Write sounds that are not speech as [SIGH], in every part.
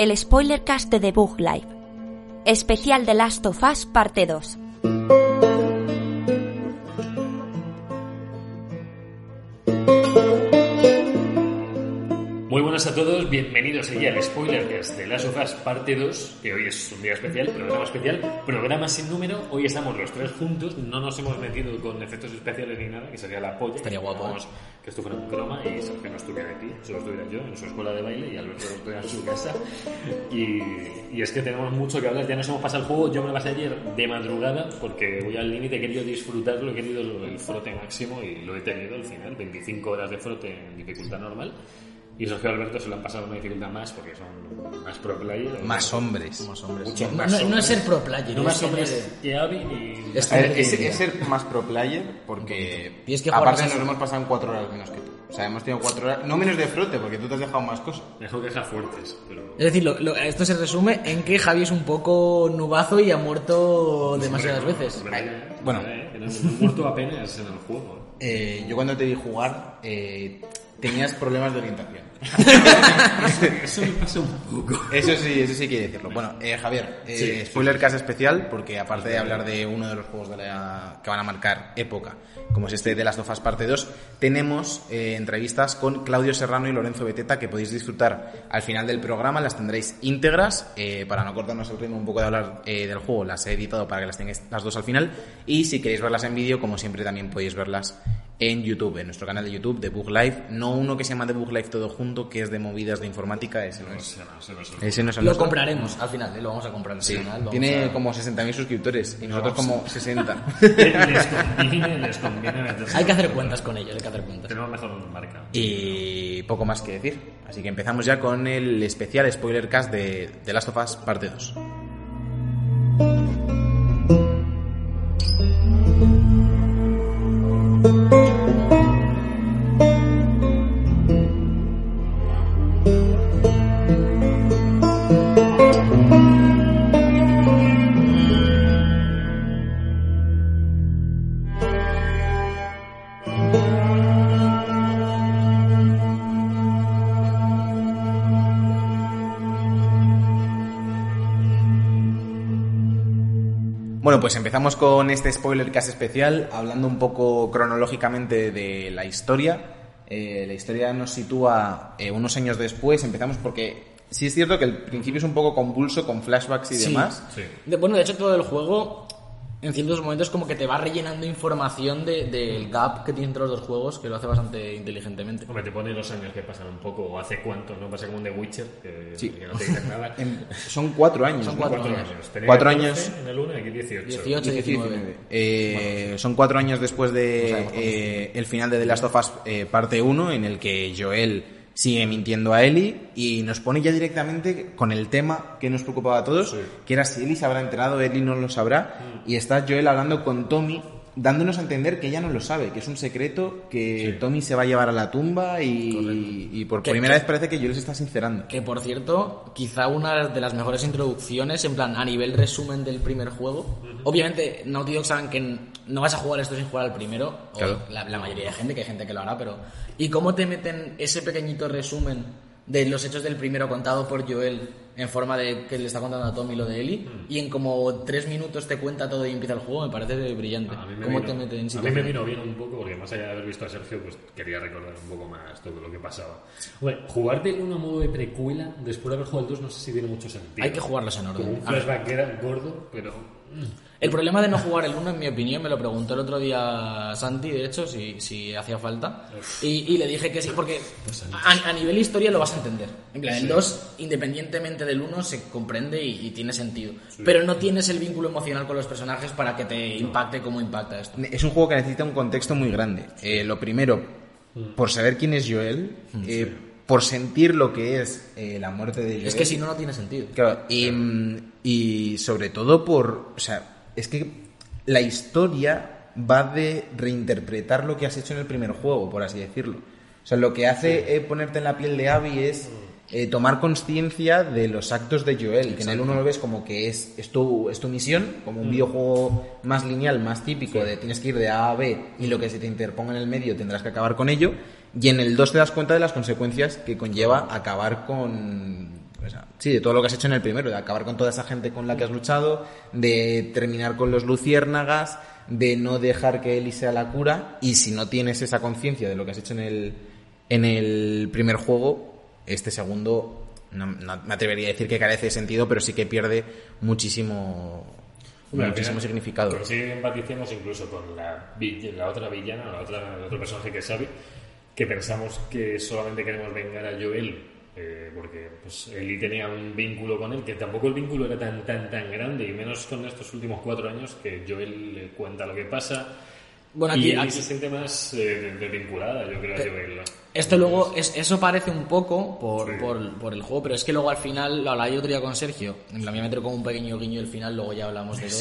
el spoilercast de The Bug Live. Especial de Last of Us parte 2. A todos, bienvenidos aquí al Spoilercast de Last of Us parte 2, que hoy es un día especial, programa especial, programa sin número, hoy estamos los tres juntos, no nos hemos metido con efectos especiales ni nada, que sería la polla. Estaría guapo, Queríamos Que esto fuera un croma y que no estuviera aquí, solo estuviera yo en su escuela de baile y Alberto estuviera en su casa. Y, y es que tenemos mucho que hablar, ya nos hemos pasado el juego, yo me lo pasé ayer de madrugada porque voy al límite, he querido disfrutarlo, he querido el frote máximo y lo he tenido al final, 25 horas de frote en dificultad normal. Y Sergio Alberto se lo han pasado una dificultad más porque son más pro player. Más hombres. Hombres. Mucho no, más no- no hombres. es ser pro player, No es más ser- hombres que Avi ni... Es es, que- es ser más pro player porque Tienes que jugar aparte más nos hemos pasado en cuatro horas menos que tú. O sea, hemos tenido cuatro horas, no menos de frote porque tú te has dejado más cosas. Mejor dejar fuertes, pero... Es decir, lo- lo- esto se resume en que Javi es un poco nubazo y ha muerto demasiadas veces. Bueno. eh, que no no he muerto apenas en el juego. Eh, yo cuando te vi jugar eh, tenías problemas de orientación. [LAUGHS] Eso me pasa un poco. Eso sí, eso sí quiere decirlo. Bueno, eh, Javier, eh, Sí, spoiler cast especial, porque aparte de hablar de uno de los juegos de la- que van a marcar época, como es este de las Dofas parte 2, tenemos eh, entrevistas con Claudio Serrano y Lorenzo Beteta que podéis disfrutar al final del programa, las tendréis íntegras, eh, para no cortarnos el ritmo un poco de hablar del juego, las he editado para que las tengáis las dos al final, y si queréis verlas en vídeo, como siempre también podéis verlas en YouTube, en nuestro canal de YouTube de Bug Live, no uno que se llama de Bug Live todo junto, que es de movidas de informática, ese no es. Ese no es el Lo nuestro. compraremos al final, ¿eh? lo vamos a comprar al Sí, final. tiene a- como 60.000 suscriptores y nosotros como 60. [LAUGHS] Les conviene, les conviene meterse. Hay que hacer cuentas con ellos, hay que hacer cuentas. Tenemos mejor marca. y poco más que decir. Así que empezamos ya con el especial spoiler cast de The Last of Us parte 2. Bueno, pues empezamos con este spoiler cast especial, hablando un poco cronológicamente de la historia. Eh, la historia nos sitúa eh, unos años después, empezamos porque sí es cierto que el principio es un poco convulso con flashbacks y Sí. demás. Sí. De- bueno, de hecho todo el juego en ciertos momentos como que te va rellenando información de- del gap que tiene entre los dos juegos, que lo hace bastante inteligentemente. Hombre, te pone los años que pasan un poco, o hace cuánto, ¿no? Pasa como un The Witcher, que, Sí. que no te dicen nada. [LAUGHS] En- son cuatro años. Son ¿no? cuatro Cuatro años. años. Tenía Cuatro 14 años. En el 1 y aquí 18. 18, 19. Eh, son cuatro años después de eh, el final de The Last of Us eh, parte 1, en el que Joel sigue mintiendo a Ellie y nos pone ya directamente con el tema que nos preocupaba a todos, que era si Ellie se habrá enterado, Ellie no lo sabrá, y está Joel hablando con Tommy, dándonos a entender que ella no lo sabe, que es un secreto que Tommy se va a llevar a la tumba y, y por Que- primera que- vez parece que Joel se está sincerando. Que por cierto, quizá una de las mejores introducciones, en plan, a nivel resumen del primer juego. Obviamente, Naughty Dog saben que no vas a jugar esto sin jugar al primero, o Claro. la, la mayoría de gente, que hay gente que lo hará, pero. ¿Y cómo te meten ese pequeñito resumen de los hechos del primero contado por Joel en forma de que le está contando a Tommy lo de Ellie? Y en como tres minutos te cuenta todo y empieza el juego, me parece brillante. A mí, me ¿Cómo vino, te meten en a mí me vino bien un poco porque más allá de haber visto a Sergio, pues quería recordar un poco más todo lo que pasaba. Bueno, jugar de uno a modo de precuela después de haber jugado el 2 no sé si tiene mucho sentido. Hay que jugarlos en orden. Como un flashback era gordo, pero... El problema de no jugar el 1, en mi opinión, me lo preguntó el otro día Santi, de hecho, si, si hacía falta. Y, y le dije que sí, porque a, a nivel historia lo vas a entender. En plan, el 2, independientemente del 1, se comprende y, y tiene sentido. Pero no tienes el vínculo emocional con los personajes para que te impacte como impacta esto. Es un juego que necesita un contexto muy grande. Eh, lo primero, por saber quién es Joel, eh, por sentir lo que es eh, la muerte de Joel. Es que si no, no tiene sentido. Claro, y, mm, y sobre todo por. O sea, es que la historia va de reinterpretar lo que has hecho en el primer juego, por así decirlo. O sea, lo que hace eh, ponerte en la piel de Abby es eh, tomar conciencia de los actos de Joel, que en el uno lo ves como que es, es, tu, es tu misión, como un videojuego más lineal, más típico, de tienes que ir de A a B y lo que se te interponga en el medio tendrás que acabar con ello. Y en el 2 te das cuenta de las consecuencias que conlleva acabar con o sea, sí, de todo lo que has hecho en el primero, de acabar con toda esa gente con la que has luchado, de terminar con los luciérnagas, de no dejar que Eli sea la cura, y si no tienes esa conciencia de lo que has hecho en el, en el primer juego, este segundo no, no me atrevería a decir que carece de sentido, pero sí que pierde muchísimo, muchísimo final, significado. Pero sí empaticemos incluso con la, la otra villana, la otra, el otro personaje que es Abby, que pensamos que solamente queremos vengar a Joel, eh, porque pues, Ellie tenía un vínculo con él, que tampoco el vínculo era tan, tan, tan grande, y menos con estos últimos cuatro años, que Joel le cuenta lo que pasa. Bueno, y aquí- Ellie aquí- se siente más eh, desvinculada, yo creo, a Joel. Esto luego, es, eso parece un poco por, Sí. por, por el juego, pero es que luego al final, lo hablaba yo otro día con Sergio, en la mía meter como un pequeño guiño el final, luego ya hablamos de todo.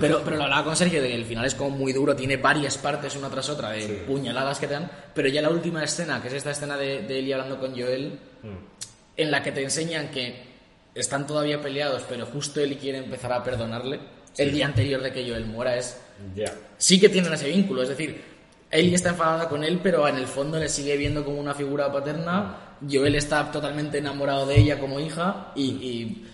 Pero, pero lo hablaba con Sergio de que el final es como muy duro, tiene varias partes una tras otra de puñaladas que te dan, pero ya la última escena, que es esta escena de, de Ellie hablando con Joel, en la que te enseñan que están todavía peleados, pero justo Ellie quiere empezar a perdonarle, el día anterior de que Joel muera es Ya. sí que tienen ese vínculo. Es decir, Ellie está enfadada con él, pero en el fondo le sigue viendo como una figura paterna. Joel está totalmente enamorado de ella como hija y, y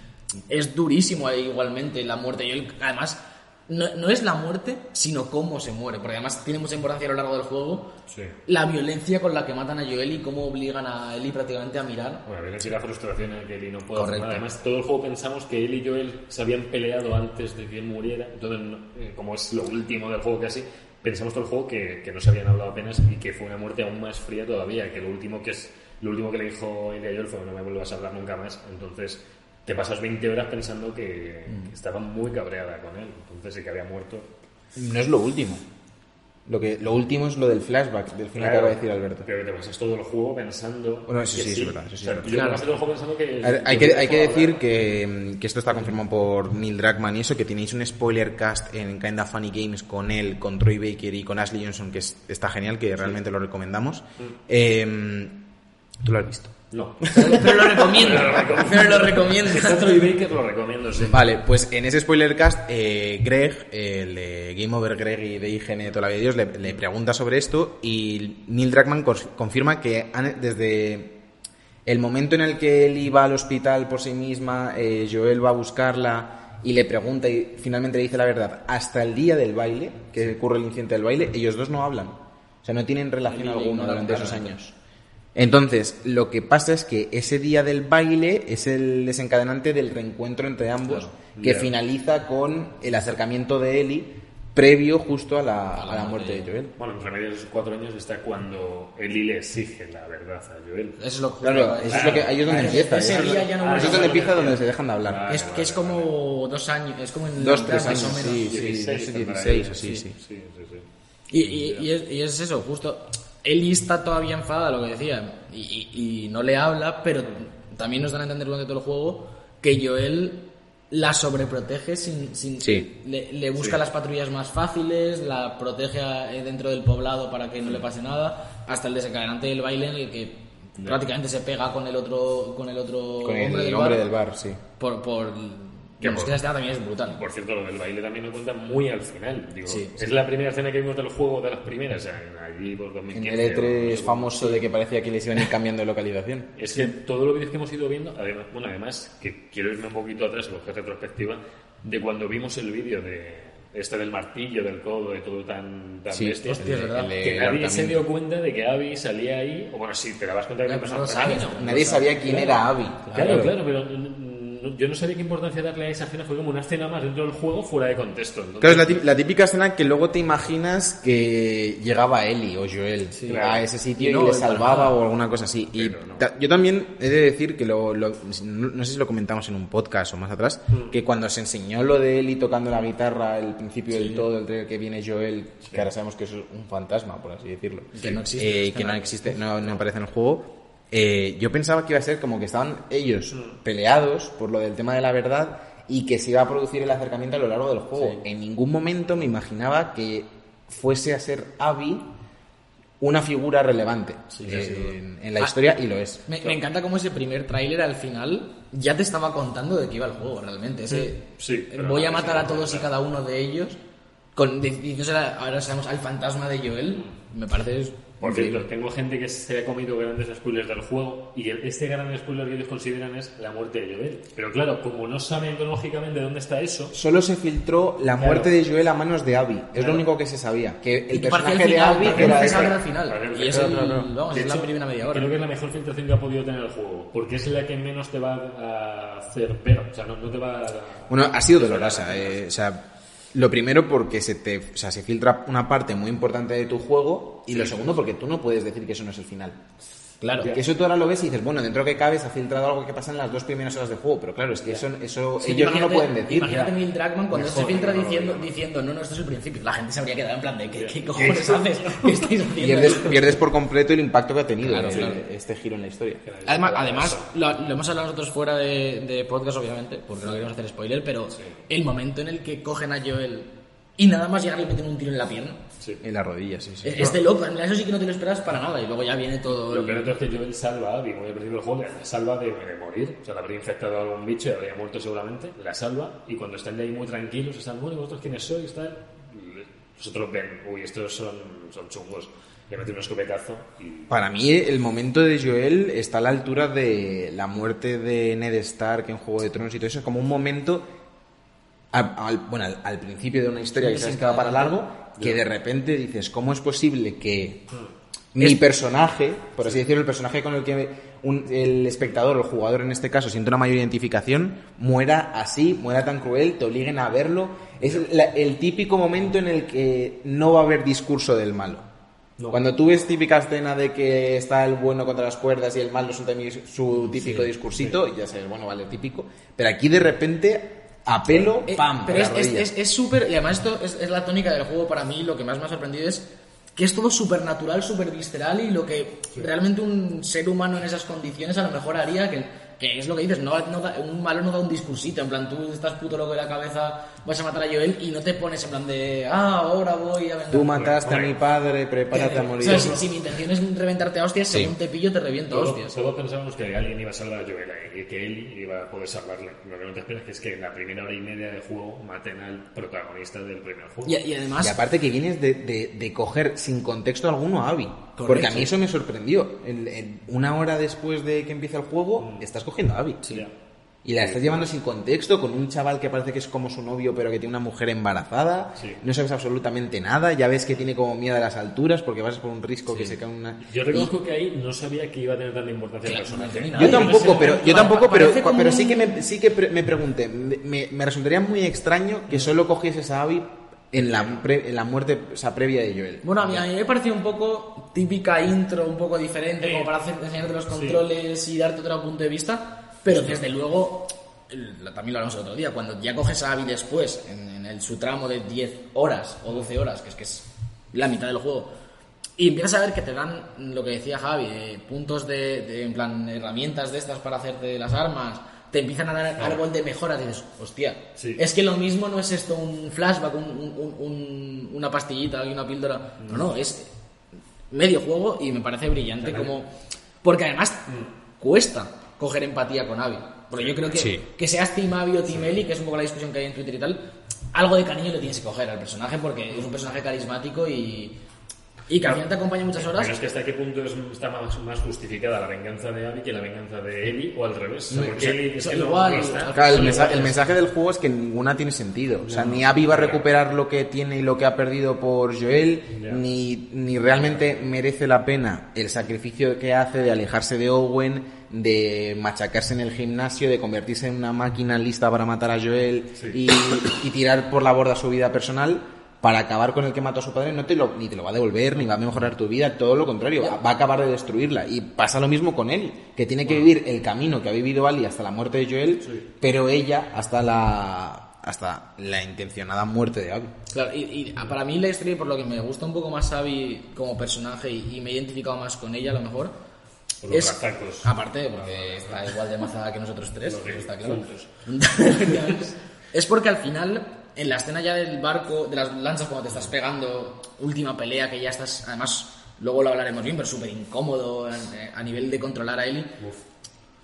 es durísimo igualmente la muerte. Él, además, no, no es la muerte, sino cómo se muere, porque además tiene mucha importancia a lo largo del juego. Sí. La violencia con la que matan a Joel y cómo obligan a Ellie prácticamente a mirar. Bueno, viene así la frustración en que Ellie no puede hacer nada. Además, todo el juego pensamos que él y Joel se habían peleado antes de que él muriera. Entonces, eh, como es lo último del juego casi, pensamos todo el juego que, que no se habían hablado apenas y que fue una muerte aún más fría todavía. Que lo último que es lo último que le dijo Ellie a Joel fue no me vuelvas a hablar nunca más. Entonces, te pasas 20 horas pensando que, que estaba muy cabreada con él. Entonces, y que había muerto. No es lo último. Lo, que, lo último es lo del flashback, del final que acaba de decir Alberto. Pero te pasas todo el juego pensando. Bueno, eso sí, es verdad, eso sí O sea, es verdad. yo me pasé todo el juego pensando que. A ver, hay, que, hay que decir hablar. que, que esto está confirmado por Neil Druckmann y eso, que tenéis un spoiler cast en Kinda Funny Games con él, con Troy Baker y con Ashley Johnson, que es- está genial, que realmente lo recomendamos. Eh, Tú lo has visto. No. Pero lo recomiendo. Pero lo recomiendo. Baker lo recomiendo, sí. Vale, pues en ese spoiler cast, eh, Greg, el de Game Over Greg y de IGN de toda la vida de Dios, le, le pregunta sobre esto y Neil Druckmann confirma que han- desde el momento en el que él iba al hospital por sí misma, eh, Joel va a buscarla y le pregunta y finalmente le dice la verdad, hasta el día del baile, que ocurre el incidente del baile, ellos dos no hablan. O sea, no tienen relación alguna durante esos años. Entonces, lo que pasa es que ese día del baile es el desencadenante del reencuentro entre ambos, Claro. que Ya. finaliza con el acercamiento de Ellie previo justo a la, A la a la muerte de Joel. Bueno, entre medio de esos cuatro años está cuando Eli le exige la verdad a Joel. Eso es lo Claro, eso es lo que ahí es donde Ah, empieza. ese día ya no eso es donde empieza donde se dejan de hablar. Vale, Es que vale, es vale. como dos años, es como en Dos, tres más años, o menos. sí, sí, 16 no sé, tendrá 16 ella. o sí, sí. Sí, sí, sí. Y, y- y es, y es eso, justo. Eli está todavía enfadada, lo que decía, y, y- y no le habla, pero también nos dan a entender durante todo el juego que Joel la sobreprotege sin, sin Sí. le, le busca Sí. las patrullas más fáciles, la protege eh, dentro del poblado para que no le pase nada, hasta el desencadenante del baile en el que prácticamente se pega con el otro con el otro Con el hombre del hombre bar, del bar, sí. por por Que bueno, es por- que esa escena también es brutal. Por cierto, lo del baile también lo cuenta muy al final. Digo, Sí, es la primera escena que vimos del juego, de las primeras, o sea, allí por En 2015. el E3 o no sé famoso de que parecía que les iban a ir cambiando de localización. [LAUGHS] Es que todos los vídeos que hemos ido viendo, además, bueno, además, que quiero irme un poquito atrás coger retrospectiva, de cuando vimos el vídeo de este del martillo, del codo, de todo tan, tan Sí, bestia, hostia, es verdad. que nadie se ahorcamiento. dio cuenta de que Abby salía ahí, o bueno, sí, te dabas cuenta de que No, no no lo nada. Nadie sabía quién era Abby. Claro, claro, pero yo no sabía qué importancia darle a esa escena, fue como una escena más dentro del juego fuera de contexto. Entonces, Claro, es la, tí- la típica escena que luego te imaginas que llegaba Eli o Joel Claro. a ese sitio y, no, le y para salvaba o alguna cosa así. Y no. ta- yo también he de decir que lo, lo- no, sé si lo comentamos en un podcast o más atrás, Mm. que cuando se enseñó lo de Eli tocando la guitarra al principio del todo, del trailer que viene Joel, que ahora sabemos que eso es un fantasma, por así decirlo. Que no existe, Eh, que no no existe, no, no aparece en el juego. Eh, yo pensaba que iba a ser como que estaban ellos peleados por lo del tema de la verdad y que se iba a producir el acercamiento a lo largo del juego. En ningún momento me imaginaba que fuese a ser Abby una figura relevante eh, en, en la Ah, historia y lo es. Me, me encanta cómo ese primer tráiler al final ya te estaba contando de qué iba el juego realmente. Ese, Sí, pero voy a matar sí, a todos y cada uno de ellos. Con, ahora sabemos al fantasma de Joel. Me parece Por cierto, tengo gente que se ha comido grandes spoilers del juego y el- este gran spoiler que ellos consideran es la muerte de Joel. Pero claro, como no saben cronológicamente dónde está eso, Solo se filtró la Claro. muerte de Joel a manos de Abby. Es Claro. lo único que se sabía. Que el personaje el de Abby era ese. al final. Y es claro, el, claro. vamos, De es la hecho, primera media hora. Creo que es la mejor filtración que ha podido tener el juego, porque es la que menos te va a hacer ver, o sea, no, no te va a... Bueno, ha sido dolorosa. eh, o sea, lo primero porque se te, o sea, se filtra una parte muy importante de tu juego y lo segundo porque tú no puedes decir que eso no es el final. Claro. Que eso tú ahora lo ves y dices, bueno, dentro que cabe se ha filtrado algo que pasa en las dos primeras horas de juego, pero claro, es que eso, eso Sí, ellos no lo pueden decir. Imagínate. Neil Druckmann cuando Mejor, se filtra no, no, diciendo, no. diciendo, no, no, esto es el principio. La gente se habría quedado en plan de, ¿qué, qué cojones haces? [LAUGHS] ¿Qué estáis haciendo? Pierdes, pierdes por completo el impacto que ha tenido Claro, claro. este giro en la historia. Además, además lo, lo hemos hablado nosotros fuera de, de podcast, obviamente, porque no queremos hacer spoiler, pero el momento en el que cogen a Joel y nada más llegar y le meten un tiro en la pierna, Sí. En la rodilla, sí, sí. es, es de loco. Eso sí que no te lo esperas para nada y luego ya viene todo. Lo el- peor es que Joel salva a Abby muy al principio del juego, la salva de, de morir. O sea, la habría infectado a algún bicho y habría muerto seguramente. La salva y cuando están de ahí muy tranquilos, están, bueno, ¿y ¿vosotros quiénes sois? Tal. Vosotros ven, uy, estos son, son chungos. Le meten un escopetazo y. Para mí el momento de Joel está a la altura de la muerte de Ned Stark en Juego de Tronos y todo eso. Es como un momento, al, al- bueno, al, al principio de una historia que sabes que va para largo, que de repente dices, ¿cómo es posible que mi personaje, por así decirlo, el personaje con el que un- el espectador o el jugador en este caso siente una mayor identificación, muera así, muera tan cruel, te obliguen a verlo? Es la- el típico momento en el que no va a haber discurso del malo. Cuando tú ves típica escena de que está el bueno contra las cuerdas y el malo suelta su típico discursito, ya sabes, bueno, vale, típico. Pero aquí de repente, a pelo, Eh, ¡pam! Pero es la es- es es súper. y además, esto es, es la tónica del juego para mí. Lo que más me ha sorprendido es que es todo súper natural, súper visceral y lo que realmente un ser humano en esas condiciones a lo mejor haría que. Que es lo que dices, no, un malo no da un discursito, en plan, tú estás puto loco de la cabeza, vas a matar a Joel y no te pones en plan de, ah, ahora voy a vengar. Tú mataste a mi padre, prepárate a [LAUGHS] O morir. sea, si, si mi intención es reventarte a hostias, según te pillo, te reviento a hostias. todos pensábamos que alguien iba a salvar a Joel y que él iba a poder salvarle. Lo que no te esperas es que en la primera hora y media de juego maten al protagonista del primer juego. Y, y además, Y aparte que vienes de, de- de coger sin contexto alguno a Abby. Porque a mí eso me sorprendió. En- en una hora después de que empieza el juego, estás cogiendo a Abby. Ya. Y la estás llevando sin contexto, con un chaval que parece que es como su novio, pero que tiene una mujer embarazada. Sí. No sabes absolutamente nada. Ya ves que tiene como miedo a las alturas porque vas por un risco que se cae una. Yo reconozco que ahí no sabía que iba a tener tanta importancia el personaje. Yo Ay, tampoco, pero yo tampoco, pero, pero sí que me, sí que pre- me pregunté, me, me resultaría muy extraño que solo cogieses a Abby en la, pre- en la muerte o sea, previa de Joel. Bueno, a mí, a mí me pareció un poco típica intro, un poco diferente, como para hacer, enseñarte los controles y darte otro punto de vista, pero desde luego, también lo hablamos el otro día, cuando ya coges a Abby después, en, en el, su tramo de 10 horas o 12 horas, que es que es la mitad del juego, y empiezas a ver que te dan lo que decía Javi, eh, puntos de, de, en plan, herramientas de estas para hacerte las armas, te empiezan a dar árbol de mejoras y dices, hostia, Sí. es que lo mismo no es esto un flashback, un- un- un- una pastillita y una píldora, no, no, es medio juego y me parece brillante como... Porque además cuesta coger empatía con Abby. Porque yo creo que, Sí. que seas Team Abby o Team Ellie, que es un poco la discusión que hay en Twitter y tal, algo de cariño le tienes que coger al personaje porque es un personaje carismático y, y que al final te acompaña muchas horas. Pero es que hasta qué punto es- está más, más justificada la venganza de Abby que la venganza de Ellie o al revés. O sea, Ellie es que no- igual, no está. Claro, el, mensaje, el iguales. mensaje del juego es que ninguna tiene sentido. O sea, ni Abby va a recuperar lo que tiene y lo que ha perdido por Joel, ni, ni realmente merece la pena el sacrificio que hace de alejarse de Owen, de machacarse en el gimnasio, de convertirse en una máquina lista para matar a Joel y, y tirar por la borda su vida personal. Para acabar con el que mató a su padre, no te lo, ni te lo va a devolver, ni va a mejorar tu vida, todo lo contrario, va, va a acabar de destruirla. Y pasa lo mismo con él, que tiene que vivir el camino que ha vivido Ali hasta la muerte de Joel, pero ella hasta la hasta la intencionada muerte de Abby. Claro, y, y para mí la historia, por lo que me gusta un poco más Abby como personaje y, y me he identificado más con ella a lo mejor, Por los es, aparte, porque está igual de mazada que nosotros tres, eso está claro. [LAUGHS] es porque al final, en la escena ya del barco, de las lanzas, cuando te estás pegando, última pelea, que ya estás, además, luego lo hablaremos bien, pero súper incómodo a, a nivel de controlar a Ellie.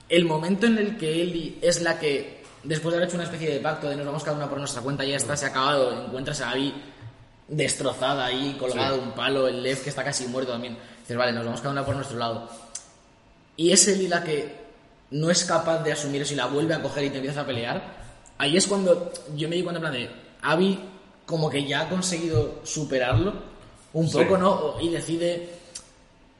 El momento en el que Ellie es la que, después de haber hecho una especie de pacto de nos vamos cada una por nuestra cuenta, ya está, se ha acabado, encuentras a Abby destrozada ahí, colgado un palo, el Lev que está casi muerto también. dices, vale, nos vamos cada una por nuestro lado. Y es Ellie la que no es capaz de asumir eso y la vuelve a coger y te empiezas a pelear. Ahí es cuando yo me di cuenta en plan de Abby como que ya ha conseguido superarlo un Sí. poco, ¿no? O- Y decide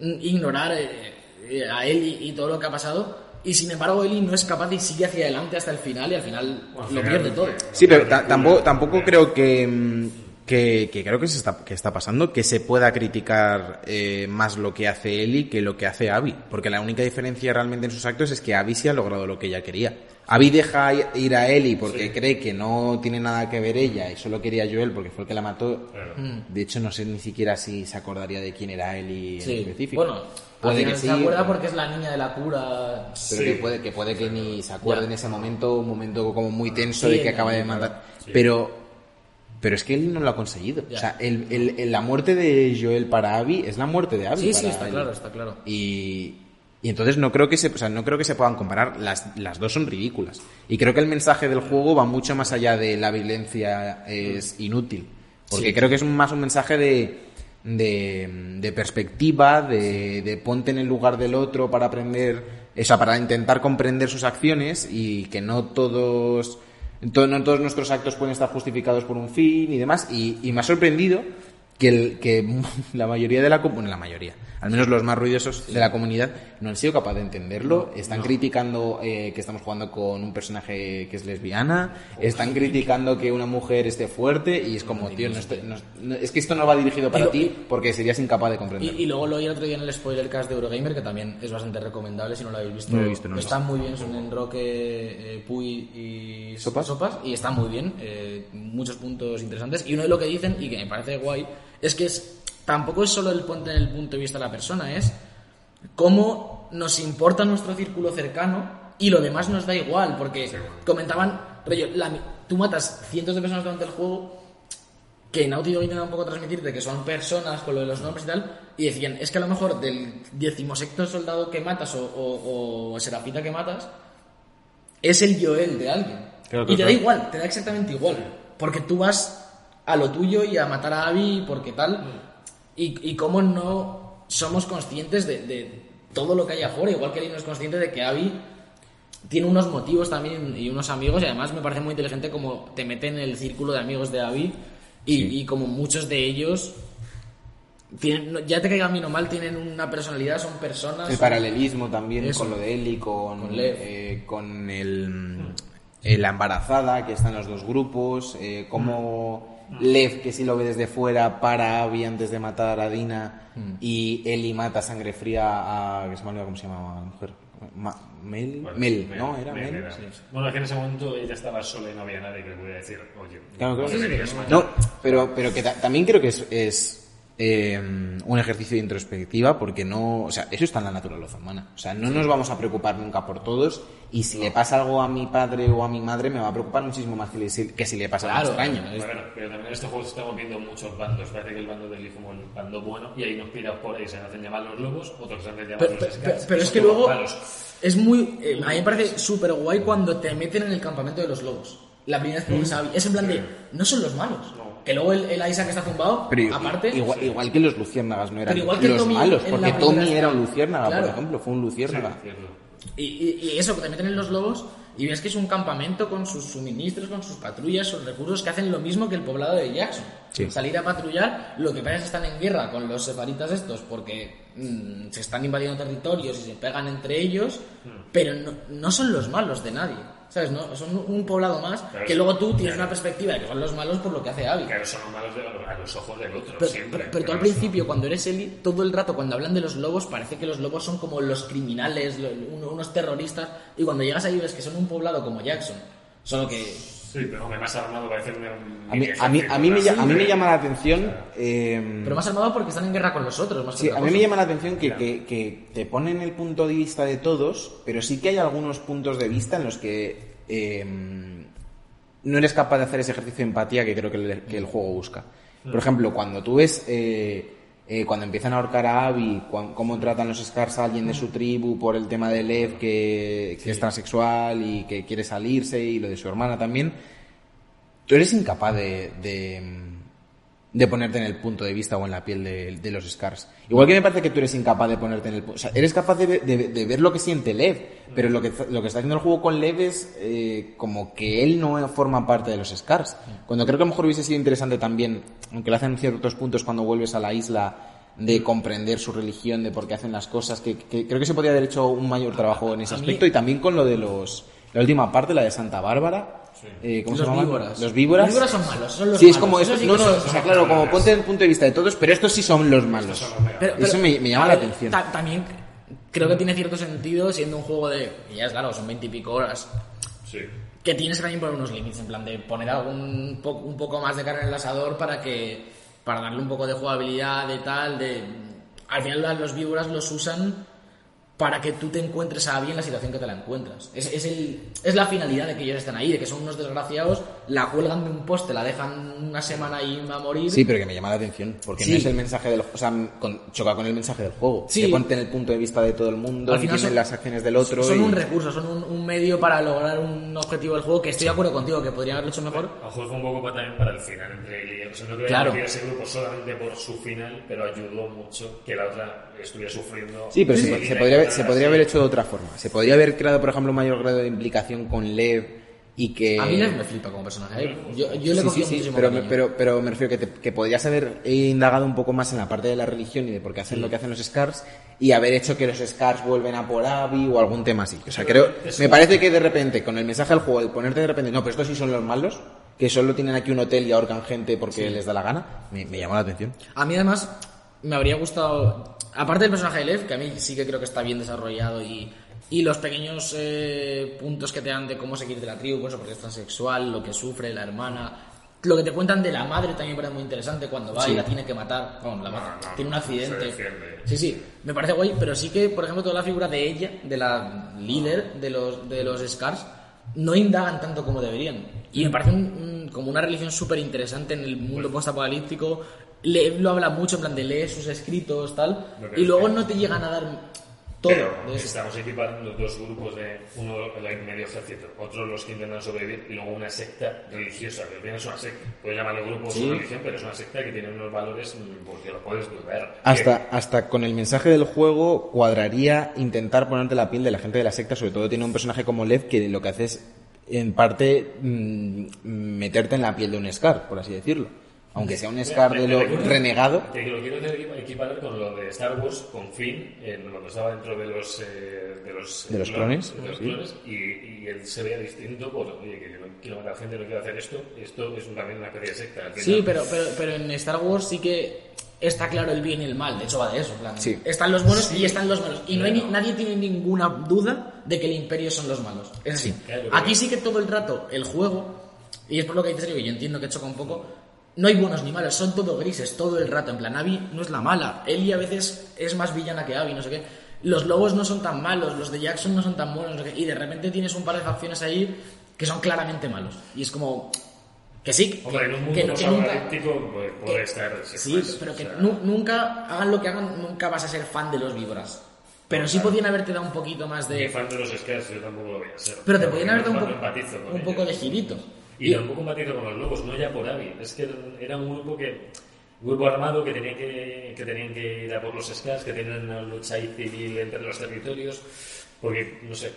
ignorar eh, eh, a Ellie y todo lo que ha pasado. Y sin embargo, Ellie no es capaz y sigue hacia adelante hasta el final y al final Bueno, lo pierde todo. Sí, pero ta- tampoco, tampoco creo que, mm, que, que creo que se está, que está pasando que se pueda criticar eh, más lo que hace Eli que lo que hace Abby. Porque la única diferencia realmente en sus actos es que Abby sí ha logrado lo que ella quería. Abby deja ir a Eli porque cree que no tiene nada que ver ella y solo quería a Joel porque fue el que la mató. Claro. De hecho, no sé ni siquiera si se acordaría de quién era Eli en Sí. específico. Bueno, puede que sí. se acuerda porque es la niña de la cura. Pero Sí. que puede que puede que ni se acuerde Ya. en ese momento, un momento como muy tenso Sí, de que acaba de matar. Sí. Pero pero es que él no lo ha conseguido. Ya. O sea, el, el- el- la muerte de Joel para Abby es la muerte de Abby. Sí, para sí, está él. claro, está claro. Y, y entonces no creo que se, o sea, no creo que se puedan comparar. Las, las dos son ridículas. Y creo que el mensaje del juego va mucho más allá de la violencia es inútil. Porque Sí. creo que es más un mensaje de, de, de perspectiva, de, de ponte en el lugar del otro para aprender, o sea, para intentar comprender sus acciones y que no todos, to- no todos nuestros actos pueden estar justificados por un fin y demás. Y, y me ha sorprendido que, el, que [LAUGHS] la mayoría de la bueno, la mayoría, al menos los más ruidosos de la comunidad, no han sido capaces de entenderlo. Están criticando eh, que estamos jugando con un personaje que es lesbiana, están criticando que una mujer esté fuerte y es como, tío, no estoy- es que esto no va dirigido para ti porque serías incapaz de Y, comprenderlo. y luego lo oí el otro día en el spoilercast de Eurogamer, que también es bastante recomendable si no lo habéis visto. No lo he visto, no lo he Está muy bien, son Enroque, eh, Puy y ¿Sopas? y está muy bien, eh, muchos puntos interesantes. Y uno de lo que dicen, y que me parece guay, es que es, tampoco es solo el ponte en el punto de vista de la persona, es cómo nos importa nuestro círculo cercano y lo demás nos da igual, porque comentaban, rollo, la tú matas cientos de personas durante el juego que Naughty Dog intenta un poco transmitirte que son personas con lo de los nombres y tal, y decían, es que a lo mejor del decimosexto soldado que matas o, o, o serafita que matas, es el Joel de alguien. Claro, y te claro. da igual, te da exactamente igual, porque tú vas a lo tuyo y a matar a Abby porque tal, y, y cómo no somos conscientes de, de todo lo que hay afuera, igual que él no es consciente de que Abby tiene unos motivos también y unos amigos y además me parece muy inteligente como te mete en el círculo de amigos de Abby y, Sí. y como muchos de ellos tienen, ya te caigan bien o mal, tienen una personalidad, son personas. El paralelismo también Eso. con lo de Eli, con, Con eh, con el, eh, la embarazada que está en los dos grupos, eh, Lev, que si lo ve desde fuera, para Abby antes de matar a Dina, y Eli mata sangre fría a. que se me ha olvidado cómo se llamaba la mujer. Ma- Mel, Bueno, Mel, ¿no? Era Mel, Mel. era. Bueno, es que en ese momento ella estaba sola y no había nadie que le pudiera decir, oye, Claro, claro. no. No, pero, pero que ta- también creo que es, es, eh, un ejercicio de introspectiva porque no, o sea, eso está en la naturaleza humana. O sea, no nos vamos a preocupar nunca por todos y si le pasa algo a mi padre o a mi madre me va a preocupar muchísimo más que, le- si- que si le pasa Claro, algo extraño. es- Bueno, pero también en este juego estamos viendo muchos bandos. Parece que el bando del hijo como el bando bueno y hay unos pirados por ahí se hacen llamar los lobos, otros se hacen llamar Pero, los pero- pero es que luego malos. es muy. eh, a mí me parece súper guay cuando te meten en el campamento de los lobos. La primera vez que a Abby. Es en plan de. No son los malos. No. Que luego el, el Isaac está zumbado, Pero aparte. igual, igual que los luciérnagas no eran Pero igual que los Tommy malos, porque Tommy era un luciérnaga, Claro. por ejemplo, fue un luciérnaga. Sí. Y, y- y eso, que te meten en los lobos y ves que es un campamento con sus suministros, con sus patrullas, sus recursos que hacen lo mismo que el poblado de Jackson. Sí. Salir a patrullar, lo que pasa es que están en guerra con los sefaritas estos porque mm, se están invadiendo territorios y se pegan entre ellos, pero no, no son los malos de nadie. ¿Sabes? No, son un poblado más Claro, que luego tú tienes Claro. una perspectiva de que son los malos por lo que hace Abby. Claro, son los malos de- a los ojos del otro, Pero, siempre. pero- pero tú al principio, cuando eres Eli, todo el rato cuando hablan de los lobos, parece que los lobos son como los criminales, unos terroristas, y cuando llegas ahí ves que son un poblado como Jackson. Solo que. Sí, pero hombre, más armado parece un. A mí, a mí, a mí me, a mí me ¿no? llama la atención... eh, Pero más armado porque están en guerra con los otros, más que Sí, a mí me llama la atención que, que- que te ponen el punto de vista de todos, pero sí que hay algunos puntos de vista en los que eh, no eres capaz de hacer ese ejercicio de empatía que creo que el, que el juego busca. Por ejemplo, cuando tú ves eh, eh, cuando empiezan a ahorcar a Abby, cuan- cómo tratan los Scars a alguien de su tribu por el tema de Lev que, que es transexual y que quiere salirse y lo de su hermana también, tú eres incapaz de, de, de ponerte en el punto de vista o en la piel de, de los Scars. Igual que me parece que tú eres incapaz de ponerte en el... O sea, eres capaz de, de- de ver lo que siente Lev, pero lo que, lo que está haciendo el juego con Lev es eh, como que él no forma parte de los Scars. Cuando creo que a lo mejor hubiese sido interesante también, aunque lo hacen en ciertos puntos cuando vuelves a la isla, de comprender su religión, de por qué hacen las cosas, que, que creo que se podría haber hecho un mayor trabajo en ese aspecto y también con lo de los... La última parte, la de Santa Bárbara. Eh, ¿Cómo Los se víboras. Los víboras. Los víboras son malos, son los sí, es malos. como Eso eso. sí no, no, o sea, claro, como ponte en el punto de vista de todos, pero estos sí son los malos. Pero- Eso pero- me, me llama a la ver, atención. ta- también creo que tiene cierto sentido siendo un juego de. y Ya es claro, son veintipico horas. Sí. Que tienes que también poner unos límites, en plan de poner algún po- un poco más de carne en el asador para que. para darle un poco de jugabilidad, de tal, de. Al final los víboras los usan para que tú te encuentres a Abby en la situación que te la encuentras. Es, es, el, es la finalidad de que ellos estén ahí, de que son unos desgraciados, la cuelgan de un poste, la dejan una semana ahí a morir. Sí, pero que me llama la atención, porque Sí. no es el mensaje del o sea, con- choca con el mensaje del juego. Sí. Que ponte en el punto de vista de todo el mundo, Al final son- las acciones del otro. Son y- un recurso, son un, un medio para lograr un objetivo del juego que estoy de acuerdo contigo, que podrían haberlo hecho mejor. A mejor fue un poco para- también para el final entre y. O sea, no creo Claro. que ese grupo solamente por su final, pero ayudó mucho que la otra estuviera sufriendo. Sí, pero Sí, se, se podría, haber- se podría haber hecho de otra forma. Se podría haber creado, por ejemplo, un mayor grado de implicación con Lev y que... A mí Lev me flipa como personaje. ¿eh? Yo, yo le Sí, cogí sí, sí, muchísimo pero, me, pero, pero me refiero que, te- que podrías haber indagado un poco más en la parte de la religión y de por qué hacen lo que hacen los Scars y haber hecho que los Scars vuelven a por Abby o algún tema así. O sea, creo, me parece que de repente, con el mensaje del juego, el ponerte de repente, no, pero estos sí son los malos, que solo tienen aquí un hotel y ahorcan gente porque les da la gana, me, me llamó la atención. A mí además me habría gustado, aparte del personaje de Lev, que a mí sí que creo que está bien desarrollado y, y los pequeños eh, puntos que te dan de cómo seguir de la tribu, pues eso, porque es transexual, lo que sufre la hermana, lo que te cuentan de la madre también me parece muy interesante cuando va y la tiene que matar, bueno, la mata, no, tiene un no, accidente. Sí, sí, me parece guay, pero sí que, por ejemplo, toda la figura de ella, de la líder de los, de los Scars, no indagan tanto como deberían. Y me parece un- un- como una religión súper interesante en el mundo post-apocalíptico. Le- lo habla mucho, en plan de leer sus escritos, tal, y luego no te llegan a dar todo. Pero estamos equiparando dos grupos de uno el medio ejército, otro los que intentan sobrevivir y luego una secta religiosa, que es una secta. Puedes llamarlo grupo o religión, pero es una secta que tiene unos valores mm, porque lo puedes ver. Hasta, hasta con el mensaje del juego cuadraría intentar ponerte la piel de la gente de la secta, sobre todo tiene un personaje como Lev que lo que hace es, en parte, mm, meterte en la piel de un Scar, por así decirlo. Aunque sea un Scar de lo renegado. Que lo quiero hacer equiparar con lo de Star Wars, con Finn, en- cuando estaba dentro de los, eh, de los, De los clon- clones, de los sí. clones, y, y él se veía distinto por, oye, que yo no quiero matar gente, no quiero hacer esto, esto es también una especie de secta. Sí, pero, pero, pero en Star Wars sí que está claro el bien y el mal. De hecho, va de eso. plan, Sí. Están los buenos y están los malos. Y no hay ni- nadie tiene ninguna duda de que el imperio son los malos. Es así. claro, Aquí sí que todo el rato, el juego, y es por lo que dices, que yo entiendo que choca un poco, no hay buenos ni malos, son todo grises, todo el rato. En plan, Abby no es la mala. Ellie a veces es más villana que Abby, no sé qué. Los lobos no son tan malos, los de Jackson no son tan buenos, no sé qué. Y de repente tienes un par de facciones ahí que son claramente malos. Y es como... Que sí, que, Hombre, en un que- mundo que nunca... pues, puede que- estar. Sí, pero o que sea, nu- nunca, hagan lo que hagan, nunca vas a ser fan de los vibras. Pero sí podían haberte dado un poquito más Ni de... fan de los Scars, yo tampoco lo voy a ser. Pero te podían haber dado un, no poco de girito. Y tampoco empatizo con los lobos, no ya por Abby. Es que era un grupo que. Grupo armado que tenía que, que tenían que ir a por los Scars, que tenían una lucha civil entre los territorios. Porque, no sé.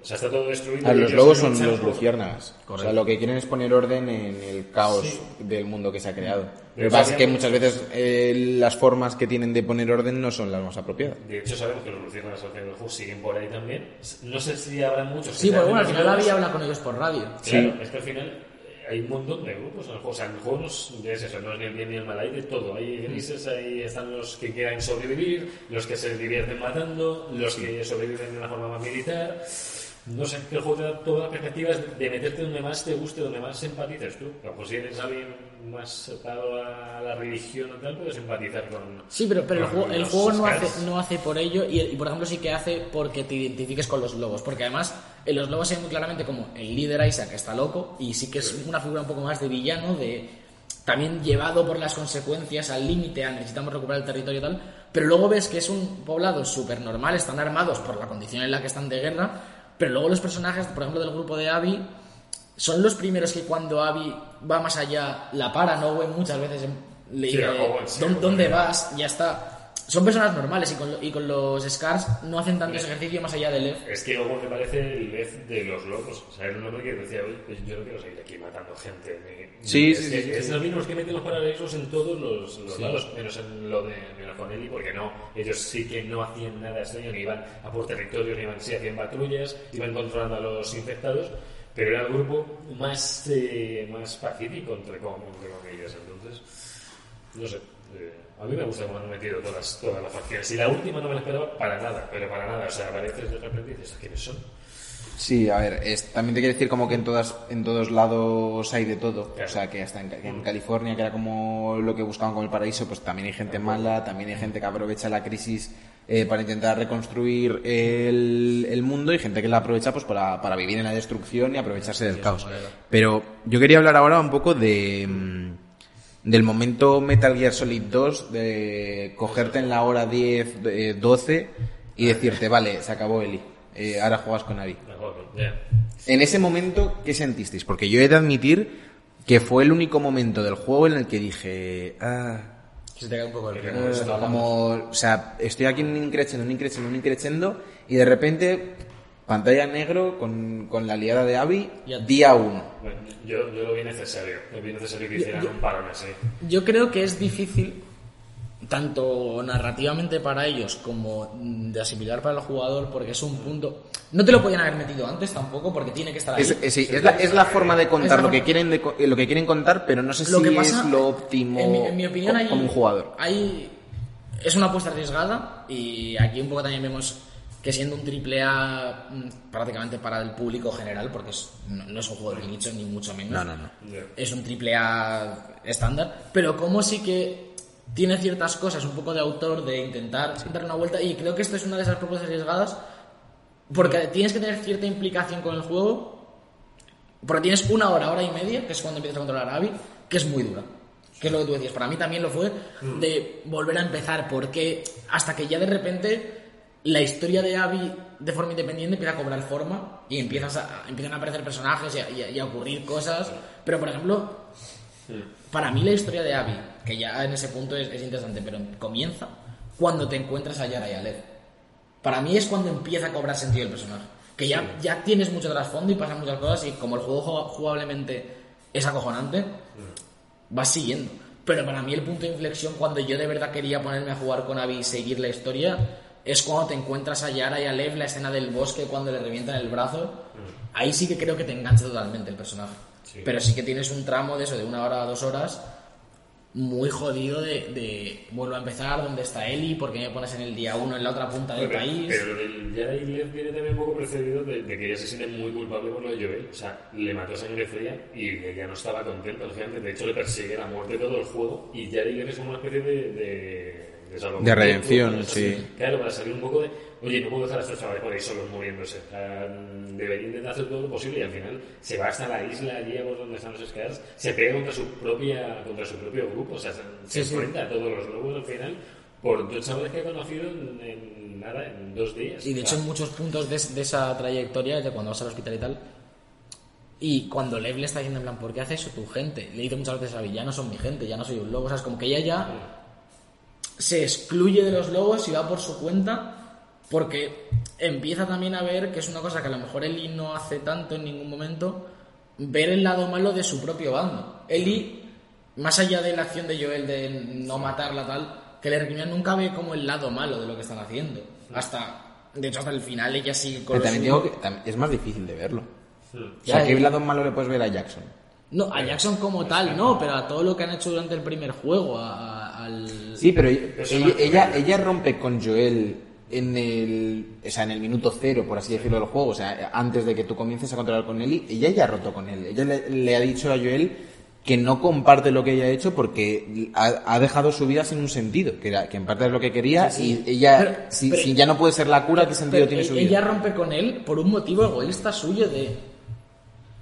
Mm, O sea, está todo destruido. A y los lobos son los luciérnagas. O sea, lo que quieren es poner orden en el caos Sí. del mundo que se ha creado. Lo Pero que pasa es que muchas veces eh, las formas que tienen de poner orden no son las más apropiadas. De hecho, sabemos que los luciérnagas al final del juego siguen por ahí también. No sé si habrá muchos. Sí, pues sean bueno, al los final lobos. Abby habla con ellos por radio. Claro, es que al final eh, hay un montón de grupos en el juego. O sea, en el juego no es, es eso, no es ni el bien ni el mal, hay de todo. Hay grises, ahí están los que quieran sobrevivir, los que se divierten matando, los que sobreviven de una forma más militar. No sé, que el juego te da todas las perspectivas de meterte donde más te guste, donde más empatices tú. A lo mejor si eres alguien más atado a la religión o tal, puedes empatizar con. Sí, pero, pero el juego, el juego no, hace, no hace por ello y, y, por ejemplo sí que hace porque te identifiques con los lobos. Porque además en los lobos se ve muy claramente como el líder Isaac está loco y sí que es una figura un poco más de villano, de también llevado por las consecuencias al límite, a necesitamos recuperar el territorio y tal. Pero luego ves que es un poblado súper normal, están armados por la condición en la que están de guerra. Pero luego los personajes, por ejemplo, del grupo de Abby, son los primeros que cuando Abby va más allá la paran, ¿no? Güey, muchas veces le Sí, dice, el juego en sí, "¿Dó- el ¿dónde juego. vas? Ya está. Son personas normales y con, lo- y con los Scars no hacen tanto ese ejercicio más allá del Lev. Es que Ogo me parece el vez de los locos. O sea, era un hombre que decía, oye, pues yo no quiero seguir aquí matando gente. ni- Sí, ni- sí, es sí, sí, Es los mismos que meten los paralelos en todos los, los lados, menos en lo de menos con Eli, porque no. Ellos sí que no hacían nada extraño, ni iban a por territorios, ni iban, sí hacían patrullas, iban controlando a los infectados, pero era el grupo más, eh, más pacífico, entre, entre comillas. Entonces, no sé. eh, a mí me gusta cómo han metido todas, todas las facciones. Y la última no me la esperaba para nada, pero para nada. O sea, apareces de repente y dices, ¿quiénes son? Sí, a ver, es- también te quiero decir como que en todas en todos lados hay de todo. Claro. O sea, que hasta en, en California, que era como lo que buscaban con el paraíso, pues también hay gente mala, también hay gente que aprovecha la crisis eh, para intentar reconstruir el, el mundo y gente que la aprovecha pues para, para vivir en la destrucción y aprovecharse del caos. Pero yo quería hablar ahora un poco de mm, del momento Metal Gear Solid 2, de cogerte en la hora 10, eh, 12 y decirte, vale, se acabó Eli, eh, ahora juegas con Abby. En ese momento, ¿qué sentisteis? Porque yo he de admitir que fue el único momento del juego en el que dije, ah, se te cae un poco el eh, como, o sea, estoy aquí en un increchendo, un increchendo, un increchendo, y de repente, pantalla negro con, con la liada de Abby, Ya. día 1. Bueno, yo, yo lo vi necesario. Lo vi necesario que hicieran un parón así. Yo creo que es difícil, tanto narrativamente para ellos como de asimilar para el jugador, porque es un punto. No te lo podían haber metido antes tampoco, porque tiene que estar ahí. Es, es- sí, es la, es la forma de contar lo que quieren de lo que quieren contar, pero no sé Lo si que pasa, es lo óptimo en mi, en mi opinión, co- hay, como un jugador. hay- es una apuesta arriesgada y aquí un poco también vemos que siendo un triple A mm, prácticamente para el público general, porque es- no, no es un juego de nicho ni mucho menos. No, no. Es un triple A estándar, pero como sí que tiene ciertas cosas, un poco de autor, de intentar dar una vuelta, y creo que esto es una de esas propuestas arriesgadas, porque tienes que tener cierta implicación con el juego, porque tienes una hora, hora y media, que es cuando empiezas a controlar a Abby, que es muy dura. Que es lo que tú decías. Para mí también lo fue de volver a empezar, porque hasta que ya de repente la historia de Abby de forma independiente empieza a cobrar forma y empiezas a, empiezan a aparecer personajes y a, y a- y a ocurrir cosas. Pero, por ejemplo, para mí la historia de Abby, que ya en ese punto es, es interesante, pero comienza cuando te encuentras a Yara y a Lev. Para mí es cuando empieza a cobrar sentido el personaje. Que ya, ya tienes mucho trasfondo y pasan muchas cosas y como el juego jugab- jugablemente es acojonante, vas siguiendo. Pero para mí el punto de inflexión cuando yo de verdad quería ponerme a jugar con Abby y seguir la historia es cuando te encuentras a Yara y a Lev, la escena del bosque cuando le revientan el brazo. Ahí sí que creo que te engancha totalmente el personaje. Sí. Pero sí que tienes un tramo de eso, de una hora a dos horas, muy jodido de, de vuelvo a empezar, ¿dónde está Eli? ¿Por qué me pones en el día uno en la otra punta del Pero, país? pero del Jedi Lev viene también un poco precedido de, de que ella se siente muy culpable por lo de Joel. O sea, le mató a sangre fría y ella no estaba contenta, lógicamente. De hecho, le persigue la muerte todo el juego. Y Jedi Lev es como una especie de. de de, salvoconducto, De redención, para sí. salir- Claro, para salir un poco de. Oye, no puedo dejar a estos chavales por ahí solos muriéndose. O sea, debería intentar hacer todo lo posible y al final se va hasta la isla allí a por donde están los Scars, se pega contra su propia contra su propio grupo, o sea, se, se Sí, sí. enfrenta a todos los lobos al final por dos chavales que he conocido en, en nada, en dos días. Y de hecho en muchos puntos de, de esa trayectoria, de cuando vas al hospital y tal, y cuando Lev le está diciendo en plan, ¿por qué hace eso tu gente? Le dice muchas veces a Abby, ya no son mi gente, ya no soy un lobo, o sea, es como que ella ya se excluye de los lobos y va por su cuenta porque empieza también a ver que es una cosa que a lo mejor Eli no hace tanto en ningún momento, ver el lado malo de su propio bando. Eli, más allá de la acción de Joel de no matarla tal, que le recrimina nunca ve como el lado malo de lo que están haciendo. Hasta, de hecho, hasta el final ella sigue con Pero también digo que es más difícil de verlo. O sea, ¿qué lado malo le puedes ver a Jackson? No, a Jackson como tal, no, pero a todo lo que han hecho durante el primer juego, a- a- al... Sí, pero ella, ella, ella, ella rompe con Joel en el, o sea, en el minuto cero, por así decirlo, del juego. O sea, antes de que tú comiences a controlar con Ellie, ella ya ha roto con él. Ella le, le ha dicho a Joel que no comparte lo que ella ha hecho porque ha, ha dejado su vida sin un sentido, que, era, que en parte es lo que quería y ella, Pero- si, pero- si ya no puede ser la cura, ¿qué sentido tiene su ella vida? rompe con él por un motivo egoísta suyo de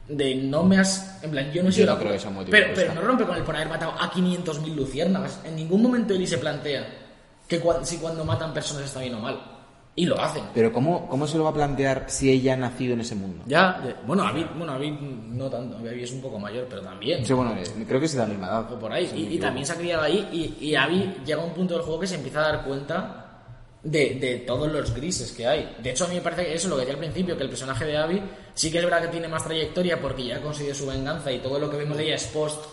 de no me has en plan yo no he Yo sido no la creo culpa. que sea un motivo pero, pero no rompe con él por haber matado a 500.000 luciérnagas en ningún momento Eli se plantea que si cuando matan personas está bien o mal Y lo hacen. Pero ¿cómo, ¿cómo se lo va a plantear si ella ha nacido en ese mundo? Ya, ya. bueno, Abby, bueno, Abby no tanto, Abby es un poco mayor, pero también. Sí, bueno, eh, creo que es de la misma edad. por ahí. si no Y, y también se ha criado ahí. Y, y Abby llega a un punto del juego que se empieza a dar cuenta de, de todos los grises que hay. De hecho, a mí me parece que eso, lo que decía al principio, que el personaje de Abby sí que es verdad que tiene más trayectoria porque ya ha conseguido su venganza y todo lo que vemos de ella es post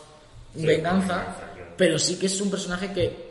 venganza, venganza, claro. pero sí que es un personaje que,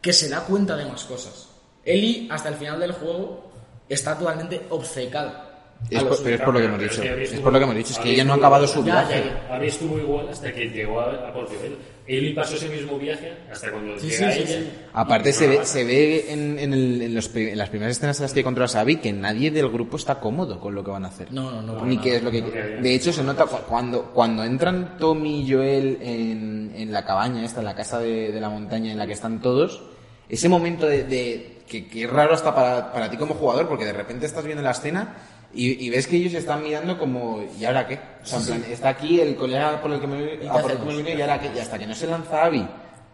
que se da cuenta de más cosas. Ellie, hasta el final del juego, está totalmente obcecada. Es por- pero es por lo que hemos dicho. que Es estuvo- por lo que hemos dicho. Es que ella no ha acabado su Ya, viaje. ya, Abby estuvo igual hasta que llegó a, a Portugal. Eli pasó ese mismo viaje hasta cuando Sí, llega sí, sí, ella. sí. Aparte se ve, se ve en, en el- en los en las primeras escenas en las que controlas a Abby que nadie del grupo está cómodo con lo que van a hacer. No, no, no. Ni qué es lo que... No, que. De hecho, se nota cu- cuando, cuando entran Tommy y Joel en, en la cabaña esta, en la casa de, de la montaña en la que están todos, ese momento de... de- que, que es raro hasta para, para ti como jugador, porque de repente estás viendo la escena y, y ves que ellos están mirando como, ¿y ahora qué? O sea, en plan, está aquí el colega por el que me, qué a por el que me vine y ahora qué? Y hasta que no se lanza Abby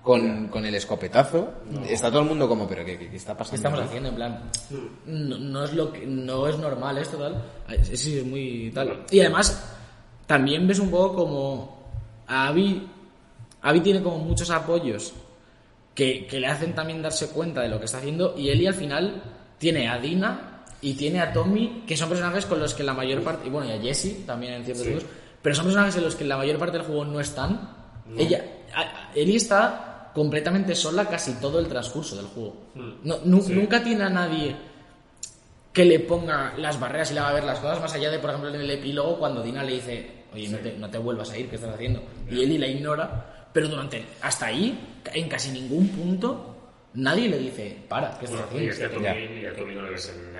con, con el escopetazo, está todo el mundo como, ¿pero qué, qué- qué está ¿Qué pasando? estamos aquí?". haciendo? En plan, no, no es lo que, no es normal esto, tal. Sí, es muy tal. Y además, también ves un poco como a Abby, Abby tiene como muchos apoyos que, que le hacen también darse cuenta de lo que está haciendo. Y Ellie al final tiene a Dina y tiene a Tommy, que son personajes con los que la mayor parte, y bueno, y a Jesse también en ciertos Sí. juegos, pero son personajes en los que la mayor parte del juego no están. Ella, a- a- Ellie está completamente sola casi todo el transcurso del juego. No, nu- Nunca tiene a nadie que le ponga las barreras y le haga ver las cosas, más allá de, por ejemplo, en el epílogo, cuando Dina le dice, oye, no te, no te vuelvas a ir, ¿qué estás haciendo? Y Ellie la ignora, pero durante, hasta ahí, en casi ningún punto, nadie le dice, para, ¿qué estás Bueno, y es que a haciendo? Tommy, y a Tommy no le ves en,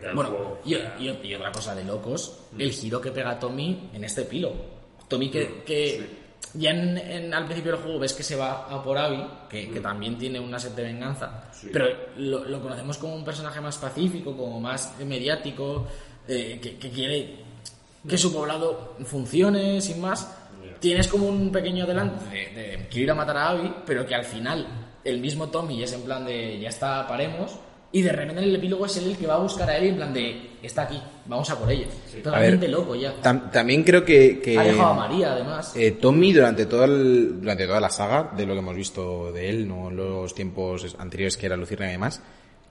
del Bueno, juego. y, y- y otra cosa de locos, el giro que pega Tommy en este epílogo. Tommy que, que ya en, en- al principio del juego ves que se va a por Abby, que, que también tiene una sed de venganza, pero lo, lo conocemos como un personaje más pacífico, como más mediático, eh, que, que quiere que su poblado funcione sin más. Tienes como un pequeño adelante de, de quiero ir a matar a Abby, pero que al final el mismo Tommy es en plan de ya está, paremos. Y de repente en el epílogo es él el que va a buscar a Ellie en plan de está aquí, vamos a por ella. Totalmente loco ya. Tam- también creo que... que Ha dejado a María además. eh, Tommy durante, todo el- durante toda la saga, de lo que hemos visto de él, no los tiempos anteriores que era Luciérnaga y demás,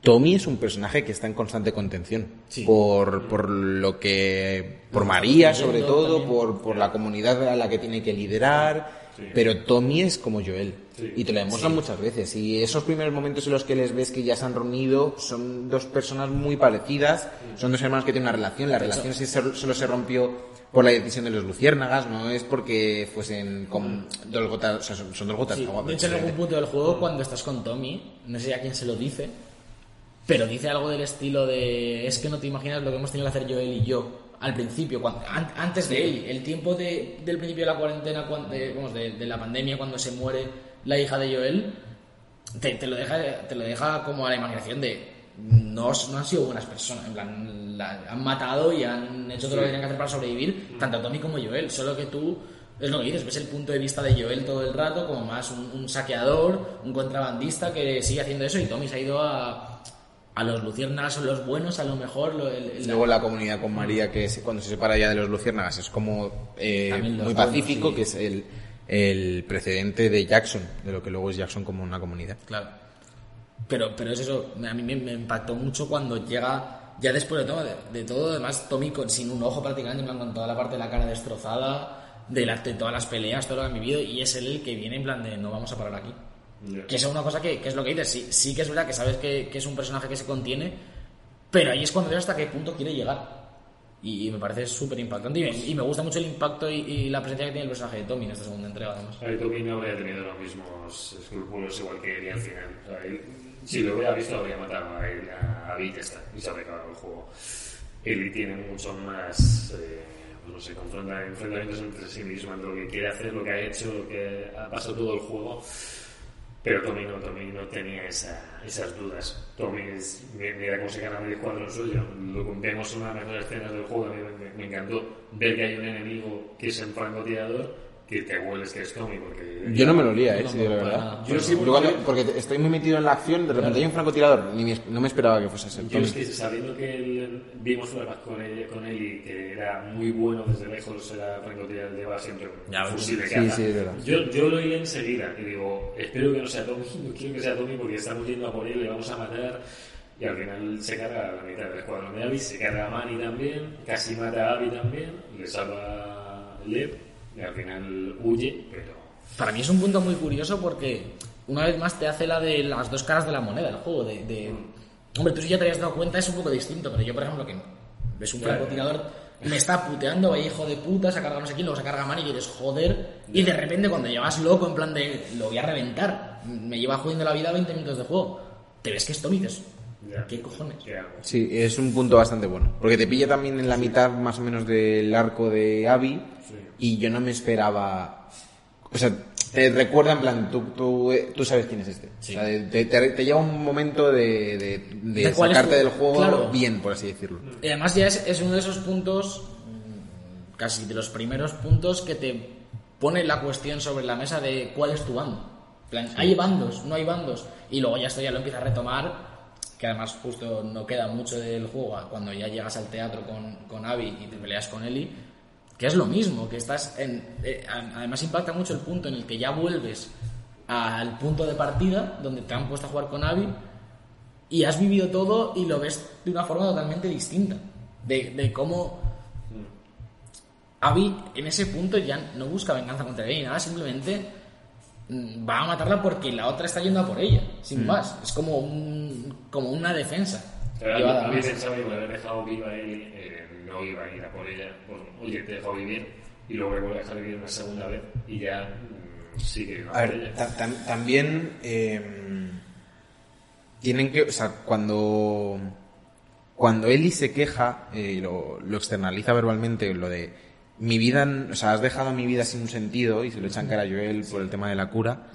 Tommy es un personaje que está en constante contención. Sí. Por, por lo que... Por María, sobre todo, también. por, por la comunidad a la que tiene que liderar. Pero Tommy es como Joel. Y te lo demuestran muchas veces. Y esos primeros momentos en los que les ves que ya se han reunido son dos personas muy parecidas. Son dos hermanos que tienen una relación. La relación sí se- solo se rompió por la decisión de los luciérnagas. No es porque fuesen con dos gotas. O sea, son, dos gotas Sí, agua. de hecho, en algún punto del juego, cuando estás con Tommy, no sé a quién se lo dice, pero dice algo del estilo de es que no te imaginas lo que hemos tenido que hacer Joel y yo al principio, cuando- an- antes de él, el tiempo de- del principio de la cuarentena, cuan- de, vamos, de, de la pandemia, cuando se muere la hija de Joel, te, te lo deja te lo deja como a la imaginación de no, no han sido buenas personas, en plan, la- han matado y han hecho todo lo que tenían que hacer para sobrevivir, tanto Tommy como Joel, solo que tú, es lo que dices, ves el punto de vista de Joel todo el rato, como más un, un saqueador, un contrabandista que sigue haciendo eso, y Tommy se ha ido a, a los luciérnagas son los buenos, a lo mejor, lo- el- el- Luego la comunidad con María, que es- cuando se separa ya de los luciérnagas, es como eh, muy pacífico, sí. que es el, el precedente de Jackson, de lo que luego es Jackson como una comunidad. Claro. Pero, pero es eso, a mí me, me impactó mucho cuando llega, ya después de todo, de, de todo, además Tommy con, sin un ojo prácticamente, con toda la parte de la cara destrozada, de, de todas las peleas, todo lo que han vivido, y es él el que viene en plan de no vamos a parar aquí. Que es una cosa que, que es lo que dices, sí, sí que es verdad que sabes que, que es un personaje que se contiene, pero ahí es cuando ves hasta qué punto quiere llegar. Y, me parece súper impactante y y me gusta mucho el impacto y, y la presencia que tiene el personaje de Tommy en esta segunda entrega, además. Tommy no habría tenido los mismos escrúpulos igual que Ellie al final. O sea, él, si lo hubiera visto, habría matado a él, a, esta, y se habría acabado el juego. Ellie tiene mucho más, eh, no sé, confronta, enfrentamientos entre sí misma, entre lo que quiere hacer, lo que ha hecho, lo que ha pasado todo el juego. Pero Tommy no, Tommy tenía esa, esas dudas. Tommy es, mi- mira cómo se gana medio cuadro suyo. Lo que vemos en una de las mejores escenas del juego. A mí me, me encantó ver que hay un enemigo que es el francotirador que te hueles que es Tommy, porque... Yo no me lo olía, eh, Yo sí, la verdad. Yo sí, Yo cuando- porque estoy muy metido en la acción, de repente hay un francotirador, ni me- no me esperaba que fuese ese. Yo es que sabiendo que él, vimos flashbacks con él, con él y que era muy bueno desde lejos, era francotirador, llevaba siempre un Ya, fusil de sí, caza. sí, es verdad. Yo, yo lo oí enseguida y digo, espero que no sea Tommy, [LAUGHS] no quiero que sea Tommy porque estamos yendo a por él, le vamos a matar. Y al final se carga la mitad del escuadrón de Abby, se carga a Manny también, casi mata a Abby también, le salva a Lev y al final huye, pero... Para mí es un punto muy curioso porque una vez más te hace la de las dos caras de la moneda el juego. De, de- Hombre, tú si ya te habías dado cuenta es un poco distinto, pero yo, por ejemplo, que ves un Claro. francotirador, me está puteando, vaya hijo de puta, se ha cargado no sé quién, luego se carga Manny y eres joder. Y de repente cuando llevas loco, en plan de lo voy a reventar, me lleva jodiendo la vida 20 minutos de juego, te ves que es Tommy. ¿qué cojones? Sí, es un punto bastante bueno. Porque te pilla también en la mitad más o menos del arco de Abby y yo no me esperaba... O sea, te recuerda en plan, tú, tú, tú sabes quién es este. O sea, te, te- te lleva un momento de, de, de ¿De sacarte del juego claro. bien, por así decirlo. Y además ya es, es uno de esos puntos, mm, casi de los primeros puntos que te pone la cuestión sobre la mesa de cuál es tu bando. Plan, Hay bandos, no hay bandos. Y luego ya esto ya lo empieza a retomar, que además justo no queda mucho del juego cuando ya llegas al teatro con, con Abby y te peleas con Ellie, que es lo mismo, que estás en... eh, además impacta mucho el punto en el que ya vuelves al punto de partida, donde te han puesto a jugar con Abby, y has vivido todo y lo ves de una forma totalmente distinta. De, de cómo Abby en ese punto ya no busca venganza contra ella ni nada, simplemente mm, va a matarla porque la otra está yendo a por ella, sin más. Es como, un, como una defensa. A pensaba que dejado viva a él, eh, no iba a ir a por ella. Pues, oye, te dejo vivir y luego vuelvo a dejar vivir una segunda vez y ya mm, sí que iba A por ver, ella. ta- tam- también eh, tienen que, o sea, cuando cuando Eli se queja eh, y lo, lo externaliza verbalmente, lo de mi vida, o sea, has dejado mi vida sin un sentido y se lo echan cara a Joel por el tema de la cura.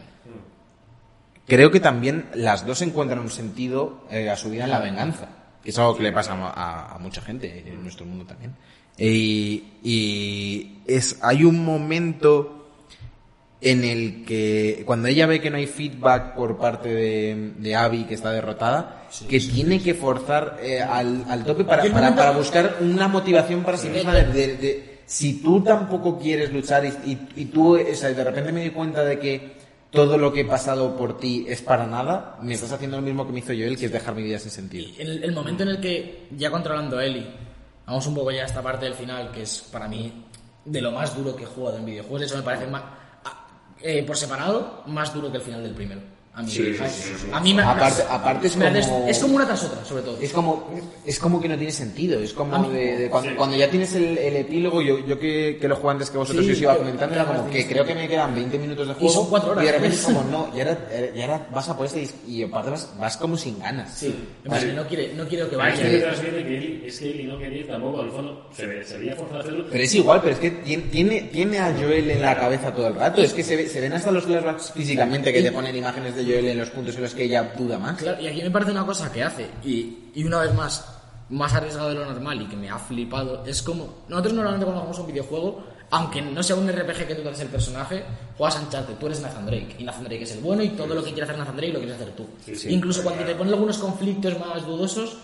Creo que también las dos encuentran un sentido eh, a su vida en la venganza, es algo que le pasa a, mucha gente en nuestro mundo también. Y, y es, hay un momento en el que cuando ella ve que no hay feedback por parte de, de Abby que está derrotada, que tiene que forzar eh, al, al tope para, para, para buscar una motivación para sí misma de, de- de- si tú tampoco quieres luchar y, y- y tú o sea, de repente me di cuenta de que todo lo que he pasado por ti es para nada, me estás haciendo lo mismo que me hizo Joel, que es dejar mi vida sin sentido. En el, el momento en el que ya controlando a Ellie, vamos un poco ya a esta parte del final, que es para mí de lo más duro que he jugado en videojuegos, eso me parece más, a- eh, por separado más duro que el final del primero. A mí, Sí, sí, a, sí, sí. a mí me, Aparte- aparte es me como- es como una tras otra, sobre todo. Es como, es como que no tiene sentido. Es como mí- de, de cuando, Sí. cuando ya tienes el, el epílogo, yo, yo que, que lo juego antes que vosotros Sí, y os iba comentando, era como que- creo que me quedan 20 minutos de juego. son cuatro horas. Y de repente es como, [LAUGHS] no, y ahora, y ahora vas a por este y, y aparte vas, vas como sin ganas. Sí, plan, no, quiere, no quiero que Ah, es que vaya. él, es que él no quería tampoco, al fondo se, ve- se veía forzado a hacerlo. Pero es igual, pero es que tiene, tiene, tiene a Joel en la cabeza todo el rato. Es que se, ve- se ven hasta los flashbacks físicamente que te ponen imágenes de Joel en los puntos en los que ella duda más. Claro, y aquí me parece una cosa que hace, y, y una vez más, más arriesgado de lo normal y que me ha flipado, es como, nosotros normalmente cuando jugamos un videojuego, aunque no sea un RPG que tú te haces el personaje, juegas a Uncharted, tú eres Nathan Drake, y Nathan Drake es el bueno, y todo lo que quiere hacer Nathan Drake lo quieres hacer tú. Sí, sí. Incluso cuando te ponen algunos conflictos más dudosos,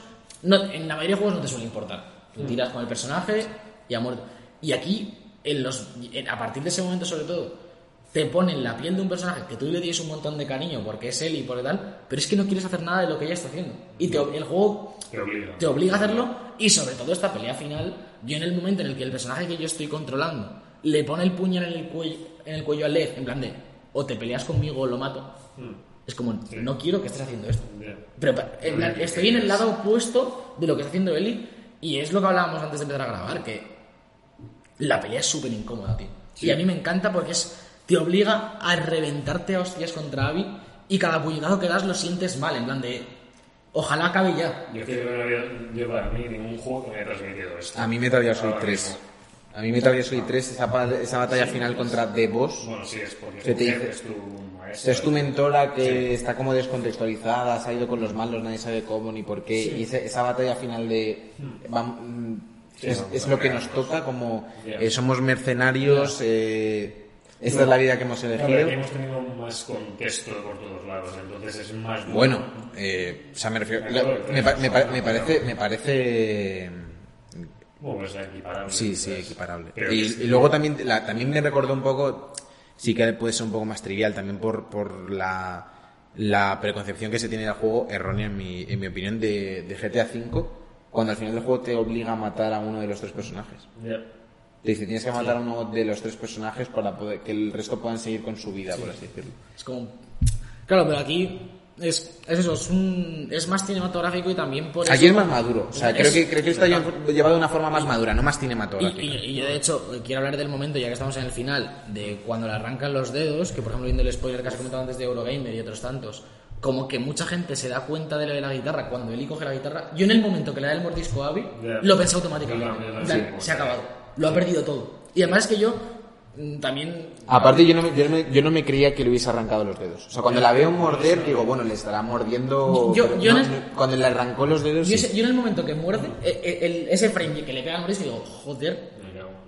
no, en la mayoría de juegos no te suele importar. Tú tiras con el personaje y ha muerto. Y aquí, en los, en- a partir de ese momento sobre todo, te ponen la piel de un personaje que tú le tienes un montón de cariño porque es él y por tal, pero es que no quieres hacer nada de lo que ella está haciendo. Y te- el juego Te obliga. te obliga a hacerlo y sobre todo esta pelea final, yo en el momento en el que el personaje que yo estoy controlando le pone el puñal en el cuello, en el cuello a Lev, en plan de, o te peleas conmigo o lo mato, es como, no quiero que estés haciendo esto. Ya. Pero pa- en plan, estoy en el lado opuesto de lo que está haciendo Eli y es lo que hablábamos antes de empezar a grabar, que la pelea es súper incómoda, tío. Y a mí me encanta porque es, te obliga a reventarte a hostias contra Abby y cada puñetazo que das lo sientes mal, en plan de, ojalá acabe ya. Yo creo que no había, yo para mí, ningún juego que me haya transmitido esto. A mí Metal Gear Solid Ahora 3. mismo. A mí Metal Gear Solid 3, esa, esa batalla final contra The Boss. Bueno, sí, es porque Se tu te dice- es tu maestro. Es tu mentora que está como descontextualizada, se ha ido con los malos, nadie sabe cómo ni por qué. Y esa batalla final de... mm, Sí, es, lo que nos toca como eh, somos mercenarios, eh, esta es la vida que hemos elegido. aquí hemos tenido más contexto por todos lados, entonces es más Bueno, eh, o sea, me refiero. la- me, pa- me pa- me parece. Me parece. Bueno, pues equiparable. Sí, sí, equiparable. Pero Y, sí. y luego también, la- también me recordó un poco, sí que puede ser un poco más trivial, también por, por la, la preconcepción que se tiene del juego, errónea en mi, en mi opinión, de, de GTA V, cuando al final del juego te obliga a matar a uno de los tres personajes. Ya. Te dice, tienes que matar a uno de los tres personajes para poder, que el resto puedan seguir con su vida, por así decirlo. Es como. Claro, pero aquí es, es eso, es, un, es más cinematográfico y también por Aquí eso- es más maduro, o sea, Es- creo que, creo que está llevado de una forma más madura, no más Y, cinematográfica. y- y yo, de hecho, quiero hablar del momento, ya que estamos en el final, de cuando le arrancan los dedos, que por ejemplo, viendo el spoiler que has comentado antes de Eurogamer y otros tantos, como que mucha gente se da cuenta de lo de la guitarra cuando Eli coge la guitarra. Yo, en el momento que le da el mordisco a Abby, Ya. lo pensé automáticamente. Plan, sí. se ha acabado, lo ha perdido todo. Y además es que yo mm, también. Aparte, yo no, me, yo, no me, yo no me creía que le hubiese arrancado los dedos. O sea, cuando la veo morder, digo, bueno, le estará mordiendo. Yo- no- cuando le arrancó los dedos. Yo, sí. ese- yo en el momento que muerde, eh, eh, el- ese frame que le pega al mordisco, digo, joder.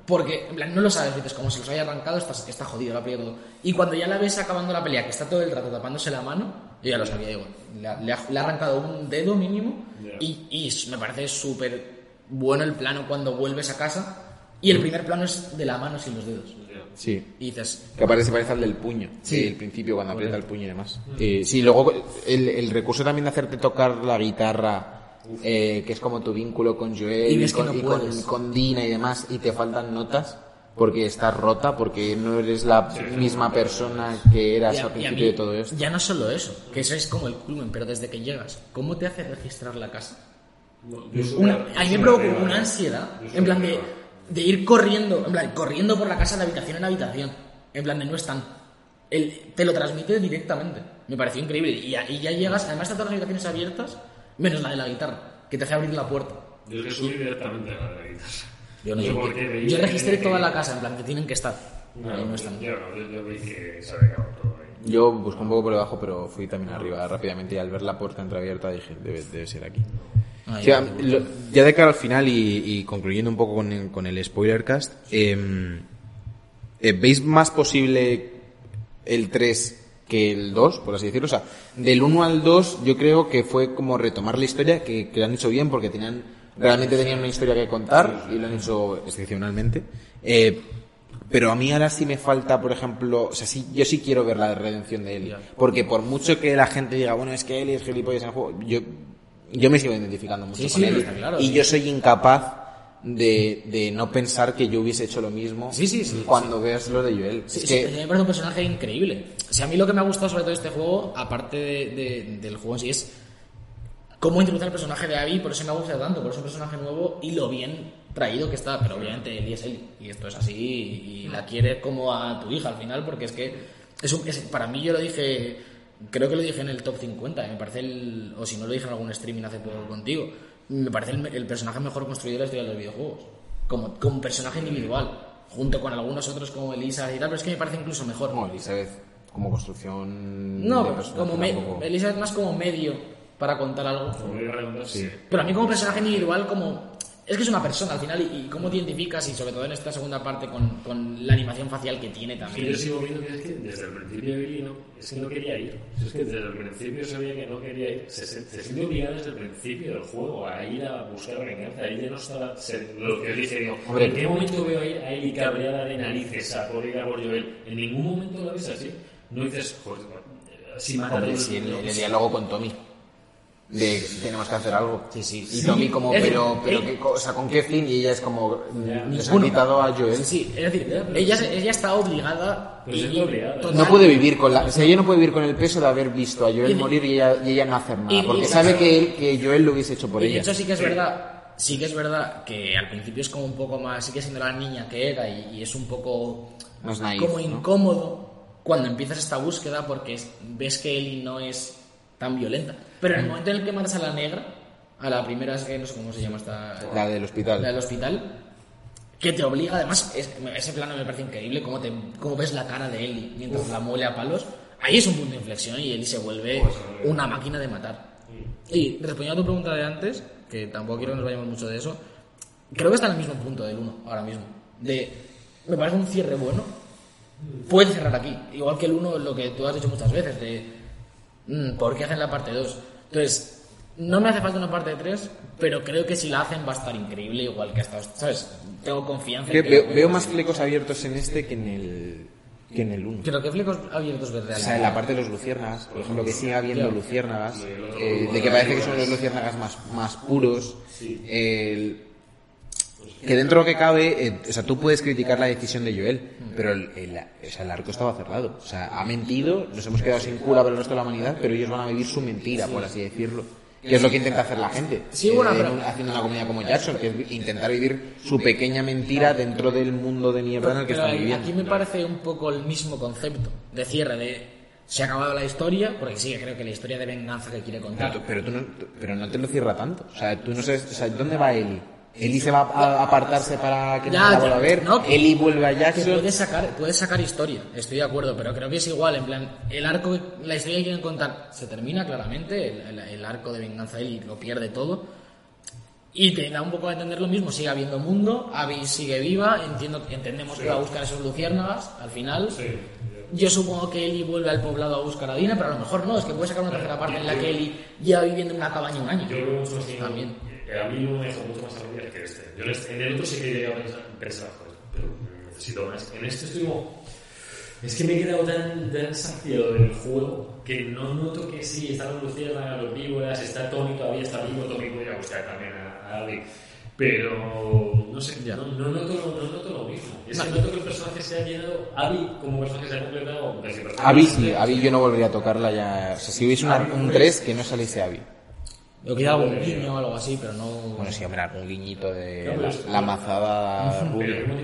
Porque, en plan, no lo sabes, dices, como se los haya arrancado, está, está jodido, lo ha perdido todo. Y cuando ya la ves acabando la pelea, que está todo el rato tapándose la mano, yo ya lo sabía, digo, le ha, le ha- le ha arrancado un dedo mínimo y, y me parece súper bueno el plano cuando vuelves a casa y el primer plano es de la mano sin los dedos. Sí. Y dices, Que aparece, parece al del puño. Sí. El principio, cuando aprieta el puño y demás. Eh, sí, luego el, el recurso también de hacerte tocar la guitarra, eh, que es como tu vínculo con Joel Y con, no y con- Dina y demás, y te faltan notas porque estás rota, porque no eres la misma persona que eras a- al principio mí, de todo esto. Ya no solo eso, que eso es como el culmen, pero desde que llegas, ¿cómo te hace registrar la casa? Una- a mí me provocó una ansiedad, en plan de, de ir corriendo, en plan, corriendo por la casa de habitación en habitación, en plan de no están. El, te lo transmite directamente, me pareció increíble. Y ya, y ya llegas, además están todas las habitaciones abiertas, menos la de la guitarra, que te hace abrir la puerta. Yo es que subí directamente a la guitarra. Yo, no, registré toda la casa, en plan, que tienen que estar. No, Ahí no están. yo yo, yo vi que se había acabado todo ahí. Yo busqué un poco por debajo, pero fui también arriba rápidamente y al ver la puerta entreabierta dije, debe, debe ser aquí. O sea, lo- ya de cara al final y, y concluyendo un poco con el, con el spoilercast, eh, eh, ¿veis más posible el 3 que el 2, por así decirlo? O sea, del 1 al 2 yo creo que fue como retomar la historia, que, que lo han hecho bien porque tenían realmente tenían una historia que contar y lo han hecho excepcionalmente. Eh, pero a mí ahora sí me falta, por ejemplo, o sea, sí, yo sí quiero ver la redención de Eli. Porque por mucho que la gente diga, bueno, es que Eli es gilipollas en el juego, yo, yo me sigo identificando mucho Sí, con sí, está claro, y sí. yo soy incapaz de, de no pensar que yo hubiese hecho lo mismo Sí, sí, sí, cuando veas lo de Joel. Es que, a mí me parece un personaje increíble. O sea, a mí lo que me ha gustado sobre todo este juego, aparte de- de- del juego en sí, es cómo introduce el personaje de Abby, por eso me ha gustado tanto, por eso es un personaje nuevo y lo bien traído que está. Pero obviamente Ellie es Ellie, y esto es así, y, y la quieres como a tu hija al final, porque es que es, un- es- para mí yo lo dije, creo que lo dije en el top 50, me parece el, o si no lo dije en algún streaming hace poco contigo, me parece el, el personaje mejor construido de la historia de los videojuegos, como, como personaje individual, junto con algunos otros como Elisa y tal, pero es que me parece incluso mejor. como Elizabeth, como construcción. No, de como me- Elizabeth más como medio para contar algo. Sí. Pero a mí como personaje individual, como... Es que es una persona al final y, y cómo te identificas y sobre todo en esta segunda parte con, con la animación facial que tiene también. yo sigo viendo que es que desde el principio Billy no, es que no quería ir. Es que desde el principio se veía que no quería ir. Se, se, se siente obligada desde el principio del juego a ir a buscar venganza. Ella no estaba. se- lo que dije, digo, Hombre. ¿en qué momento veo a ir- a Ellie cabreada de narices a por ir a por Joel? En ningún momento lo ves así. No dices, joder, si mata a Hombre, sí, el el diálogo con Tommy. De tenemos que hacer algo. Sí, sí. Y Sí. Tommy como, Es pero, pero eh, qué cosa, con Kathleen y ella es como, nos han quitado a Joel. Sí, sí, es decir, ella, ella está obligada y, está obligada. No puede vivir con la, o sea, ella no puede vivir con el peso de haber visto a Joel Y- morir y ella, y ella no hacer nada, y- porque y- sabe que, él- que Joel lo hubiese hecho por Y de ella. hecho sí que es verdad, sí que es verdad que al principio es como un poco más, sigue siendo la niña que era y, y es un poco Más naif, como ¿no? incómodo cuando empiezas esta búsqueda porque es- ves que Ellie no es tan violenta. Pero en el momento en el que matas a la negra, a la primera es que no sé cómo se llama esta... La del hospital. La del hospital, que te obliga, además, es- ese plano me parece increíble, cómo, te, cómo ves la cara de Ellie mientras la muele a palos. Ahí es un punto de inflexión y Ellie se vuelve una máquina de matar. Y respondiendo a tu pregunta de antes, que tampoco quiero que nos vayamos mucho de eso, creo que está en el mismo punto del 1 ahora mismo. De, me parece un cierre bueno, puede cerrar aquí. Igual que el 1, lo que tú has dicho muchas veces, de ¿por qué hacen la parte 2? Entonces, no me hace falta una parte 3, pero creo que si la hacen va a estar increíble, igual que hasta, ¿sabes? Tengo confianza. en Que veo, veo más flecos abiertos en este que en el que en el 1. Creo que flecos abiertos ves O sea, en la parte de los luciérnagas, por ejemplo, que siga habiendo luciérnagas, eh, de que parece que son los luciérnagas más, más puros, el- que dentro de lo que cabe, eh, o sea, tú puedes criticar la decisión de Joel, pero el, el- o sea, el arco estaba cerrado. O sea, ha mentido, nos hemos quedado sin cura para el resto de la humanidad, pero ellos van a vivir su mentira, por así decirlo. Que es lo que intenta hacer la gente. Sí, bueno, eh, pero- haciendo una comunidad como Jackson, que es intentar vivir su pequeña mentira dentro del mundo de mierda en el que Pero están viviendo. aquí me parece un poco el mismo concepto de cierre de se ha acabado la historia, porque sí, creo que la historia de venganza que quiere contar. Pero, pero tú no, pero no te lo cierra tanto. O sea, tú no sabes, o sea, ¿dónde va Eli? Eli se va a apartarse para que no Ya, la ya, vuelva a ver. no, que- Eli vuelve a Jackson. puede sacar, puede sacar historia, estoy de acuerdo, pero creo que es igual, en plan, el arco, la historia que quieren contar se termina claramente, el, el- el arco de venganza de él lo pierde todo, y te da un poco a entender lo mismo, sigue habiendo mundo, Abby sigue viva, entiendo, entendemos que va a buscar esos luciérnagas al final. Yo supongo que Eli vuelve al poblado a buscar a Dina, pero a lo mejor no, es que puede sacar una tercera parte en la que Eli lleva viviendo en una cabaña un año. Yo creo que También. Eh, A mí no me dejó mucho más alegría que este. Yo en este- en el otro sí que llegué a pensar, pensar joder, pero necesito más. En este estoy como. Es que me he quedado tan, tan saciado del juego que no noto que sí, están los luciérnagas, los víboras, está Tommy todavía, está vivo, Tommy voy a buscar también a, a Abby. Pero no sé, Ya. no, no noto, no noto lo mismo. Es que noto que el personaje se ha llenado, Abby como personaje se ha completado. Abby sí, Abby yo no volvería a tocarla ya. O sea, si hubiese una- un 3, que no saliese Abby. Yo quería algún guiño o algo así, pero no... Bueno, sí, hombre, algún guiñito de No, la, es- la mazada [LAUGHS] Pero.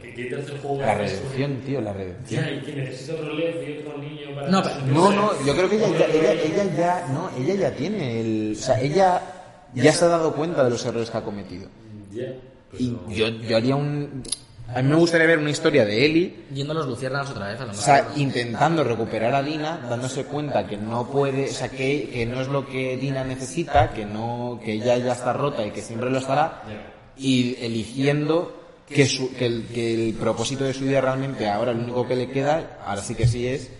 ¿Qué, qué tercer juego La redención, tío, la redención. Ya, y que necesita otro LED y otro niño para... No, pero- No, no, yo creo que ella, ya- ella, ella ya, no, ella ya tiene el, o sea, ella ya se ha dado cuenta de los errores que ha cometido. Ya. Y yo, yo haría un, a mí me gustaría ver una historia de Eli, Yendo a los luciérnagas otra vez, a lo o mejor. sea, intentando recuperar a Dina, dándose cuenta que no puede, o sea, que, que no es lo que Dina necesita, que no, que ella ya está rota y que siempre lo estará, y eligiendo que, su- que, el, que el propósito de su vida realmente ahora lo único que le queda, ahora sí que sí es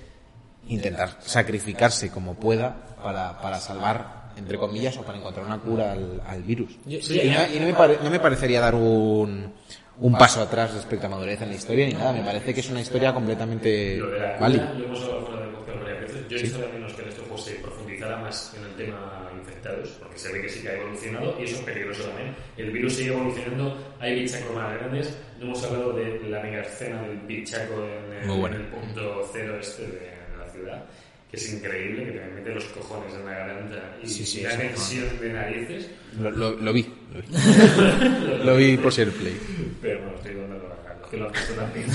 intentar sacrificarse como pueda para, para salvar, entre comillas, o para encontrar una cura al, al virus. Yo- y no, y no me pare- no me parecería dar un, un paso atrás respecto a madurez en la historia ni nada, me parece que es una historia completamente Lo de la válida. cura, lo hemos hablado fuera del podcast varias veces. Yo he visto menos que en este juego se profundizara más en el tema infectados, porque se ve que sí que ha evolucionado y eso es peligroso también. El virus sigue evolucionando, hay bichacos más grandes. No hemos hablado de la mega escena del bichaco en el, en el punto cero este de la ciudad, que es increíble, que te mete los cojones en la garganta y, y la tensión de narices. Lo, lo- lo vi, lo [LAUGHS] vi. lo vi por ser play. Pero no estoy dando a bajarlo, que lo has visto también.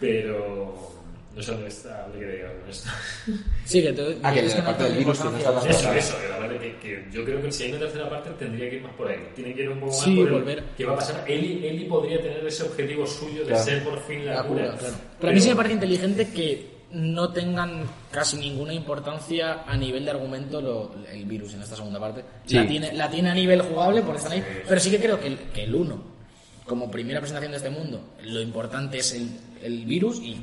Pero no sé dónde está, hablé que diga con esto. Sí, que te, Ah, que es la parte del virus que no está Eso, eso, que la verdad que, que yo creo que si hay una tercera parte tendría que ir más por ahí. Tiene que ir un poco más Sí, por el- volver. ¿Qué va a pasar? Eli, Eli podría tener ese objetivo suyo de Claro. ser por fin la, La cura. cura, claro. Pero a mí sí me parece inteligente que no tengan casi ninguna importancia a nivel de argumento lo- el virus en esta segunda parte. Sí. La, tiene, la tiene a nivel jugable porque están ahí, pero sí que creo que el, que el 1, como primera presentación de este mundo, lo importante es el, el virus y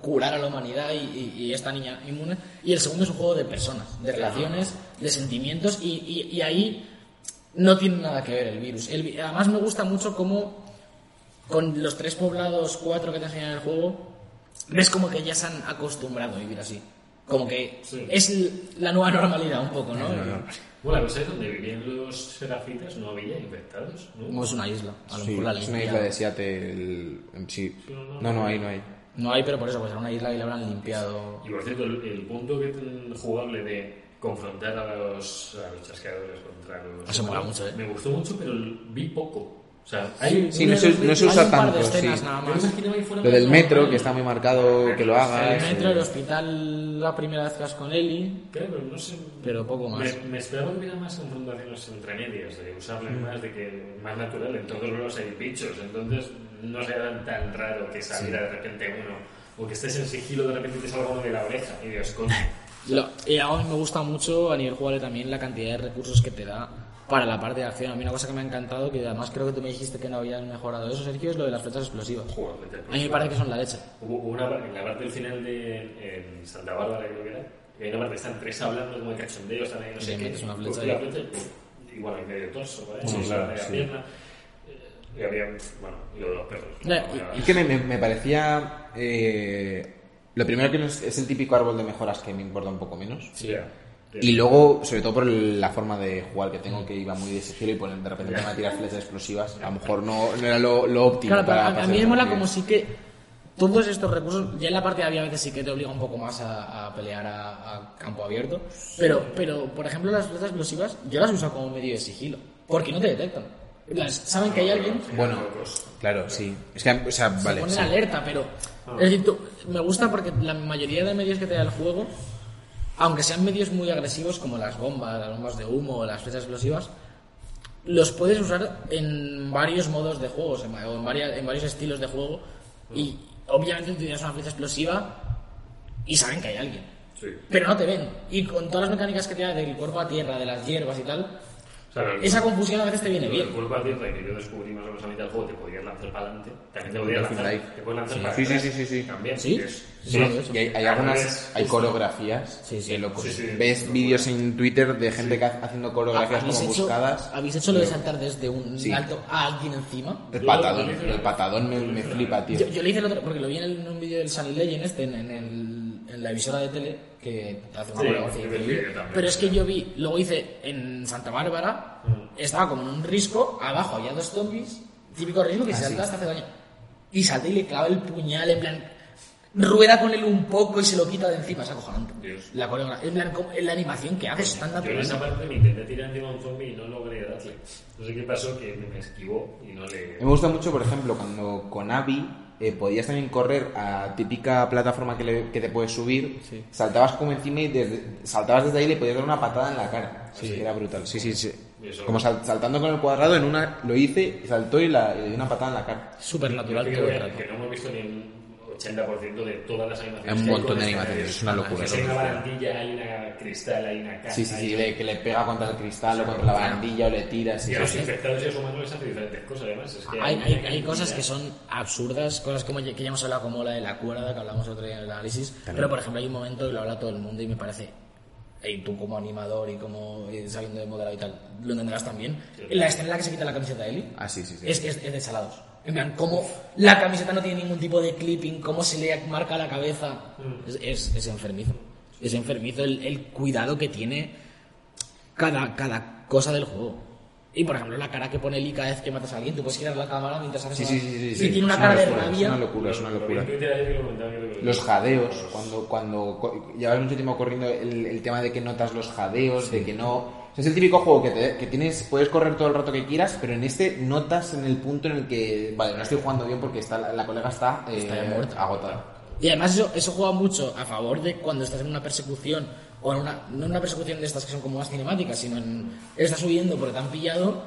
curar a la humanidad y, y- y esta niña inmune. Y el segundo es un juego de personas, de relaciones, de sentimientos y, y- y ahí no tiene nada que ver el virus. El además me gusta mucho cómo con los tres poblados, cuatro que te enseñan en el juego, ves como que ya se han acostumbrado a vivir así. Como que Sí. es la nueva normalidad un poco, ¿no? Bueno, la cosa es donde vivían los serafitas, no había infectados, ¿no? Como es una isla. A lo Sí, mejor la es una isla de Seattle. Sí. No, no hay, no hay. No hay, pero por eso, pues era una isla y la habrán limpiado. Y por cierto, el, el punto que ten- jugable de confrontar a los, a los chasqueadores contra los. Eso mola mucho, ¿eh? Me gustó mucho, pero vi poco. O sea, hay. Sí, no se, no se Hay usa par de tanto, sí. escenas nada más. fuera Lo del metro, que está muy marcado que lo haga. El sí. metro, el hospital, la primera vez que vas con Eli, Claro, pero no sé. pero poco más. Me, me esperaba que hubiera más confrontaciones entre medias, de usarle Mm. más, de que más natural. En todos los hay bichos, entonces no será tan raro que saliera de repente uno, o que estés en sigilo de repente te salga uno de la oreja y digas, coño. [LAUGHS] Lo- y a mí me gusta mucho a nivel jugable también la cantidad de recursos que te da para la parte de acción. A mí una cosa que me ha encantado, que además creo que tú me dijiste que no habías mejorado eso, Sergio, es lo de las flechas explosivas. Joder, A mí me parece que son la leche. Hubo una parte- en la parte del final de en Santa Bárbara, creo que era, que hay una parte que están tres hablando como de cachondeo, están ahí no Y sé qué. metes una flecha Coge y- la flecha bueno, y medio torso, ¿vale? Sí, Sí, claro, sí. pierna. Y había, bueno, y lo de los perros. Como Y es que me, me- me parecía... eh, lo primero que no es, es el típico árbol de mejoras que me importa un poco menos. Sí. Y luego, sobre todo por la forma de jugar que tengo, que iba muy de sigilo y poner, de repente me a tirar flechas explosivas. A lo mejor no, no era lo, lo óptimo. Claro, para a, a mí me mola partida. como sí que todos estos recursos, ya en la parte de había veces sí que te obliga un poco más a, a pelear a, a campo abierto, pero, pero por ejemplo las flechas explosivas yo las uso como medio de sigilo, porque no te detectan. Las- saben que hay alguien, Bueno, claro, sí. Es que, o sea, se vale. ponen sí. alerta, pero es decir, tú- me gusta porque la mayoría de medios que te da el juego, aunque sean medios muy agresivos como las bombas, las bombas de humo o las flechas explosivas, los puedes usar en varios modos de juegos, en, en, varias- en varios estilos de juego. Y obviamente tienes una flecha explosiva y saben que hay alguien. Sí. Pero no te ven. Y con todas las mecánicas que te da del cuerpo a tierra, de las hierbas y tal, O sea, esa confusión a veces te viene bien. del cuerpo a tierra y que yo descubrí más o menos a mitad del juego, te podías lanzar para adelante. También te podías lanzar, te puedes lanzar Sí. para Sí, sí, atrás sí, sí, sí. También. ¿Sí? es- Sí, he hecho. Y hay, hay Al algunas, hay coreografías Sí, sí. de locos. Sí, sí. Ves vídeos en Twitter de gente que ha- haciendo coreografías ¿Habéis como hecho, buscadas. ¿Habéis hecho lo de saltar desde un Sí. alto a alguien encima? El patadón, el patadón me, me flipa, tío. Yo, yo le hice el otro, porque lo vi en, el- en un vídeo del Sunny Legend este, en, en el- en la emisora de tele, que hace una Sí, increíble. vídeo también. Pero es que yo vi, luego hice en Santa Bárbara, estaba como en un risco, abajo había dos zombies, típico risco que se salta hasta hace daño. Y salta y le clava el puñal, en plan, rueda con él un poco y se lo quita de encima, es acojonante. Dios. La coreografía, en plan, como- la animación que hace es tan Yo en esa parte me intenté tirar encima de un zombie y no logré darle. No sé qué pasó, que me esquivó y no le... Me gusta mucho, por ejemplo, cuando con Abby eh, podías también correr a típica plataforma que, le- que te puedes subir, saltabas como encima y desde- saltabas desde ahí y le podías dar una patada en la cara. Sí, era brutal. Sí, sí, sí. Como sal- saltando con el cuadrado, en una lo hice, saltó y, la, y le di una patada en la cara. Súper natural que, que no hemos visto ni el 80% de todas las animaciones. Hay un que montón de este animaciones, es una locura. Que hay una barandilla, hay una cristal, hay una casa. Sí, sí, sí, le- que le pega contra el cristal o contra la barandilla o le tira. Sí, Y a los infectados y a los humanos les hace diferentes cosas, además. Es que Hay, hay, una hay cosas que son absurdas, cosas como que ya hemos hablado como la de la cuerda que hablamos otro día en el análisis, pero por ejemplo hay un momento que lo habla todo el mundo y me parece, y tú como animador y como sabiendo de modelado y tal, lo entenderás también, la escena en la que se quita la camiseta de Eli Ah, sí, sí, sí. es, es, es de salados. En plan, cómo la camiseta no tiene ningún tipo de clipping, cómo se le marca la cabeza, es, es, es enfermizo. Es enfermizo el, el cuidado que tiene cada, cada cosa del juego. Y por ejemplo, la cara que pone Eli cada vez que matas a alguien, tú puedes girar la cámara mientras haces Sí, sí, sí, sí, y sí. tiene una Es cara de locura, rabia. Es una locura, es una locura. Los jadeos, cuando, cuando llevas mucho tiempo corriendo el, el tema de que notas los jadeos, de que no... o sea, es el típico juego que, te- que tienes, puedes correr todo el rato que quieras, pero en este notas en el punto en el que, vale, no estoy jugando bien porque está, la colega está, eh, Está muerta. agotada. Y además eso, eso juega mucho a favor de cuando estás en una persecución, o en una, no en una persecución de estas que son como más cinemáticas, sino en estás subiendo porque te han pillado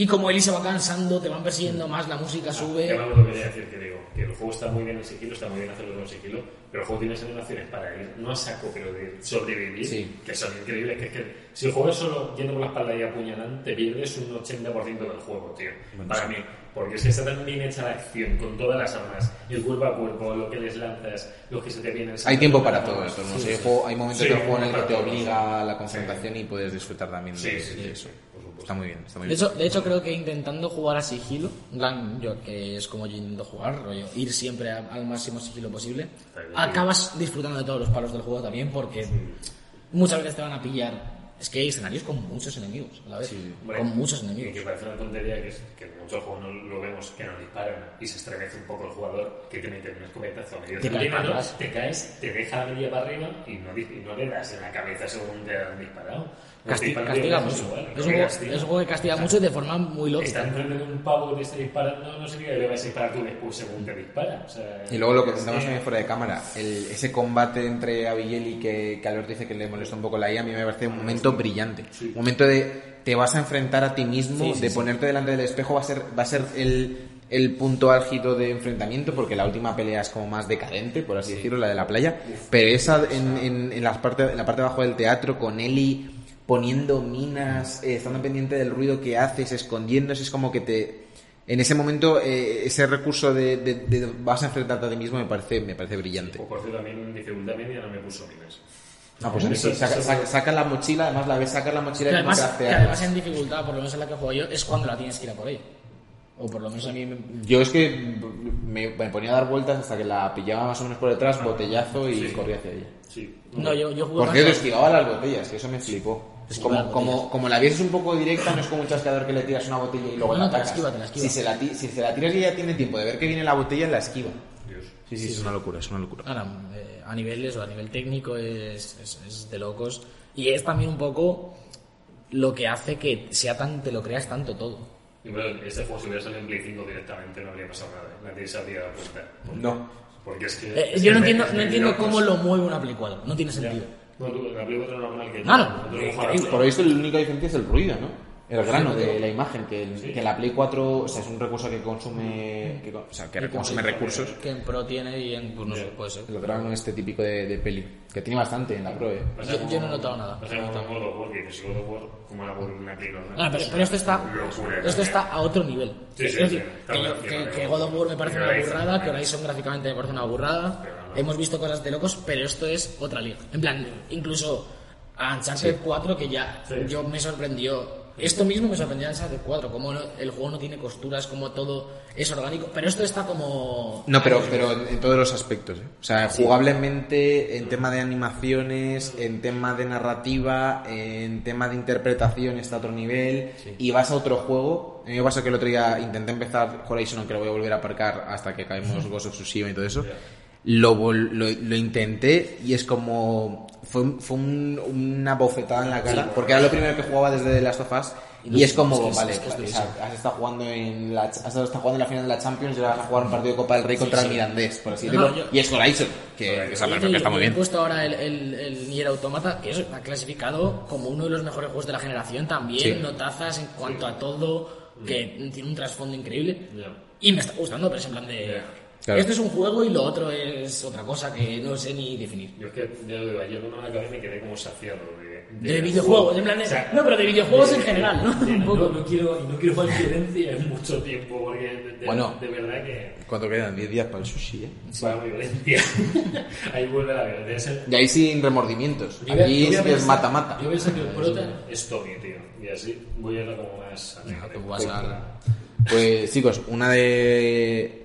y como Eli se va cansando, te van persiguiendo más, la música sube. Ya me lo quería decir, que digo, que el juego está muy bien en sigilo, está muy bien hacerlo con sigilo, pero el juego tiene esas animaciones para ir, no a saco, pero de sobrevivir, Sí. que son increíbles. Que es que si el juego es solo yendo por la espalda y apuñalando, te pierdes un 80% del juego, tío. para mí. Porque es que está tan bien hecha la acción, con todas las armas, el cuerpo a cuerpo, lo que les lanzas, los que se te vienen. Hay tiempo para todo esto, ¿no? sé, juego- hay momentos Sí, del juego en el que te obliga a la concentración y puedes disfrutar también de, Sí, sí, de sí, eso. Está muy bien, está muy De bien. hecho, de hecho, creo que intentando jugar a sigilo, en plan, yo que es como yo intento jugar, rollo, ir siempre a- al máximo sigilo posible, acabas disfrutando de todos los palos del juego también porque muchas veces te van a pillar. Es que hay escenarios con muchos enemigos a la vez, Hombre, con muchos Y enemigos. que parece una tontería que, es, que en muchos juegos no lo vemos que nos disparan y se estremece un poco el jugador que te mete un escopetazo a medio Te caes te caes, te deja la media para arriba y no, y no le das en la cabeza según te han disparado. Los Casti- castiga mucho. Es un, juego, castiga. es un juego que castiga mucho y de forma muy Está lógica. enfrente de un pavo que te está disparando, no sé qué, le vas a disparar tú después según te dispara. O sea, Y luego lo que comentamos también fuera de cámara, el- ese combate entre Abigail y que, que Alberto dice que le molesta un poco la IA, a mí me parece un momento brillante. Un momento de te vas a enfrentar a ti mismo, de ponerte delante del espejo va a ser, va a ser el, el punto álgido de enfrentamiento, porque la última pelea es como más decadente, por así decirlo, la de la playa, pero esa en, en, en las parte, en la parte de abajo del teatro con Eli poniendo minas, eh, estando pendiente del ruido que haces, escondiéndose, es como que te... En ese momento, eh, ese recurso de, de- de vas a enfrentarte a ti mismo me parece, me parece brillante. O por cierto, también en dificultad media no me puso minas. Ah, pues sí, saca, eso- saca- saca la mochila, además la ves sacar la mochila y además, que además en dificultad, por lo menos en la que juego yo, es cuando la tienes que ir a por ella. O por lo menos a mí me... Yo es que me, me ponía a dar vueltas hasta que la pillaba más o menos por detrás, botellazo y Sí. corría hacia ella. Sí. No, yo, yo jugué Por más esquivaba las botellas, que eso me flipó. Es Esquiva como, como, como la vieses un poco directa, no es como un chasqueador que le tiras una botella y luego No, la no, te la atacas. esquiva, te la esquiva. Si se la, si se la tiras y ella tiene tiempo de ver que viene la botella, la esquiva. Dios. Sí, sí, es una locura, es una locura. Ahora, eh, a niveles o a nivel técnico es, es- es de locos. Y es también un poco lo que hace que sea tan, te lo creas tanto todo. Y bueno, este juego si hubiera salido en Play 5 directamente no habría pasado nada. Nadie se habría dado cuenta. No. Porque es que... Eh, es yo que no entiendo, es no entiendo cómo lo mueve una Play 4. No tiene Ya. Sentido. No, tú, la Play 4 normal que... Claro, eh, jugamos- Por visto, la única diferencia es el ruido, ¿no? El grano de la imagen, que, el- que la Play 4 o sea, es un recurso que consume, que, con- o sea, que consume recursos. Que en Pro tiene y en. Pues no sé, puede ser. El grano este típico de, de peli, que tiene bastante en la Pro, ¿eh? Yo- como- yo no he notado nada. Va a ser como God of War, que dices, God of War, como la por una Play normal. Ah, pero, pero esto está Locura, esto está a otro nivel. Sí, sí, es decir, que, que- God of War me parece una burrada, que. Horizon gráficamente me parece una burrada. Hemos visto cosas de locos, pero esto es otra liga. En plan, incluso a Uncharted 4, que ya Sí. yo me sorprendió. Esto mismo me sorprendió a Uncharted 4, como el juego no tiene costuras, como todo es orgánico. Pero esto está como. No, pero, pero en, en todos los aspectos. ¿eh? O sea, jugablemente, en tema de animaciones, en tema de narrativa, en tema de interpretación está a otro nivel. Y vas a otro juego. A mí me pasa que el otro día intenté empezar Horizon, aunque lo voy a volver a aparcar hasta que caemos [LAUGHS] Ghost of Tsushima y todo eso. Lo, lo, lo intenté y es como. Fue, fue un- una bofetada en la cara, porque era lo primero que jugaba desde The Last of Us. Y es como, es que es- vale, es que es has estado jugando en la has estado jugando en la final de la Champions y ahora vas a jugar un partido de Copa del Rey contra el Mirandés, por así No, decirlo. no, yo- y es Horizon, que, esa que está muy he bien. puesto ahora el, el, el Nier Automata, que está clasificado como uno de los mejores juegos de la generación también, Sí. notazas en cuanto a todo, que tiene un trasfondo increíble. Y me está gustando, pero es en plan de... Claro. Esto es un juego y lo otro es otra cosa que no sé ni definir. Yo es que, ya lo digo, ayer cuando me acabé me quedé como saciado de... De videojuegos, en plan de... O sea, no, pero de videojuegos en general, ¿no? de- Un poco. no, no quiero, no quiero jugar violencia en mucho tiempo, porque de, de- Bueno. de verdad que ¿Cuánto quedan? 10 días para el sushi, ¿eh? va muy violencia. [LAUGHS] Ahí vuelve la violencia. Y ahí sin remordimientos. Yo Aquí yo sí es pensar- mata-mata. Yo pensé que el prota... Es Tommy, tío. Y así voy a ir como más... vas a- Pues chicos, una de...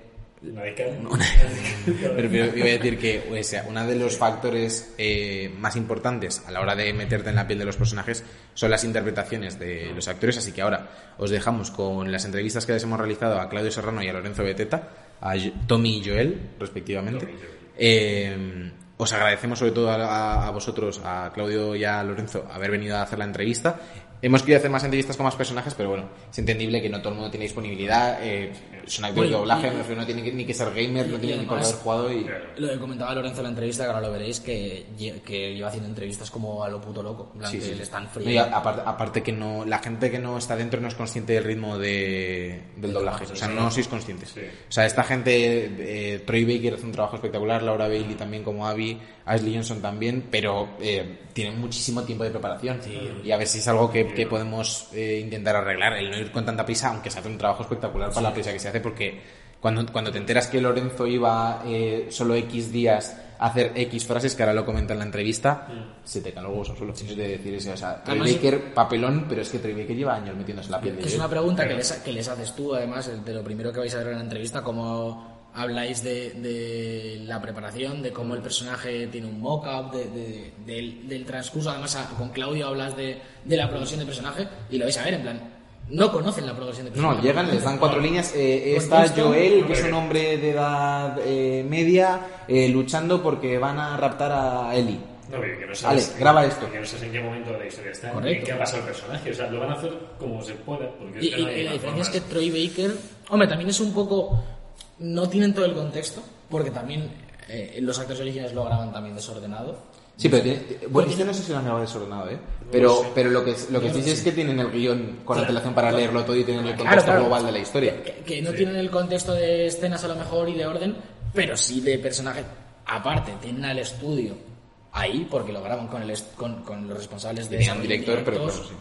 Una Pero, [LAUGHS] pero yo voy a decir que o sea, uno de los factores eh, más importantes a la hora de meterte en la piel de los personajes son las interpretaciones de los actores, así que ahora os dejamos con las entrevistas que les hemos realizado a Claudio Serrano y a Lorenzo Beteta, a Tommy y Joel, respectivamente. Tommy y Joel. Eh, os agradecemos sobre todo a, a vosotros, a Claudio y a Lorenzo, haber venido a hacer la entrevista. Hemos querido hacer más entrevistas con más personajes, pero bueno, es entendible que no todo el mundo tiene disponibilidad. Eh, son actores de doblaje, no tiene que- ni que ser gamer, no y tiene ni por haber jugado y... Lo que comentaba Lorenzo en la entrevista, que ahora lo veréis, que, lle- que lleva haciendo entrevistas como a lo puto loco. En plan, Sí, que sí, le sí. están No, a- aparte, aparte que no, la gente que no está dentro no es consciente del ritmo de, del doblaje, o sea, no sois conscientes. Sí. O sea, esta gente, eh, Troy Baker hace un trabajo espectacular, Laura Bailey también como Abby, Ashley Johnson también, pero eh, tienen muchísimo tiempo de preparación. Y a ver si es algo que, que podemos eh, intentar arreglar, el no ir con tanta prisa, aunque se hace un trabajo espectacular para la prisa que se hace, porque cuando, cuando te enteras que Lorenzo iba eh, solo X días a hacer X frases, que ahora lo comenta en la entrevista, se te caen los huevos al suelo. Es de decir eso, o sea, Troy Además- Baker, papelón, pero es que Troy Baker lleva años metiéndose en la piel de es una pregunta que les, que les haces tú, además, de lo primero que vais a ver en la entrevista, cómo habláis de, de la preparación, de cómo el personaje tiene un mock-up, de- de- del, del transcurso. Además, con Claudio hablas de, de la progresión de personaje y lo vais a ver, en plan, no conocen la progresión de personaje. No, llegan, les dan cuatro líneas. Eh, está Contexto. Joel, que es un hombre de edad eh, media, eh, luchando porque van a raptar a Ellie. No, pero que no Vale, sabes, graba esto. Que no sabes en qué momento de la historia está, Correcto. qué ha pasado el personaje. O sea, lo van a hacer como se pueda. Porque es Y, que y- no hay y la diferencia es que. Troy Baker, hombre, también es un poco, no tienen todo el contexto, porque también eh, los actores originales lo graban también desordenado. Sí, pero tiene- bueno, este no sé si lo han grabado desordenado, ¿eh? Pero, sé. pero lo que, lo que sí sé es que tienen el guion con antelación para leerlo todo y tienen el contexto claro. global de la historia. Que, que no tienen el contexto de escenas a lo mejor y de orden, pero sí de personaje. Aparte, tienen al estudio ahí porque lo graban con, el, con, con los responsables de un director, pero claro, sí.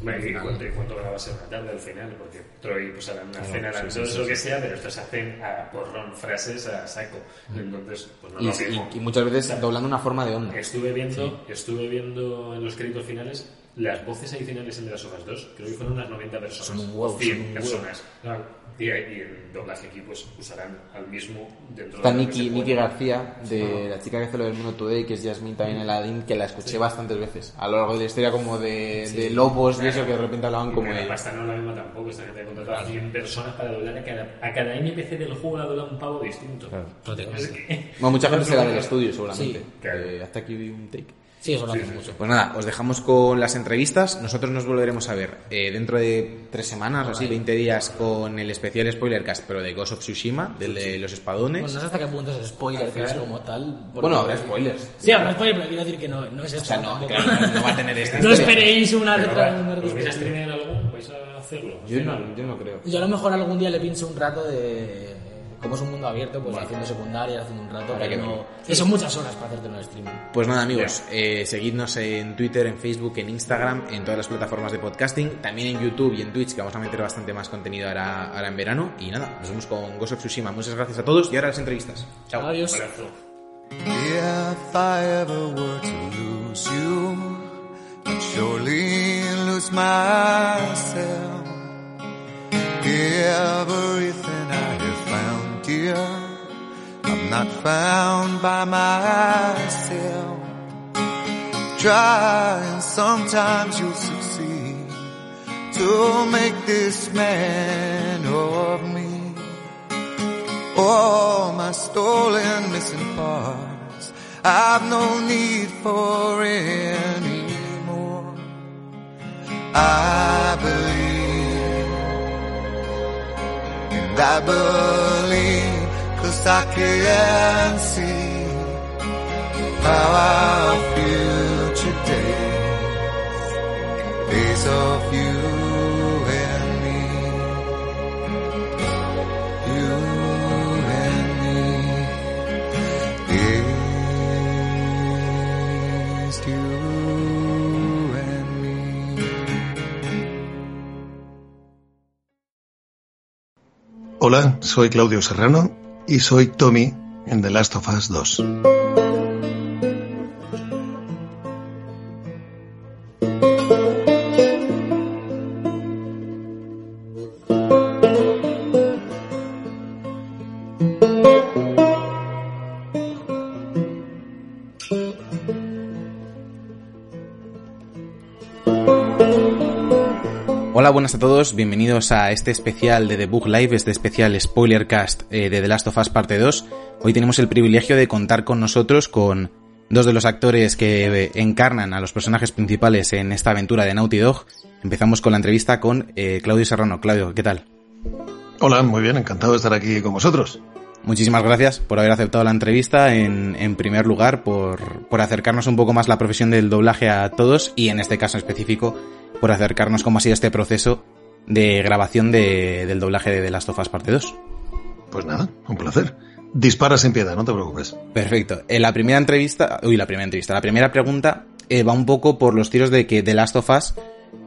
¿Y cuánto, grabas en una tarde al final? Porque Troy pues hará una cena, harán todo lo que sea, pero estos hacen a porrón frases a saco. Entonces, pues no Y, lo mismo. y- y muchas veces doblando una forma de onda. Estuve viendo, estuve viendo en los créditos finales las voces adicionales en The Last of Us 2, creo que fueron unas 90 personas. Son un huevo, 100 son un personas. Claro. Y, y en doblaje aquí pues usarán al mismo dentro Está de que se Nikki puede. García, de la chica que hace lo del Mundo Today, que es Jasmine también en Aladdin, que la escuché bastantes veces. A lo largo de la historia como de, de lobos y eso que de repente hablaban Y como la ella. pasta no la misma tampoco, esta gente ha contratado a 100 personas para doblar a cada, a cada NPC del juego la dobla un pavo distinto. Es [LAUGHS] que- Bueno, mucha gente será del estudio seguramente. Sí, claro. Eh, hasta aquí vi un take. Sí, eso lo hacen mucho. Pues nada, os dejamos con las entrevistas. Nosotros nos volveremos a ver eh, dentro de tres semanas o así, 20 días, con el especial Spoilercast, pero de Ghost of Tsushima, del de los espadones. Bueno, no sé hasta qué punto es spoiler, que es como tal. Bueno, habrá spoilers. Sí, habrá spoiler, pero quiero decir que no, no es esto. O sea, no, claro, no, no va a tener esta [LAUGHS] No esperéis una letra. va, una ¿Os vais a algo? ¿Vais a hacerlo? Yo no, yo no creo. Yo a lo mejor algún día le pincho un rato de. Como es un mundo abierto, pues haciendo secundaria, haciendo un rato. Habrá pero que no... que son muchas horas para hacerte un streaming. Pues nada amigos, eh, seguidnos en Twitter, en Facebook, en Instagram, en todas las plataformas de podcasting, también en YouTube y en Twitch, que vamos a meter bastante más contenido ahora, ahora en verano. Y nada, nos vemos con Ghost of Tsushima. Muchas gracias a todos y ahora las entrevistas. Chao. Adiós. Everything I dear, I'm not found by myself. Try and sometimes you'll succeed to make this man of me. All my stolen missing parts I've no need for anymore I believe I believe Cause I can see How our future days Days of you Hola, soy Claudio Serrano y soy Tommy en The Last of Us 2. Hola, buenas a todos, bienvenidos a este especial de The Book Live, este especial Spoilercast eh, de The Last of Us Parte 2. Hoy tenemos el privilegio de contar con nosotros con dos de los actores que eh, encarnan a los personajes principales en esta aventura de Naughty Dog. Empezamos con la entrevista con eh, Claudio Serrano. Claudio, ¿qué tal? Hola, muy bien, encantado de estar aquí con vosotros. Muchísimas gracias por haber aceptado la entrevista, en, en primer lugar, por, por acercarnos un poco más la profesión del doblaje a todos y en este caso en específico, por acercarnos cómo ha sido este proceso de grabación de- del doblaje de The Last of Us Parte 2. Pues nada, un placer. Dispara sin piedad, no te preocupes. Perfecto. En la primera entrevista, uy, la primera entrevista, la primera pregunta eh, va un poco por los tiros de que The Last of Us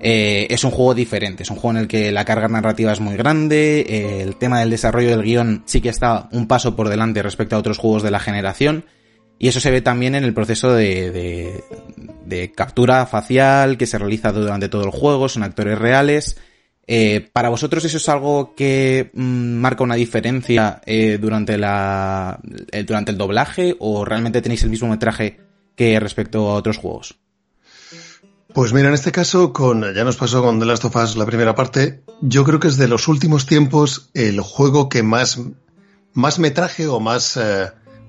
eh, es un juego diferente, es un juego en el que la carga narrativa es muy grande, eh, el tema del desarrollo del guion sí que está un paso por delante respecto a otros juegos de la generación, y eso se ve también en el proceso de, de- captura facial que se realiza durante todo el juego, son actores reales. Eh, ¿Para vosotros eso es algo que mm, marca una diferencia eh, durante, la, eh, durante el doblaje o realmente tenéis el mismo metraje que respecto a otros juegos? Pues mira, en este caso, con, ya nos pasó con The Last of Us la primera parte, yo creo que es de los últimos tiempos el juego que más, más metraje o más,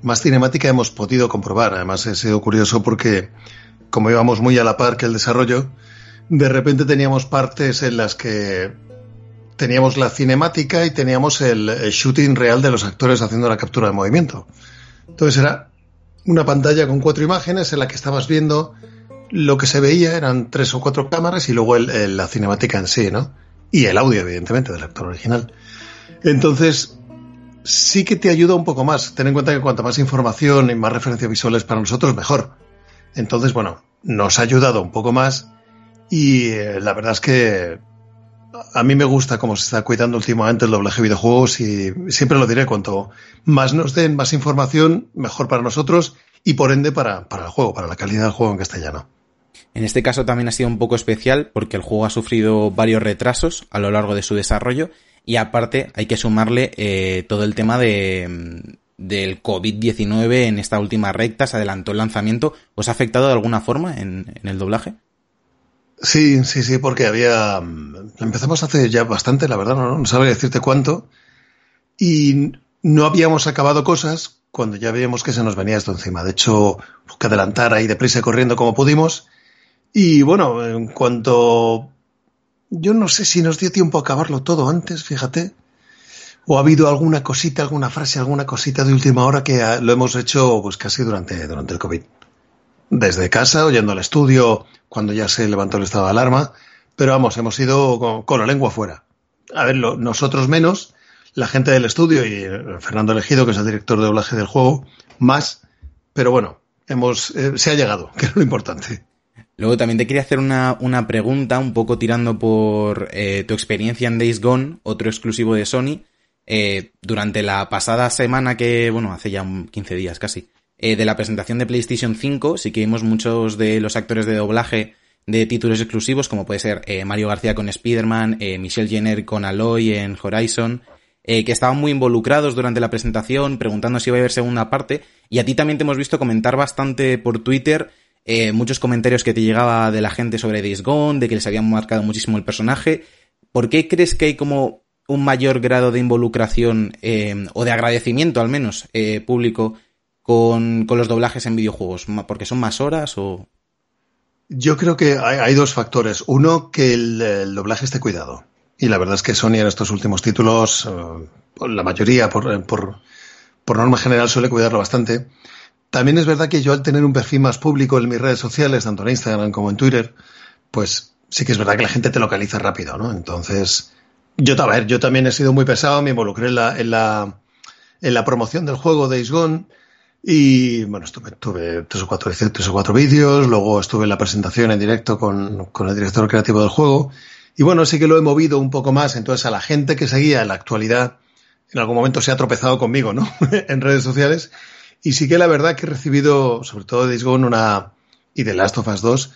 más cinemática hemos podido comprobar. Además, he sido curioso porque, como íbamos muy a la par que el desarrollo, de repente teníamos partes en las que teníamos la cinemática y teníamos el, shooting real de los actores haciendo la captura de movimiento. Entonces era una pantalla con cuatro imágenes en la que estabas viendo lo que se veía eran tres o cuatro cámaras y luego el- la cinemática en sí, ¿no? Y el audio, evidentemente, del actor original. Entonces, sí que te ayuda un poco más. Ten en cuenta que cuanta más información y más referencias visuales para nosotros, mejor. Entonces, bueno, nos ha ayudado un poco más y eh, la verdad es que a mí me gusta cómo se está cuidando últimamente el doblaje de videojuegos y siempre lo diré, cuanto más nos den más información, mejor para nosotros y por ende para, para el juego, para la calidad del juego en castellano. En este caso también ha sido un poco especial porque el juego ha sufrido varios retrasos a lo largo de su desarrollo y aparte hay que sumarle eh, todo el tema de, del COVID-19 en esta última recta, se adelantó el lanzamiento. ¿Os ha afectado de alguna forma en, el doblaje? Sí, sí, sí, porque había. Empezamos hace ya bastante, la verdad, no, no sabría decirte cuánto. Y no habíamos acabado cosas cuando ya veíamos que se nos venía esto encima. De hecho, que adelantar ahí deprisa y corriendo como pudimos. Y bueno, en cuanto. Yo no sé si nos dio tiempo a acabarlo todo antes, fíjate. O ha habido alguna cosita, alguna frase, alguna cosita de última hora que lo hemos hecho pues casi durante, durante el COVID desde casa, oyendo al estudio, cuando ya se levantó el estado de alarma, pero vamos, hemos ido con, la lengua fuera. A ver, lo, nosotros menos, la gente del estudio y eh, Fernando Elegido, que es el director de doblaje del juego, más, pero bueno, hemos, eh, se ha llegado, [LAUGHS] que es lo importante. Luego también te quería hacer una, una pregunta, un poco tirando por eh, tu experiencia en Days Gone, otro exclusivo de Sony. Eh, durante la pasada semana que, bueno, hace ya 15 días casi, eh, de la presentación de PlayStation 5, sí que vimos muchos de los actores de doblaje de títulos exclusivos, como puede ser eh, Mario García con Spider-Man, eh, Michelle Jenner con Aloy en Horizon, que estaban muy involucrados durante la presentación, preguntando si iba a haber segunda parte, y a ti también te hemos visto comentar bastante por Twitter muchos comentarios que te llegaba de la gente sobre Days Gone, de que les habían marcado muchísimo el personaje. ¿Por qué crees que hay como un mayor grado de involucración o de agradecimiento al menos público con, con los doblajes en videojuegos? ¿Porque son más horas o...? Yo creo que hay, dos factores. Uno, que el, el, doblaje esté cuidado. Y la verdad es que Sony en estos últimos títulos, la mayoría, por, por, por, norma general, suele cuidarlo bastante. También es verdad que yo al tener un perfil más público en mis redes sociales, tanto en Instagram como en Twitter, pues sí que es verdad que la gente te localiza rápido, ¿no? Entonces, yo, también he sido muy pesado, me involucré en la, en la, en la promoción del juego Days Gone, y bueno, estuve, tuve tres o cuatro, tres o cuatro vídeos, luego estuve en la presentación en directo con, con, el director creativo del juego. Y bueno, sí que lo he movido un poco más. Entonces, a la gente que seguía en la actualidad, en algún momento se ha tropezado conmigo, ¿no? [LAUGHS] en redes sociales. Y sí que la verdad que he recibido, sobre todo de Days una, y de Last of Us 2,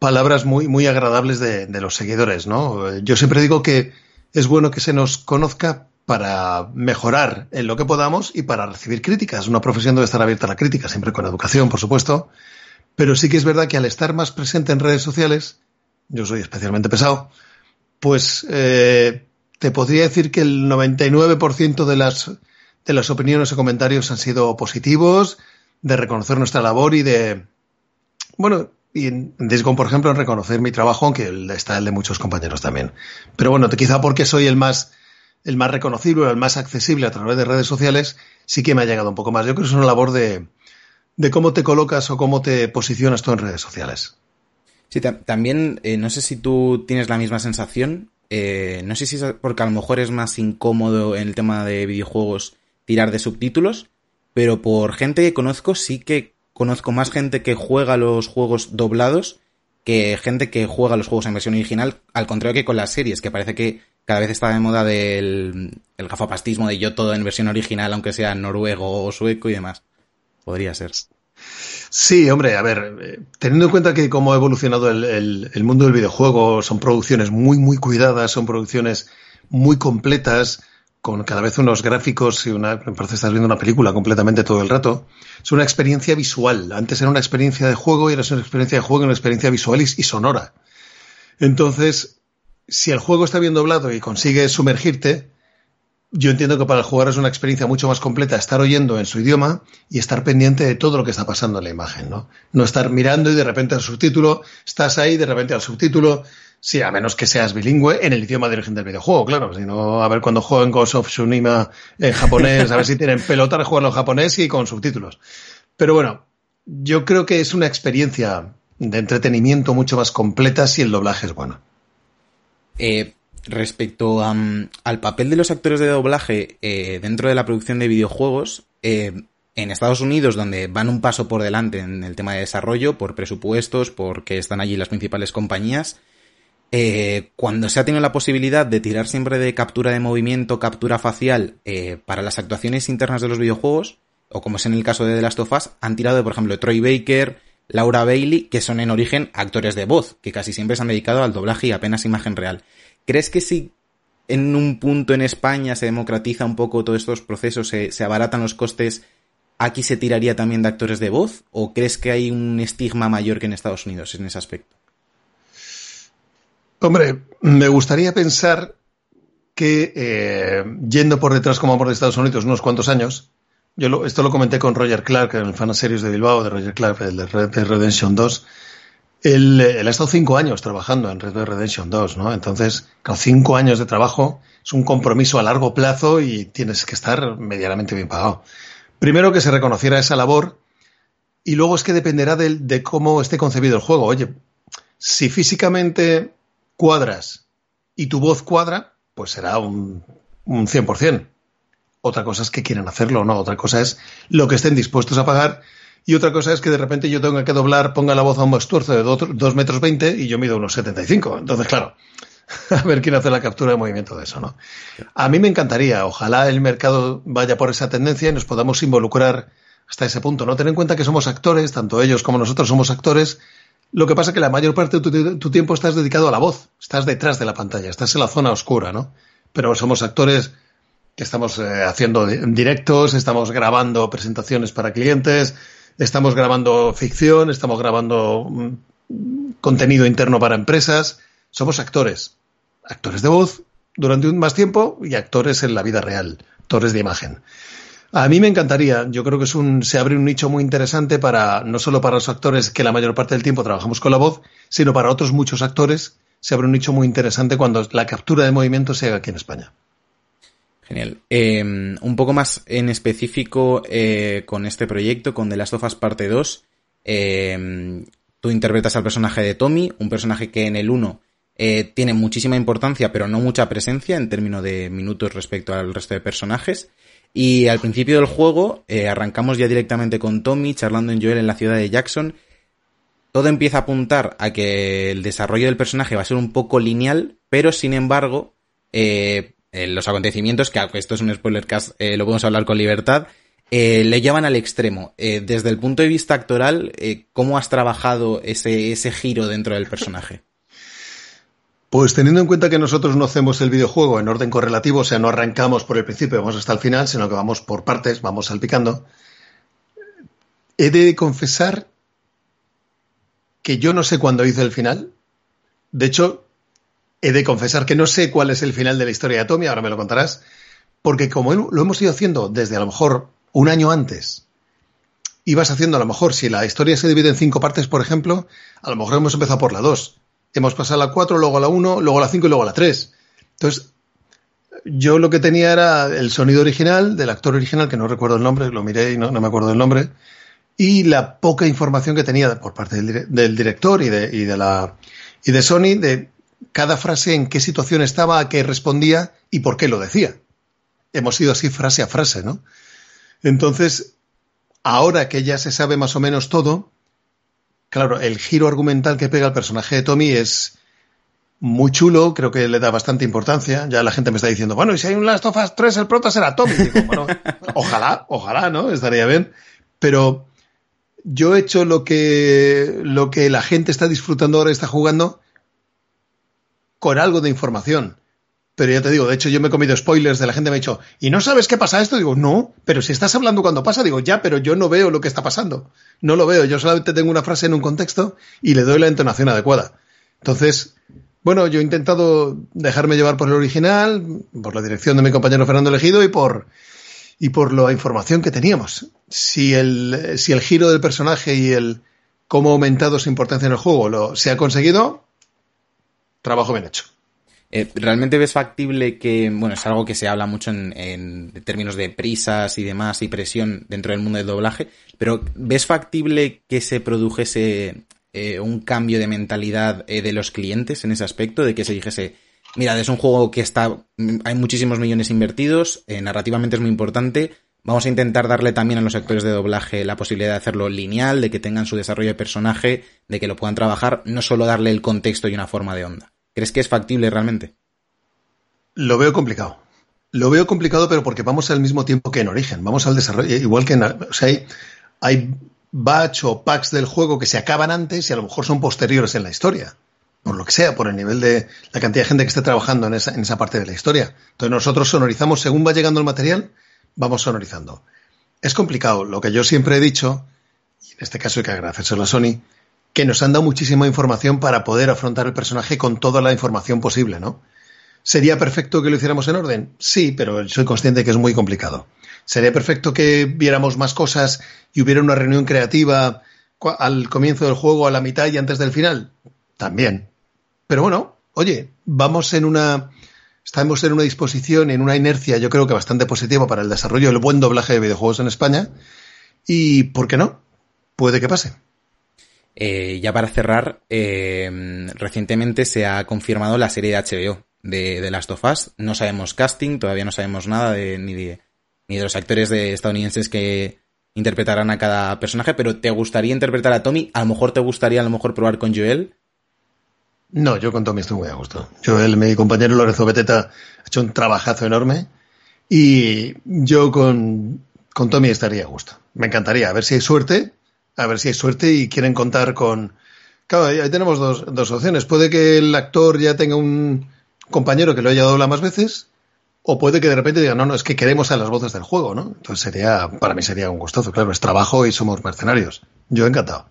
palabras muy, muy agradables de, de los seguidores, ¿no? Yo siempre digo que es bueno que se nos conozca para mejorar en lo que podamos y para recibir críticas. Una profesión debe estar abierta a la crítica, siempre con educación, por supuesto. Pero sí que es verdad que al estar más presente en redes sociales, yo soy especialmente pesado, pues eh, te podría decir que el 99% de las, de las opiniones o comentarios han sido positivos, de reconocer nuestra labor y de, bueno, y en Discon, por ejemplo, en reconocer mi trabajo, aunque está el de muchos compañeros también. Pero bueno, quizá porque soy el más el más reconocible, el más accesible a través de redes sociales, sí que me ha llegado un poco más. Yo creo que es una labor de, de cómo te colocas o cómo te posicionas tú en redes sociales. Sí, también, eh, no sé si tú tienes la misma sensación. Eh, no sé si es porque a lo mejor es más incómodo en el tema de videojuegos tirar de subtítulos, pero por gente que conozco, sí que conozco más gente que juega los juegos doblados que gente que juega los juegos en versión original, al contrario que con las series, que parece que cada vez está de moda del el gafapastismo de yo todo en versión original, aunque sea noruego o sueco y demás. Podría ser. Sí, hombre, a ver, eh, teniendo en cuenta que cómo ha evolucionado el, el, el, mundo del videojuego, son producciones muy, muy cuidadas, son producciones muy completas, con cada vez unos gráficos y una, me parece estás viendo una película completamente todo el rato. Es una experiencia visual. Antes era una experiencia de juego y ahora es una experiencia de juego y una experiencia visual y, y sonora. Entonces, si el juego está bien doblado y consigue sumergirte, yo entiendo que para el jugador es una experiencia mucho más completa estar oyendo en su idioma y estar pendiente de todo lo que está pasando en la imagen, ¿no? No estar mirando y de repente al subtítulo, estás ahí, de repente al subtítulo, sí, a menos que seas bilingüe en el idioma de origen del videojuego, claro, si no, a ver cuando jueguen Ghost of Tsushima en japonés, a ver si tienen pelota de jugarlo en japonés y con subtítulos. Pero bueno, yo creo que es una experiencia de entretenimiento mucho más completa si el doblaje es bueno. Eh, respecto al papel de los actores de doblaje eh, dentro de la producción de videojuegos, eh, en Estados Unidos, donde van un paso por delante en el tema de desarrollo, por presupuestos, porque están allí las principales compañías, eh, cuando se ha tenido la posibilidad de tirar siempre de captura de movimiento, captura facial eh, para las actuaciones internas de los videojuegos, o como es en el caso de The Last of Us, han tirado de, por ejemplo, Troy Baker, Laura Bailey, que son en origen actores de voz, que casi siempre se han dedicado al doblaje y apenas imagen real. ¿Crees que si en un punto en España se democratiza un poco todos estos procesos, se, se abaratan los costes, aquí se tiraría también de actores de voz? ¿O crees que hay un estigma mayor que en Estados Unidos en ese aspecto? Hombre, me gustaría pensar que eh, yendo por detrás como por de Estados Unidos unos cuantos años, yo lo, esto lo comenté con Roger Clark en el Fan Series de Bilbao, de Roger Clark, de Red Dead Redemption 2. Él, él, ha estado cinco años trabajando en Red Dead Redemption 2, ¿no? Entonces, con cinco años de trabajo es un compromiso a largo plazo y tienes que estar medianamente bien pagado. Primero que se reconociera esa labor y luego es que dependerá de, de cómo esté concebido el juego. Oye, si físicamente cuadras y tu voz cuadra, pues será un, un 100%. Otra cosa es que quieran hacerlo o no. Otra cosa es lo que estén dispuestos a pagar. Y otra cosa es que de repente yo tenga que doblar, ponga la voz a un estuerzo de 2 metros 20 y yo mido unos 75. Entonces, claro, [LAUGHS] a ver quién hace la captura de movimiento de eso, ¿no? A mí me encantaría. Ojalá el mercado vaya por esa tendencia y nos podamos involucrar hasta ese punto. No ten en cuenta que somos actores, tanto ellos como nosotros somos actores lo que pasa es que la mayor parte de tu, tiempo estás dedicado a la voz, estás detrás de la pantalla, estás en la zona oscura, ¿no? Pero somos actores que estamos eh, haciendo directos, estamos grabando presentaciones para clientes, estamos grabando ficción, estamos grabando mm, contenido interno para empresas. Somos actores, actores de voz durante más tiempo y actores en la vida real, actores de imagen. A mí me encantaría. Yo creo que es un, se abre un nicho muy interesante para, no solo para los actores que la mayor parte del tiempo trabajamos con la voz, sino para otros muchos actores. Se abre un nicho muy interesante cuando la captura de movimiento se haga aquí en España. Genial. Eh, un poco más en específico eh, con este proyecto, con The Last of Us Parte 2. Eh, tú interpretas al personaje de Tommy, un personaje que en el 1 eh, tiene muchísima importancia, pero no mucha presencia en términos de minutos respecto al resto de personajes. Y al principio del juego eh, arrancamos ya directamente con Tommy charlando en Joel en la ciudad de Jackson. Todo empieza a apuntar a que el desarrollo del personaje va a ser un poco lineal, pero sin embargo, eh, los acontecimientos, que esto es un spoiler cast, eh, lo podemos hablar con libertad, le llevan al extremo. Desde el punto de vista actoral, ¿cómo has trabajado ese, ese giro dentro del personaje? Pues teniendo en cuenta que nosotros no hacemos el videojuego en orden correlativo, o sea, no arrancamos por el principio, vamos hasta el final, sino que vamos por partes, vamos salpicando, he de confesar que yo no sé cuándo hice el final. De hecho, he de confesar que no sé cuál es el final de la historia de Tommy, ahora me lo contarás, porque como lo hemos ido haciendo desde a lo mejor un año antes, ibas haciendo a lo mejor, si la historia se divide en cinco partes, por ejemplo, a lo mejor hemos empezado por la dos hemos pasado a la 4, luego a la 1, luego a la 5 y luego a la 3. Entonces, yo lo que tenía era el sonido original del actor original, que no recuerdo el nombre, lo miré y no, me acuerdo el nombre, y la poca información que tenía por parte del, director y de, y de Sony de cada frase en qué situación estaba, a qué respondía y por qué lo decía. Hemos ido así frase a frase, ¿no? Entonces, ahora que ya se sabe más o menos todo, claro, el giro argumental que pega el personaje de Tommy es muy chulo, creo que le da bastante importancia. Ya la gente me está diciendo, bueno, y si hay un Last of Us 3, el prota será Tommy. Digo, bueno, [LAUGHS] ojalá, ojalá, ¿no? Estaría bien. Pero yo he hecho lo que, lo que la gente está disfrutando ahora, está jugando, con algo de información. Pero ya te digo, de hecho yo me he comido spoilers de la gente me ha dicho, ¿y no sabes qué pasa esto? Digo, no, pero si estás hablando cuando pasa, digo, ya, pero yo no veo lo que está pasando. No lo veo, yo solamente tengo una frase en un contexto y le doy la entonación adecuada. Entonces, bueno, yo he intentado dejarme llevar por el original, por la dirección de mi compañero Fernando Elegido y por, y por la información que teníamos. Si el, si el giro del personaje y el cómo ha aumentado su importancia en el juego lo, se ha conseguido, trabajo bien hecho. Eh, ¿Realmente ves factible que, bueno, es algo que se habla mucho en, en, términos de prisas y demás y presión dentro del mundo del doblaje, pero ¿ves factible que se produjese eh, un cambio de mentalidad eh, de los clientes en ese aspecto? De que se dijese, mira, es un juego que está, hay muchísimos millones invertidos, narrativamente es muy importante, Vamos a intentar darle también a los actores de doblaje la posibilidad de hacerlo lineal, de que tengan su desarrollo de personaje, de que lo puedan trabajar, no solo darle el contexto y una forma de onda. ¿Crees que es factible realmente? Lo veo complicado. Lo veo complicado, pero porque vamos al mismo tiempo que en origen. Vamos al desarrollo. Igual que en. O sea, hay, hay batch o packs del juego que se acaban antes y a lo mejor son posteriores en la historia. Por lo que sea, por el nivel de la cantidad de gente que esté trabajando en esa, en esa parte de la historia. Entonces nosotros sonorizamos según va llegando el material vamos sonorizando. Es complicado. Lo que yo siempre he dicho, y en este caso hay que agradecerse a Sony, que nos han dado muchísima información para poder afrontar el personaje con toda la información posible, ¿no? ¿Sería perfecto que lo hiciéramos en orden? Sí, pero soy consciente que es muy complicado. ¿Sería perfecto que viéramos más cosas y hubiera una reunión creativa al comienzo del juego, a la mitad y antes del final? También. Pero bueno, oye, vamos en una estamos en una disposición, en una inercia, yo creo que bastante positiva para el desarrollo del buen doblaje de videojuegos en España. Y, ¿por qué no? Puede que pase. Eh, ya para cerrar, eh, recientemente se ha confirmado la serie de HBO de, The Last of Us. No sabemos casting, todavía no sabemos nada de, ni, de, ni de los actores de estadounidenses que interpretarán a cada personaje, pero ¿te gustaría interpretar a Tommy? A lo mejor te gustaría a lo mejor probar con Joel. No, yo con Tommy estoy muy a gusto. Yo, el, mi compañero Lorenzo Beteta ha hecho un trabajazo enorme y yo con, con Tommy estaría a gusto. Me encantaría, a ver si hay suerte, a ver si hay suerte y quieren contar con... Claro, ahí tenemos dos, dos opciones. Puede que el actor ya tenga un compañero que lo haya doblado más veces o puede que de repente diga, no, no, es que queremos a las voces del juego, ¿no? Entonces sería, para mí sería un gustoso, claro, es trabajo y somos mercenarios. Yo encantado.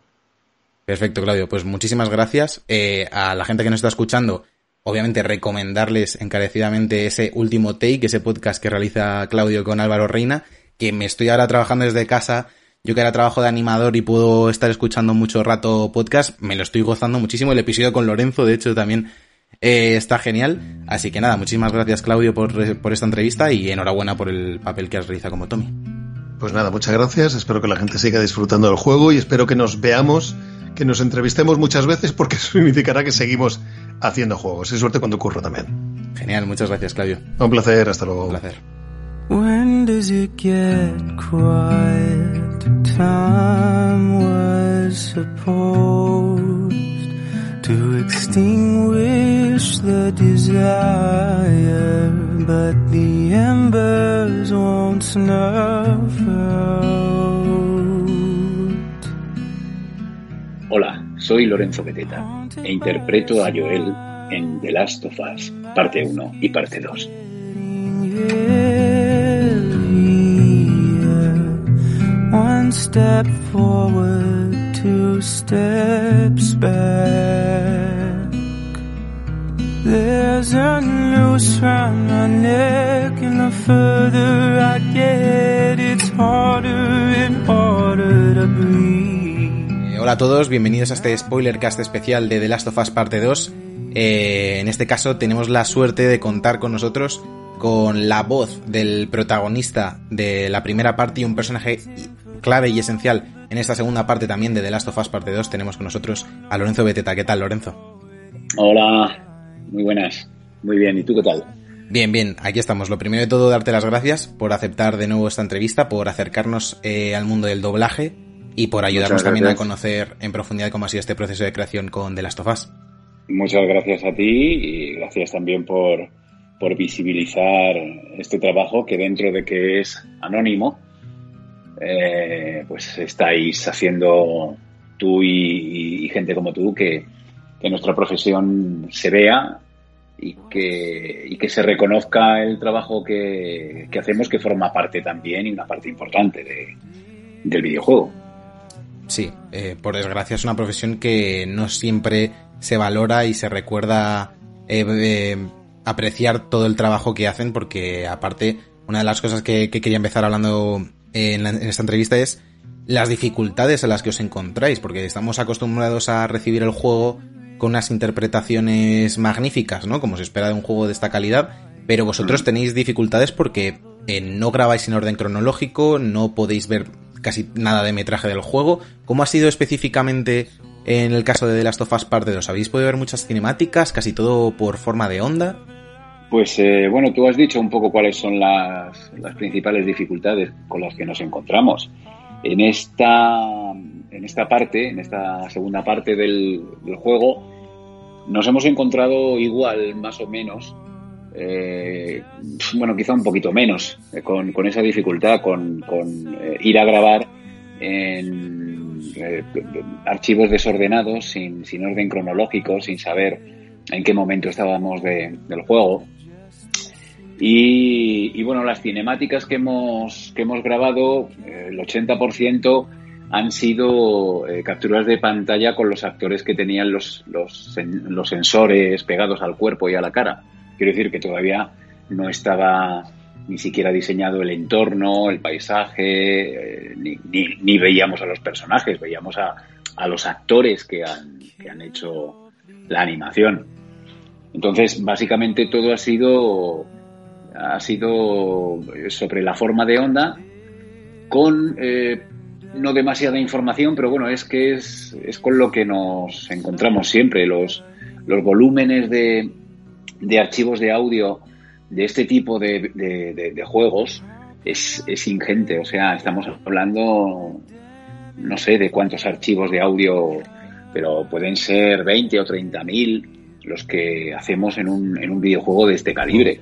Perfecto, Claudio. Pues muchísimas gracias. Eh, a la gente que nos está escuchando, obviamente recomendarles encarecidamente ese último take, ese podcast que realiza Claudio con Álvaro Reina, que me estoy ahora trabajando desde casa. Yo que era trabajo de animador y puedo estar escuchando mucho rato podcast, me lo estoy gozando muchísimo. El episodio con Lorenzo, de hecho, también eh, está genial. Así que nada, muchísimas gracias Claudio por, por esta entrevista y enhorabuena por el papel que has realizado como Tommy. Pues nada, muchas gracias. Espero que la gente siga disfrutando del juego y espero que nos veamos que nos entrevistemos muchas veces porque [LAUGHS] eso significará que seguimos haciendo juegos. Y suerte cuando ocurra también. Genial, muchas gracias, Claudio. Un placer, hasta luego. Un placer. When does it get quiet? Time was supposed to extinguish the desire, but the embers won't snuff out. Hola, soy Lorenzo Beteta e interpreto a Joel en The Last of Us, parte 1 y parte 2. Step forward, two steps back. There's a noose round my neck, and the further I get, it's harder and harder to breathe. Hola a todos, bienvenidos a este spoilercast especial de The Last of Us Parte 2. Eh, en este caso tenemos la suerte de contar con nosotros con la voz del protagonista de la primera parte y un personaje clave y esencial en esta segunda parte también de The Last of Us Parte 2. Tenemos con nosotros a Lorenzo Beteta. ¿Qué tal, Lorenzo? Hola, muy buenas. Muy bien, ¿y tú qué tal? Bien, bien, aquí estamos. Lo primero de todo, darte las gracias por aceptar de nuevo esta entrevista, por acercarnos eh, al mundo del doblaje y por ayudarnos también a conocer en profundidad cómo ha sido este proceso de creación con The Last of Us. Muchas gracias a ti y gracias también por, por visibilizar este trabajo que dentro de que es anónimo, eh, pues estáis haciendo tú y, gente como tú que, nuestra profesión se vea y que, se reconozca el trabajo que, hacemos que forma parte también y una parte importante de, del videojuego. Sí, eh, por desgracia es una profesión que no siempre se valora y se recuerda eh, apreciar todo el trabajo que hacen porque aparte una de las cosas que, quería empezar hablando en, esta entrevista es las dificultades a las que os encontráis porque estamos acostumbrados a recibir el juego con unas interpretaciones magníficas, ¿no? Como se espera de un juego de esta calidad, pero vosotros tenéis dificultades porque eh, no grabáis en orden cronológico, no podéis ver casi nada de metraje del juego. ¿Cómo ha sido específicamente en el caso de The Last of Us Part 2? ¿Habéis podido ver muchas cinemáticas, casi todo por forma de onda? Pues eh, bueno, tú has dicho un poco cuáles son las, las, principales dificultades con las que nos encontramos. En esta, en esta parte, en esta segunda parte del, juego, nos hemos encontrado igual, más o menos, eh, bueno, quizá un poquito menos, eh, con, esa dificultad, con, eh, ir a grabar en archivos desordenados, sin, orden cronológico, sin saber en qué momento estábamos de, del juego. Y, bueno, las cinemáticas que hemos, que hemos grabado, el 80% han sido eh, capturas de pantalla con los actores que tenían los, los, los sensores pegados al cuerpo y a la cara. Quiero decir que todavía no estaba ni siquiera diseñado el entorno, el paisaje, eh, ni, ni, ni, veíamos a los personajes, veíamos a, a los actores que han, que han, hecho la animación. Entonces, básicamente todo ha sido, ha sido sobre la forma de onda, con eh, no demasiada información, pero bueno, es que es, es con lo que nos encontramos siempre. Los, los volúmenes de, de archivos de audio de este tipo de, de, de, de juegos es, es, ingente. O sea, estamos hablando, no sé de cuántos archivos de audio, pero pueden ser 20 o 30 mil los que hacemos en un, en un videojuego de este calibre.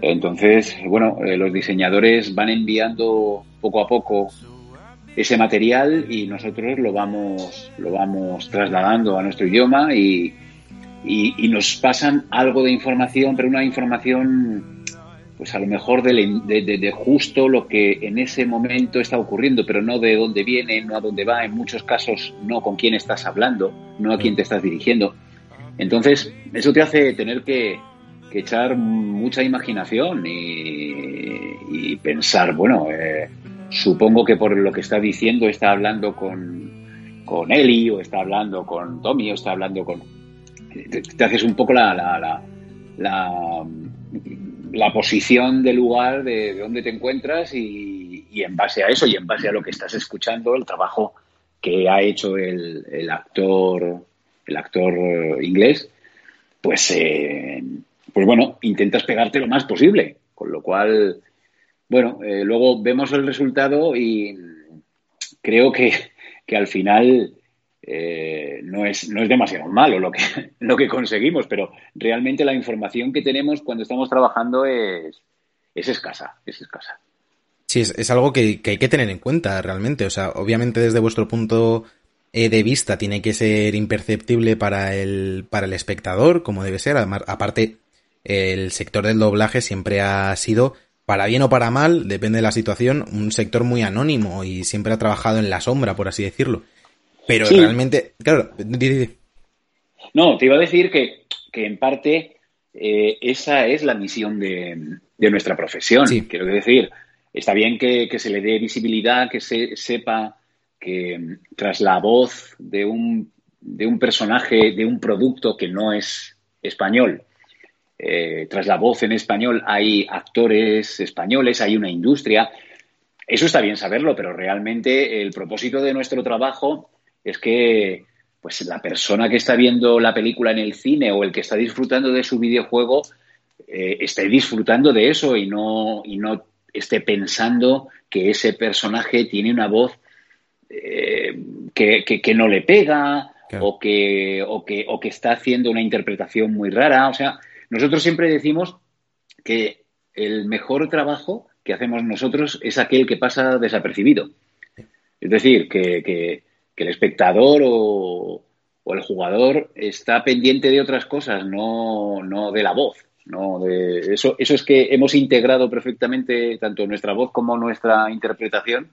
Entonces, bueno, eh, los diseñadores van enviando poco a poco ese material y nosotros lo vamos, lo vamos trasladando a nuestro idioma y, nos pasan algo de información, pero una información, pues a lo mejor de, de, justo lo que en ese momento está ocurriendo, pero no de dónde viene, no a dónde va, en muchos casos no con quién estás hablando, no a quién te estás dirigiendo. Entonces, eso te hace tener que, que echar mucha imaginación y, pensar, bueno, eh, supongo que por lo que está diciendo está hablando con, con Eli o está hablando con Tommy o está hablando con te, haces un poco la, la, la, la, posición del lugar de, de donde te encuentras y, en base a eso y en base a lo que estás escuchando, el trabajo que ha hecho el, el actor, el actor inglés, pues, eh, pues bueno, intentas pegarte lo más posible. Con lo cual, bueno, eh, luego vemos el resultado y creo que, que al final eh, no, es, no es demasiado malo lo que, [LAUGHS] lo que conseguimos, pero realmente la información que tenemos cuando estamos trabajando es, es escasa, es escasa. Sí, es, es algo que, que, hay que tener en cuenta realmente. O sea, obviamente desde vuestro punto eh, de vista tiene que ser imperceptible para el, para el espectador, como debe ser. Además, aparte, el sector del doblaje siempre ha sido, para bien o para mal, depende de la situación, un sector muy anónimo y siempre ha trabajado en la sombra, por así decirlo. Pero sí. realmente, claro, no, te iba a decir que, que en parte eh, esa es la misión de, de nuestra profesión. Sí. Quiero decir, está bien que, que, se le dé visibilidad, que se sepa que tras la voz de un, de un personaje, de un producto que no es español, eh, tras la voz en español hay actores españoles, hay una industria. Eso está bien saberlo, pero realmente el propósito de nuestro trabajo es que pues la persona que está viendo la película en el cine o el que está disfrutando de su videojuego eh, esté disfrutando de eso y no, y no esté pensando que ese personaje tiene una voz eh, que, que, que, no le pega claro. o, que, o, que, o que está haciendo una interpretación muy rara. O sea, nosotros siempre decimos que el mejor trabajo que hacemos nosotros es aquel que pasa desapercibido. Es decir, que, el espectador o, el jugador está pendiente de otras cosas, no, no de la voz. No eso, eso es que hemos integrado perfectamente tanto nuestra voz como nuestra interpretación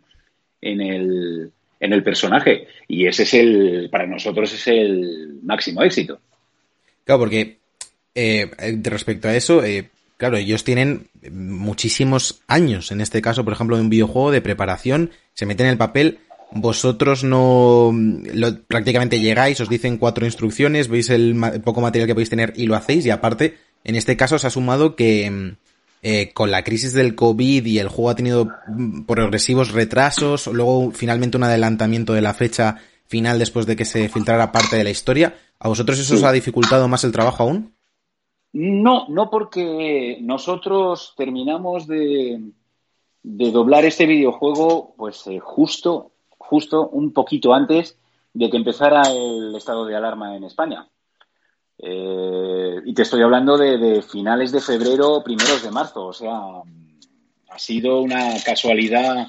en el, en el personaje. Y ese es el, para nosotros es el máximo éxito. Claro, porque eh, respecto a eso, eh, claro, ellos tienen muchísimos años, en este caso, por ejemplo, de un videojuego de preparación, se meten en el papel vosotros no lo, prácticamente llegáis, os dicen cuatro instrucciones, veis el, ma poco material que podéis tener y lo hacéis y aparte, en este caso se ha sumado que eh, con la crisis del COVID y el juego ha tenido progresivos retrasos, luego finalmente un adelantamiento de la fecha final después de que se filtrara parte de la historia, ¿a vosotros eso os ha dificultado más el trabajo aún? No, no porque nosotros terminamos de, de doblar este videojuego pues eh, justo, justo un poquito antes de que empezara el estado de alarma en España. Eh, y te estoy hablando de, finales de febrero, primeros de marzo. O sea, ha sido una casualidad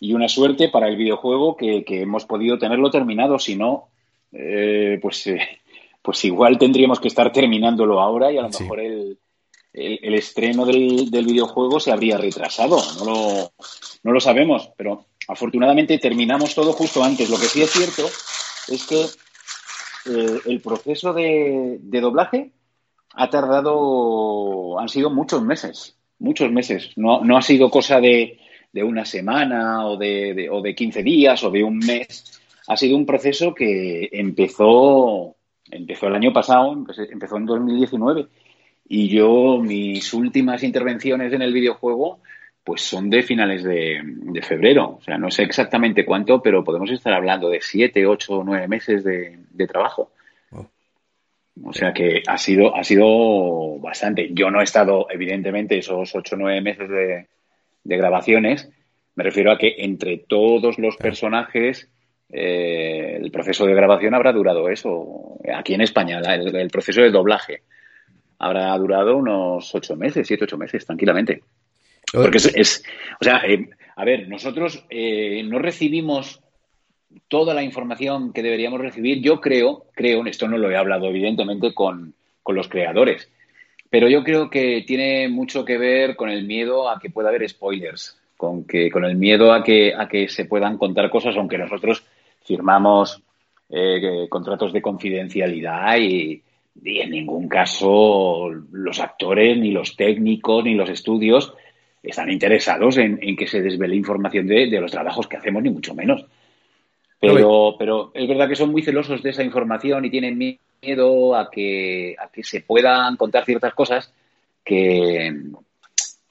y una suerte para el videojuego que, que hemos podido tenerlo terminado. Si no, eh, pues, eh, pues igual tendríamos que estar terminándolo ahora y a lo sí. mejor el, el, el estreno del, del, videojuego se habría retrasado. No lo, no lo sabemos, pero afortunadamente terminamos todo justo antes. Lo que sí es cierto es que eh, el proceso de, de, doblaje ha tardado, han sido muchos meses, muchos meses. No, no ha sido cosa de, de una semana o de, de, o de 15 días o de un mes. Ha sido un proceso que empezó, empezó el año pasado, empezó en 2019. Y yo, mis últimas intervenciones en el videojuego, pues son de finales de, de, febrero. O sea, no sé exactamente cuánto, pero podemos estar hablando de siete, ocho, nueve meses de, de trabajo. O sea que ha sido, ha sido bastante. Yo no he estado, evidentemente, esos ocho o nueve meses de, de, grabaciones. Me refiero a que entre todos los personajes, eh, el proceso de grabación habrá durado eso. Aquí en España, el, el proceso de doblaje habrá durado unos ocho meses, siete, ocho meses, tranquilamente. Porque es, es o sea, eh, a ver, nosotros eh, no recibimos toda la información que deberíamos recibir. Yo creo, creo, esto no lo he hablado evidentemente con, con, los creadores, pero yo creo que tiene mucho que ver con el miedo a que pueda haber spoilers, con que, con el miedo a que, a que se puedan contar cosas, aunque nosotros firmamos eh, contratos de confidencialidad y, y en ningún caso los actores, ni los técnicos, ni los estudios están interesados en, en, que se desvele información de, de, los trabajos que hacemos, ni mucho menos. Pero, pero es verdad que son muy celosos de esa información y tienen miedo a que, a que se puedan contar ciertas cosas que,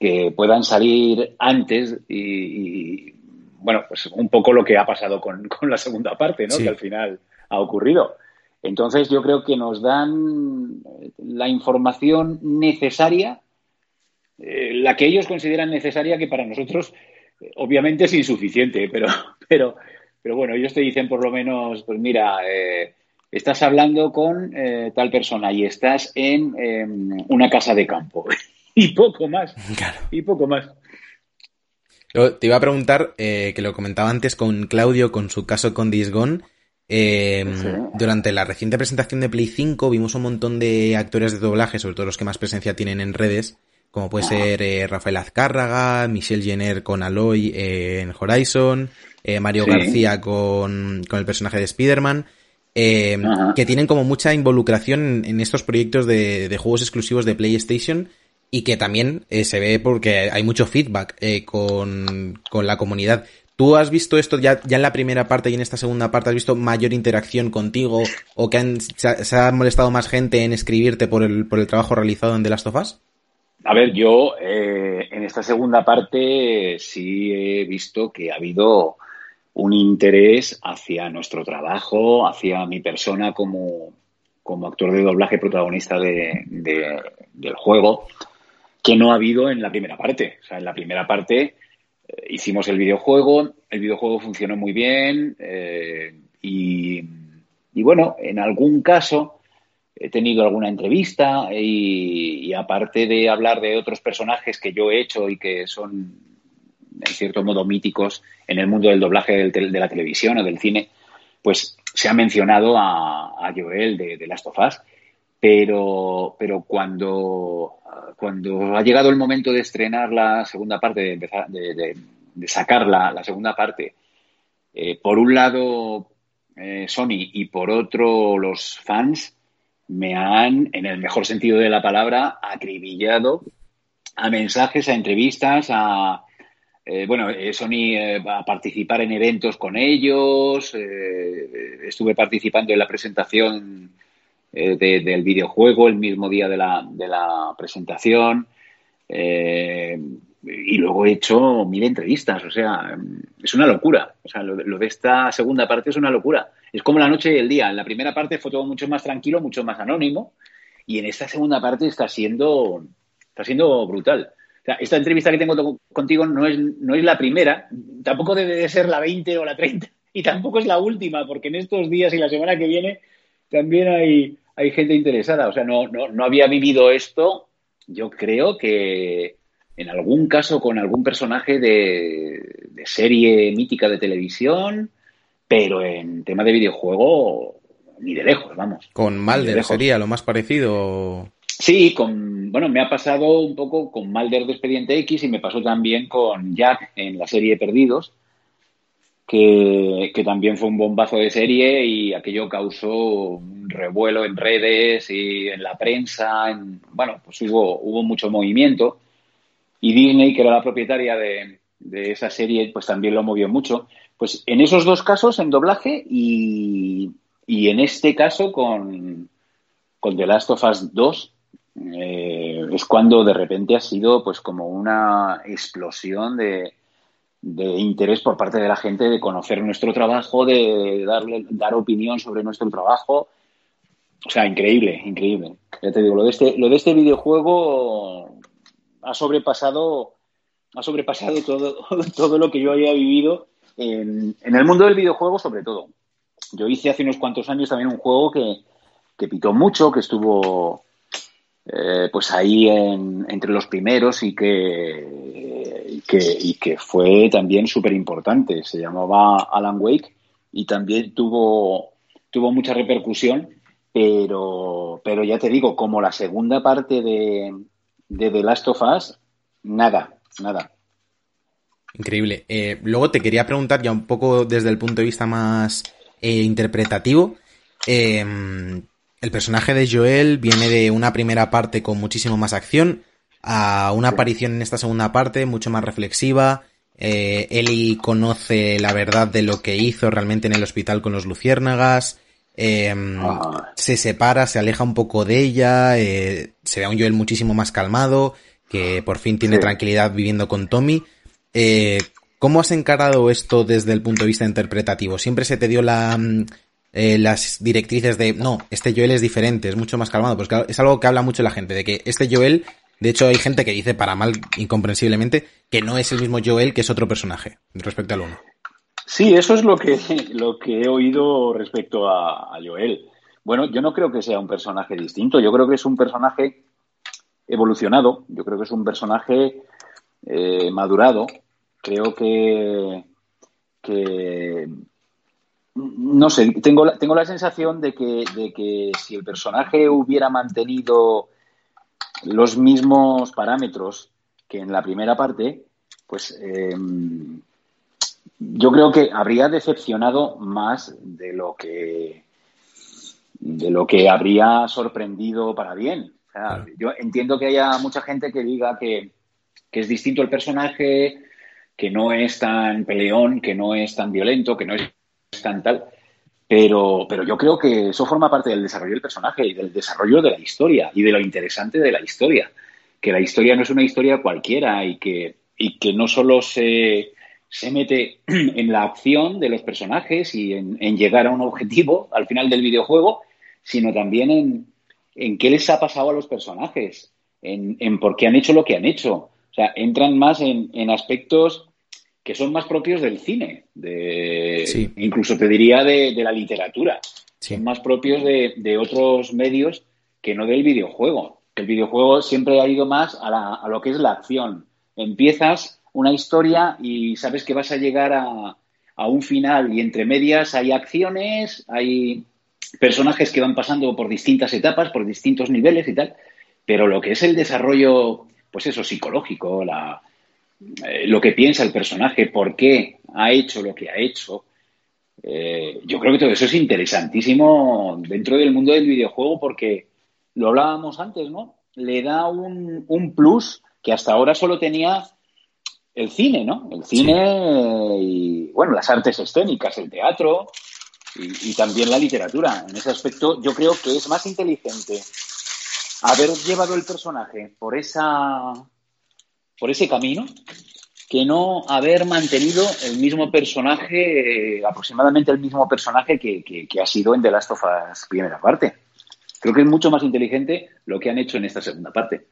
que puedan salir antes y, y, bueno, pues un poco lo que ha pasado con, [LAUGHS] con la segunda parte, ¿no? Sí. Que al final ha ocurrido. Entonces yo creo que nos dan la información necesaria eh, la que ellos consideran necesaria, que para nosotros eh, obviamente es insuficiente, [LAUGHS] pero, pero, pero bueno, ellos te dicen por lo menos, pues mira, eh, estás hablando con eh, tal persona y estás en eh, una casa de campo [LAUGHS] y poco más, claro. y poco más. Te iba a preguntar, que lo comentaba antes con Claudio, con su caso con Disgone, eh, sí. Durante la reciente presentación de Play 5 vimos un montón de actores de doblaje, sobre todo los que más presencia tienen en redes, como puede ser eh, Rafael Azcárraga, Michelle Jenner con Aloy eh, en Horizon, eh, Mario sí. García con, con, el personaje de Spider-Man, eh, que tienen como mucha involucración en, en estos proyectos de, de, juegos exclusivos de PlayStation y que también eh, se ve porque hay mucho feedback eh, con, con la comunidad. ¿Tú has visto esto ya, ya en la primera parte y en esta segunda parte? ¿Has visto mayor interacción contigo o que se, ha molestado más gente en escribirte por el, por el trabajo realizado en The Last of Us? A ver, yo eh, en esta segunda parte sí he visto que ha habido un interés hacia nuestro trabajo, hacia mi persona como, como actor de doblaje protagonista de, de, del juego, que no ha habido en la primera parte. O sea, en la primera parte eh, hicimos el videojuego, el videojuego funcionó muy bien eh, y, y, bueno, en algún caso he tenido alguna entrevista y, y, aparte de hablar de otros personajes que yo he hecho y que son en cierto modo míticos en el mundo del doblaje de la televisión o del cine, pues se ha mencionado a, a Joel de, de Last of Us, pero, pero cuando, cuando ha llegado el momento de estrenar la segunda parte, de, empezar, de, de, sacar la, la, segunda parte, eh, por un lado eh, Sony y por otro los fans, me han, en el mejor sentido de la palabra, acribillado a mensajes, a entrevistas, a, eh, bueno, eh, Sony eh, a participar en eventos con ellos, estuve participando en la presentación eh, de, del videojuego el mismo día de la, de la presentación y luego he hecho mil entrevistas, o sea, es una locura, o sea, lo, lo de esta segunda parte es una locura. Es como la noche y el día. En la primera parte fue todo mucho más tranquilo, mucho más anónimo. y en esta segunda parte está siendo, está siendo brutal. Esta entrevista que tengo contigo no es, no es la primera, tampoco debe de ser la 20 o la 30, y tampoco es la última, porque en estos días y la semana que viene también hay, hay gente interesada. O sea, no, no, no había vivido esto, yo creo que en algún caso con algún personaje de, de serie mítica de televisión, pero en tema de videojuego, ni de lejos, vamos. Con Malder sería lo más parecido. Sí, con, bueno, me ha pasado un poco con Malder de Expediente X y me pasó también con Jack en la serie Perdidos, que, también fue un bombazo de serie y aquello causó un revuelo en redes y en la prensa, en, bueno, pues hubo, mucho movimiento y Disney, que era la propietaria de, de esa serie, pues también lo movió mucho. Pues en esos dos casos, en doblaje y, y en este caso con, con The Last of Us 2, eh, es cuando de repente ha sido pues como una explosión de, de interés por parte de la gente de conocer nuestro trabajo, de darle, dar opinión sobre nuestro trabajo. O sea, increíble, increíble. Ya te digo, lo de este, lo de este videojuego ha sobrepasado, ha sobrepasado todo, [LAUGHS] todo lo que yo había vivido en, el mundo del videojuego, sobre todo. Yo hice hace unos cuantos años también un juego que, que pitó mucho, que estuvo eh, pues ahí en- entre los primeros y que, que, y que fue también súper importante. Se llamaba Alan Wake y también tuvo, tuvo mucha repercusión, pero, pero ya te digo, como la segunda parte de, de The Last of Us, nada, nada. Increíble. Eh, luego te quería preguntar ya un poco desde el punto de vista más eh, interpretativo. eh, el personaje de Joel viene de una primera parte con muchísimo más acción a una aparición en esta segunda parte mucho más reflexiva. Eh, Ellie conoce la verdad de lo que hizo realmente en el hospital con los luciérnagas. eh, Ah. se separa, se aleja un poco de ella. eh, se ve a un Joel muchísimo más calmado, que por fin tiene Sí. tranquilidad viviendo con Tommy. Eh, ¿Cómo has encarado esto desde el punto de vista interpretativo? ¿Siempre se te dio la, mm, eh, las directrices de, no, este Joel es diferente, es mucho más calmado? Pues claro, es algo que habla mucho la gente, de que este Joel, de hecho hay gente que dice para mal, incomprensiblemente, que no es el mismo Joel que es otro personaje respecto al uno. Sí, eso es lo que, [LAUGHS] lo que he oído respecto a, Joel. Bueno, yo no creo que sea un personaje distinto, yo creo que es un personaje evolucionado, yo creo que es un personaje eh, madurado, creo que, que no sé, tengo la, tengo la sensación de que, de que si el personaje hubiera mantenido los mismos parámetros que en la primera parte, pues eh, yo creo que habría decepcionado más de lo que de lo que habría sorprendido para bien. O sea, yo entiendo que haya mucha gente que diga que, que es distinto el personaje, que no es tan peleón, que no es tan violento, que no es tan tal. Pero, pero yo creo que eso forma parte del desarrollo del personaje y del desarrollo de la historia y de lo interesante de la historia. Que la historia no es una historia cualquiera y que, y que no solo se, se mete [CLEARS THROAT] en la acción de los personajes y en, llegar a un objetivo al final del videojuego, sino también en, en qué les ha pasado a los personajes, en, en por qué han hecho lo que han hecho. O sea, entran más en aspectos que son más propios del cine, de, Sí. incluso te diría de, de la literatura. Sí. Son más propios de, de otros medios que no del videojuego. El videojuego siempre ha ido más a, la- a lo que es la acción. Empiezas una historia y sabes que vas a llegar a, a un final y entre medias hay acciones, hay personajes que van pasando por distintas etapas, por distintos niveles y tal, pero lo que es el desarrollo, pues eso, psicológico, la, eh, lo que piensa el personaje, por qué ha hecho lo que ha hecho, eh, yo creo que todo eso es interesantísimo dentro del mundo del videojuego porque lo hablábamos antes, ¿no? Le da un, un plus que hasta ahora solo tenía el cine, ¿no? El cine y, bueno, las artes escénicas, el teatro y, y también la literatura. En ese aspecto yo creo que es más inteligente haber llevado el personaje por esa por ese camino que no haber mantenido el mismo personaje, eh, aproximadamente el mismo personaje que, que- ha sido en The Last of Us primera parte. creo que es mucho más inteligente lo que han hecho en esta segunda parte.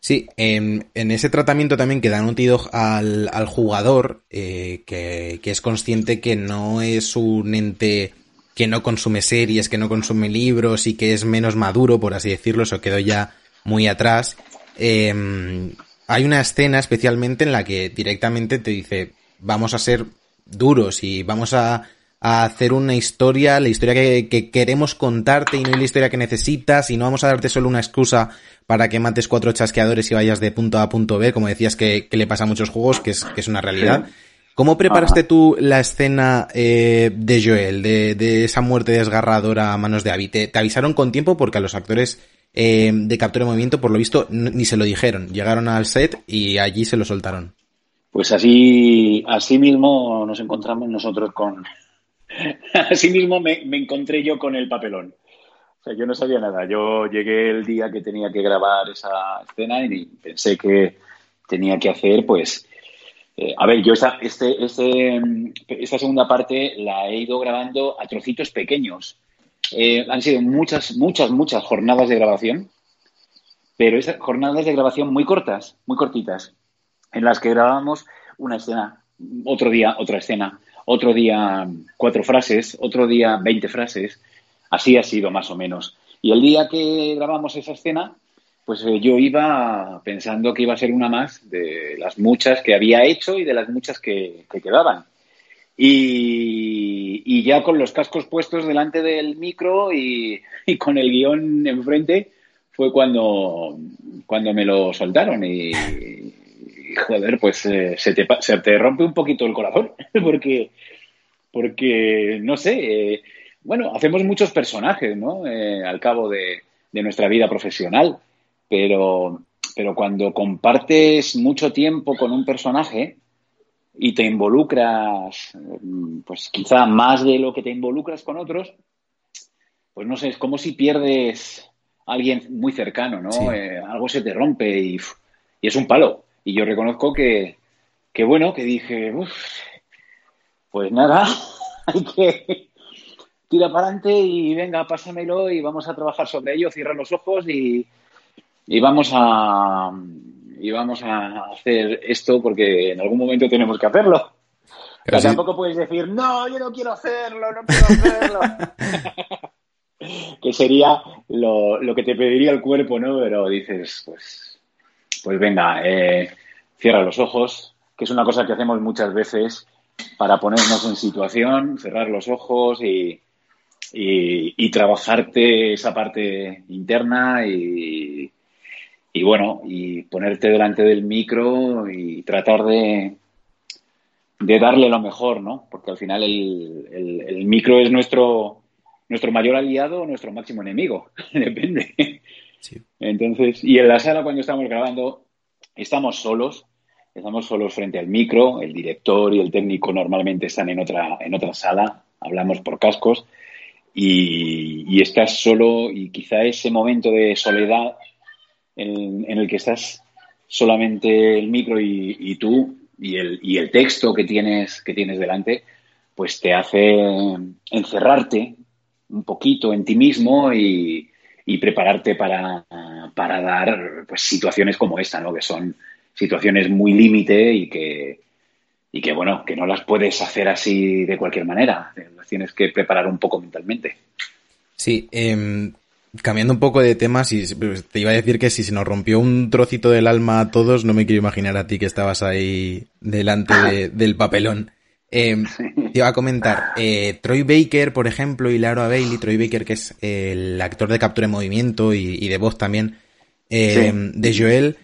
Sí, en, ese tratamiento también que dan un al, al jugador eh, que, que, es consciente que no es un ente que no consume series, que no consume libros y que es menos maduro, por así decirlo, eso quedó ya muy atrás. Eh, hay una escena especialmente en la que directamente te dice, vamos a ser duros y vamos a, a hacer una historia, la historia que, que, queremos contarte y no la historia que necesitas y no vamos a darte solo una excusa para que mates cuatro chasqueadores y vayas de punto A a punto B, como decías que, que le pasa a muchos juegos, que es, que es una realidad. ¿Cómo preparaste tú la escena eh, de Joel, de, de, esa muerte desgarradora a manos de Abby? ¿Te, ¿Te, avisaron con tiempo? Porque a los actores eh, de captura de movimiento, por lo visto, ni se lo dijeron. Llegaron al set y allí se lo soltaron. Pues así, así mismo nos encontramos nosotros con... [LAUGHS] Así mismo me, me encontré yo con el papelón. O sea, yo no sabía nada. Yo llegué el día que tenía que grabar esa escena y pensé que tenía que hacer, pues, eh, a ver, yo esta, este, este, esta segunda parte la he ido grabando a trocitos pequeños. Eh, han sido muchas, muchas, muchas jornadas de grabación, pero esas jornadas de grabación muy cortas, muy cortitas, en las que grabamos una escena, otro día otra escena, otro día cuatro frases, otro día veinte frases. Así ha sido más o menos. Y el día que grabamos esa escena, pues eh, yo iba pensando que iba a ser una más de las muchas que había hecho y de las muchas que, que quedaban. Y, y, ya con los cascos puestos delante del micro y, con el guion enfrente fue cuando, cuando me lo soltaron y, y joder, pues eh, se, te, se te rompe un poquito el corazón [LAUGHS] porque, porque no sé, eh, bueno, hacemos muchos personajes, ¿no? Eh, al cabo de, de nuestra vida profesional pero, pero cuando compartes mucho tiempo con un personaje y te involucras, pues quizá más de lo que te involucras con otros, pues no sé, es como si pierdes a alguien muy cercano, ¿no? Sí. Eh, algo se te rompe y, y, es un palo. Y yo reconozco que, que bueno, que dije, uff, pues nada, [LAUGHS] hay que tirar para adelante y venga, pásamelo y vamos a trabajar sobre ello, cierra los ojos y, y vamos a y vamos a hacer esto porque en algún momento tenemos que hacerlo. Pero sí. tampoco puedes decir, no, yo no quiero hacerlo, no quiero hacerlo. [LAUGHS] que sería lo, lo, que te pediría el cuerpo, ¿no? Pero dices, pues, pues venga, eh, cierra los ojos, que es una cosa que hacemos muchas veces para ponernos en situación, cerrar los ojos y, y, y trabajarte esa parte interna y, y bueno, y ponerte delante del micro y tratar de, de darle lo mejor, ¿no? Porque al final el, el, el, micro es nuestro, nuestro mayor aliado o nuestro máximo enemigo, [LAUGHS] depende. Sí. Entonces, y en la sala cuando estamos grabando, estamos solos, estamos solos frente al micro, el director y el técnico normalmente están en otra, en otra sala, hablamos por cascos, y, y estás solo y quizá ese momento de soledad en, en el que estás solamente el micro y, tú y el, y el, texto que tienes, que tienes delante, pues te hace encerrarte un poquito en ti mismo y, y prepararte para, para, dar pues, situaciones como esta, ¿no? que son situaciones muy límite y que, y que, bueno, que no las puedes hacer así de cualquier manera, las tienes que preparar un poco mentalmente. Sí, eh, cambiando un poco de temas, y te iba a decir que si se nos rompió un trocito del alma a todos, no me quiero imaginar a ti que estabas ahí delante de, [LAUGHS] del papelón. Eh, te iba a comentar, eh, Troy Baker, por ejemplo, y Laura Bailey, Troy Baker, que es el actor de captura de movimiento y, y de voz también, eh, sí. de Joel,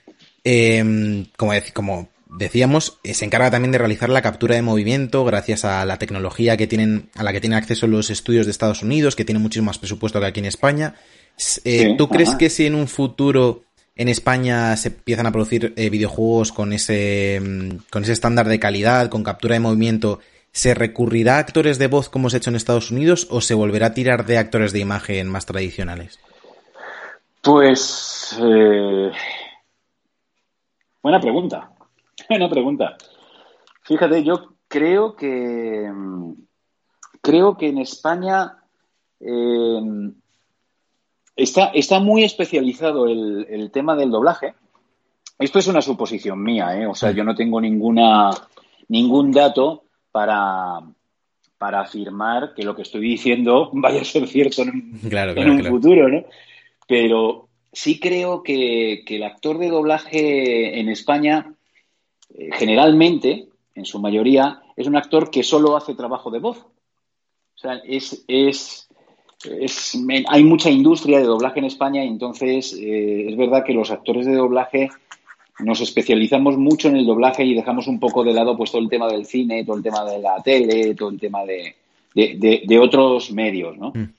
eh, como, como decíamos, eh, se encarga también de realizar la captura de movimiento gracias a la tecnología que tienen, a la que tienen acceso los estudios de Estados Unidos, que tienen muchísimo más presupuesto que aquí en España. Eh, sí, ¿Tú ajá. crees que si en un futuro en España se empiezan a producir eh, videojuegos con ese, con ese estándar de calidad, con captura de movimiento, ¿se recurrirá a actores de voz como se ha hecho en Estados Unidos o se volverá a tirar de actores de imagen más tradicionales? Pues. Eh... Buena pregunta. [LAUGHS] Buena pregunta. Fíjate, yo creo que. Creo que en España. Eh, está, está muy especializado el, el tema del doblaje. Esto es una suposición mía, ¿eh? O sea, yo no tengo ninguna, ningún dato para, para afirmar que lo que estoy diciendo [LAUGHS] vaya a ser cierto en, un- Claro, en un claro. futuro, ¿no? Pero sí creo que, que el actor de doblaje en España, eh, generalmente, en su mayoría, es un actor que solo hace trabajo de voz. O sea, es, es, es- hay mucha industria de doblaje en España y entonces eh, es verdad que los actores de doblaje nos especializamos mucho en el doblaje y dejamos un poco de lado pues todo el tema del cine, todo el tema de la tele, todo el tema de, de- de- de otros medios, ¿no? Mm.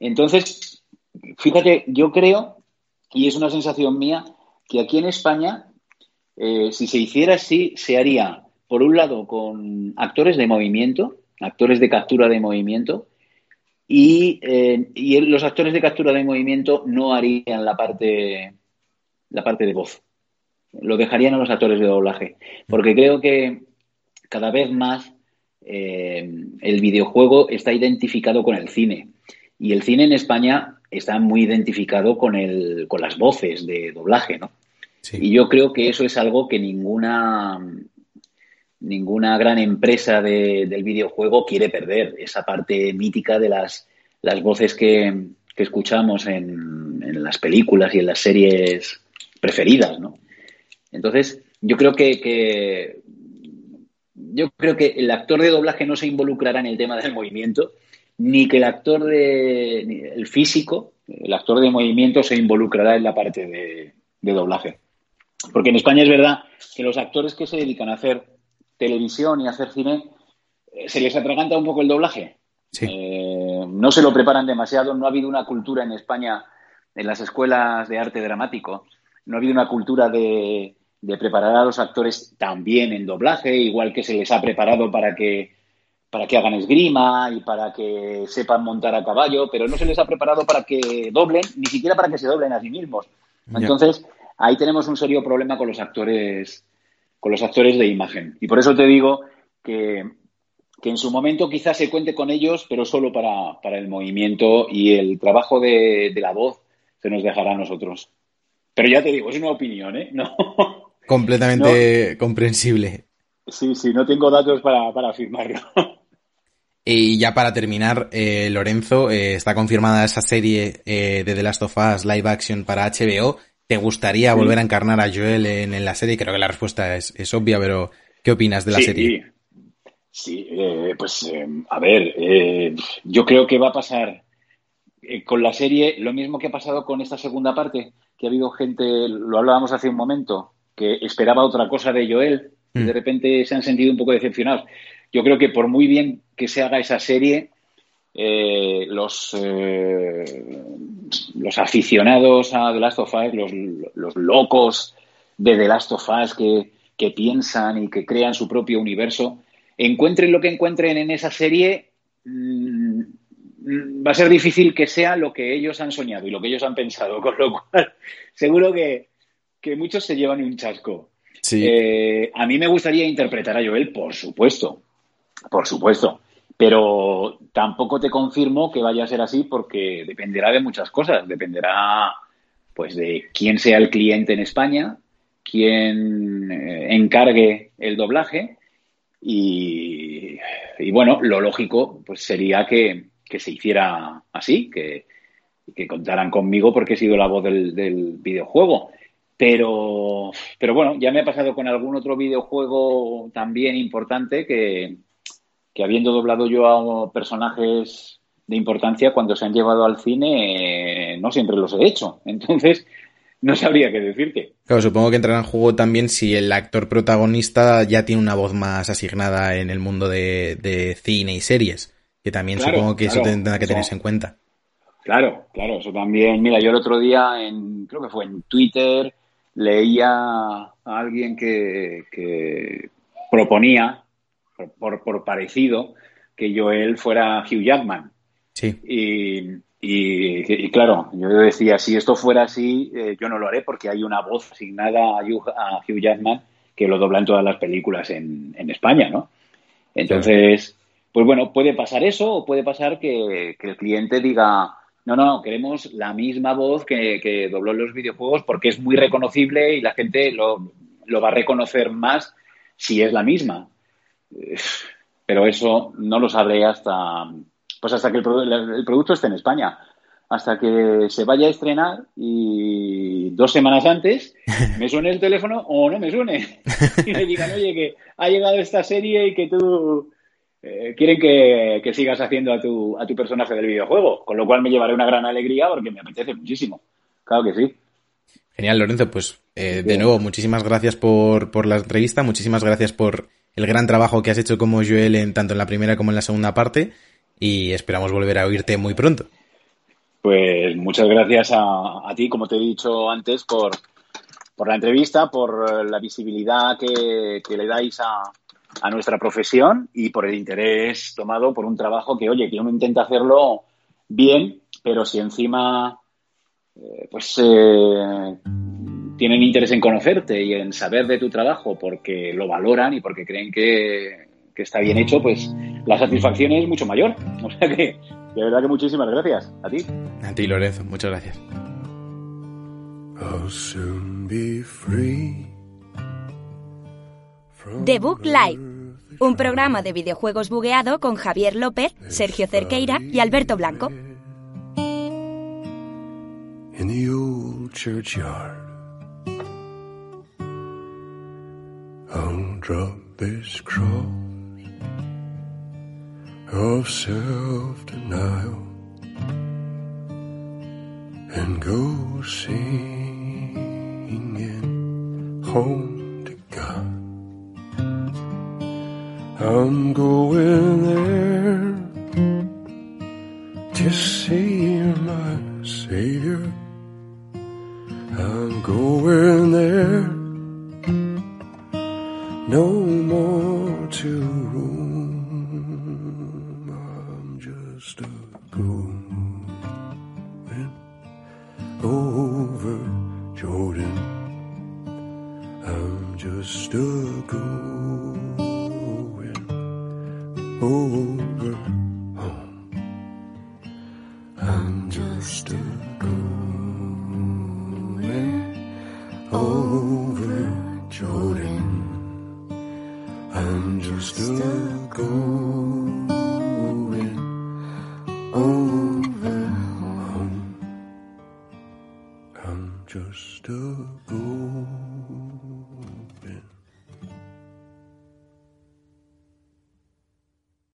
Entonces, fíjate, yo creo, y es una sensación mía, que aquí en España, eh, si se hiciera así, se haría, por un lado, con actores de movimiento, actores de captura de movimiento, y, eh, y el- los actores de captura de movimiento no harían la parte, la parte de voz. Lo dejarían a los actores de doblaje. Porque creo que cada vez más eh, el videojuego está identificado con el cine. Y el cine en España está muy identificado con, el, con las voces de doblaje, ¿no? Sí. Y yo creo que eso es algo que ninguna, ninguna gran empresa de- del videojuego quiere perder, esa parte mítica de las, las voces que, que escuchamos en, en las películas y en las series preferidas, ¿no? Entonces, yo creo que, que- yo creo que el actor de doblaje no se involucrará en el tema del movimiento, ni que el actor de el físico, el actor de movimiento se involucrará en la parte de doblaje. Porque en España es verdad que los actores que se dedican a hacer televisión y hacer cine eh, se les atraganta un poco el doblaje. Sí. Eh, no se lo preparan demasiado, no ha habido una cultura en España en las escuelas de arte dramático, no ha habido una cultura de, de preparar a los actores también en doblaje, igual que se les ha preparado para que para que hagan esgrima y para que sepan montar a caballo, pero no se les ha preparado para que doblen, ni siquiera para que se doblen a sí mismos. Entonces, ahí tenemos un serio problema con los actores, con los actores de imagen. Y por eso te digo que, que en su momento quizás se cuente con ellos, pero solo para, para el movimiento y el trabajo de, de la voz se nos dejará a nosotros. Pero ya te digo, es una opinión, ¿eh? [LAUGHS] No. Completamente comprensible. Sí, sí, no tengo datos para, para afirmarlo. [LAUGHS] Y ya para terminar, eh, Lorenzo, eh, está confirmada esa serie eh, de The Last of Us live action para HBO. ¿Te gustaría Sí. volver a encarnar a Joel en, en la serie? Creo que la respuesta es, es obvia, pero ¿qué opinas de la sí, serie? Sí, eh, pues eh, a ver, eh, yo creo que va a pasar eh, con la serie lo mismo que ha pasado con esta segunda parte, que ha habido gente, lo hablábamos hace un momento, que esperaba otra cosa de Joel y Mm. de repente se han sentido un poco decepcionados. Yo creo que por muy bien que se haga esa serie, eh, los, eh, los aficionados a The Last of Us, los, los locos de The Last of Us que, que piensan y que crean su propio universo, encuentren lo que encuentren en esa serie, mm, va a ser difícil que sea lo que ellos han soñado y lo que ellos han pensado, [LAUGHS] con lo cual seguro que, que muchos se llevan un chasco. Sí. Eh, a mí me gustaría interpretar a Joel, por supuesto, por supuesto, pero tampoco te confirmo que vaya a ser así porque dependerá de muchas cosas, dependerá pues de quién sea el cliente en España, quién eh, encargue el doblaje y, bueno, lo lógico pues sería que, que se hiciera así, que, que contaran conmigo porque he sido la voz del, del videojuego. Pero, pero bueno, ya me ha pasado con algún otro videojuego también importante que, que habiendo doblado yo a personajes de importancia, cuando se han llevado al cine, eh, no siempre los he hecho. [LAUGHS] Entonces, no sabría qué decirte. Claro, supongo que entrará en juego también si el actor protagonista ya tiene una voz más asignada en el mundo de, de cine y series. Que también Claro, supongo que claro, eso tendrá que eso- tenerse en cuenta. Claro, claro, eso también. Mira, yo el otro día, en, creo que fue en Twitter, leía a alguien que, que proponía, por, parecido, que Joel fuera Hugh Jackman. Sí. Y, y- y claro, yo decía, si esto fuera así, eh, yo no lo haré porque hay una voz asignada a Hugh, a Hugh Jackman que lo dobla en todas las películas en, en España, ¿no? Entonces, pues bueno, puede pasar eso o puede pasar que, que el cliente diga, no, no, queremos la misma voz que, que dobló en los videojuegos porque es muy reconocible y la gente lo, lo va a reconocer más si es la misma. Pero eso no lo sabré hasta, pues hasta que el, el- producto esté en España. Hasta que se vaya a estrenar y dos semanas antes [LAUGHS] me suene el teléfono o no me suene. Y me digan, oye, que ha llegado esta serie y que tú eh, quieren que, que sigas haciendo a tu, a tu personaje del videojuego. Con lo cual me llevaré una gran alegría porque me apetece muchísimo. Claro que sí. Genial, Lorenzo. Pues eh, de nuevo, muchísimas gracias por, por la entrevista, muchísimas gracias por el gran trabajo que has hecho como Joel en tanto en la primera como en la segunda parte y esperamos volver a oírte muy pronto. Pues muchas gracias a, ti, como te he dicho antes, por, por la entrevista, por la visibilidad que, que le dais a, a nuestra profesión y por el interés tomado por un trabajo que, oye, que uno intenta hacerlo bien, pero si encima eh, pues eh, tienen interés en conocerte y en saber de tu trabajo porque lo valoran y porque creen que, que está bien hecho, pues la satisfacción es mucho mayor. [LAUGHS] O sea que, de verdad que muchísimas gracias a ti. A ti, Lorenzo, muchas gracias. I'll soon be free. from The Book Live, un programa de videojuegos bugueado con Javier López, Sergio Cerqueira y Alberto Blanco. in the old churchyard. I'll drop this cross of self denial and go singing home to God. I'm going there to see my Savior. I'm going there, no more to roam. I'm just a going over Jordan. I'm just a going over still go.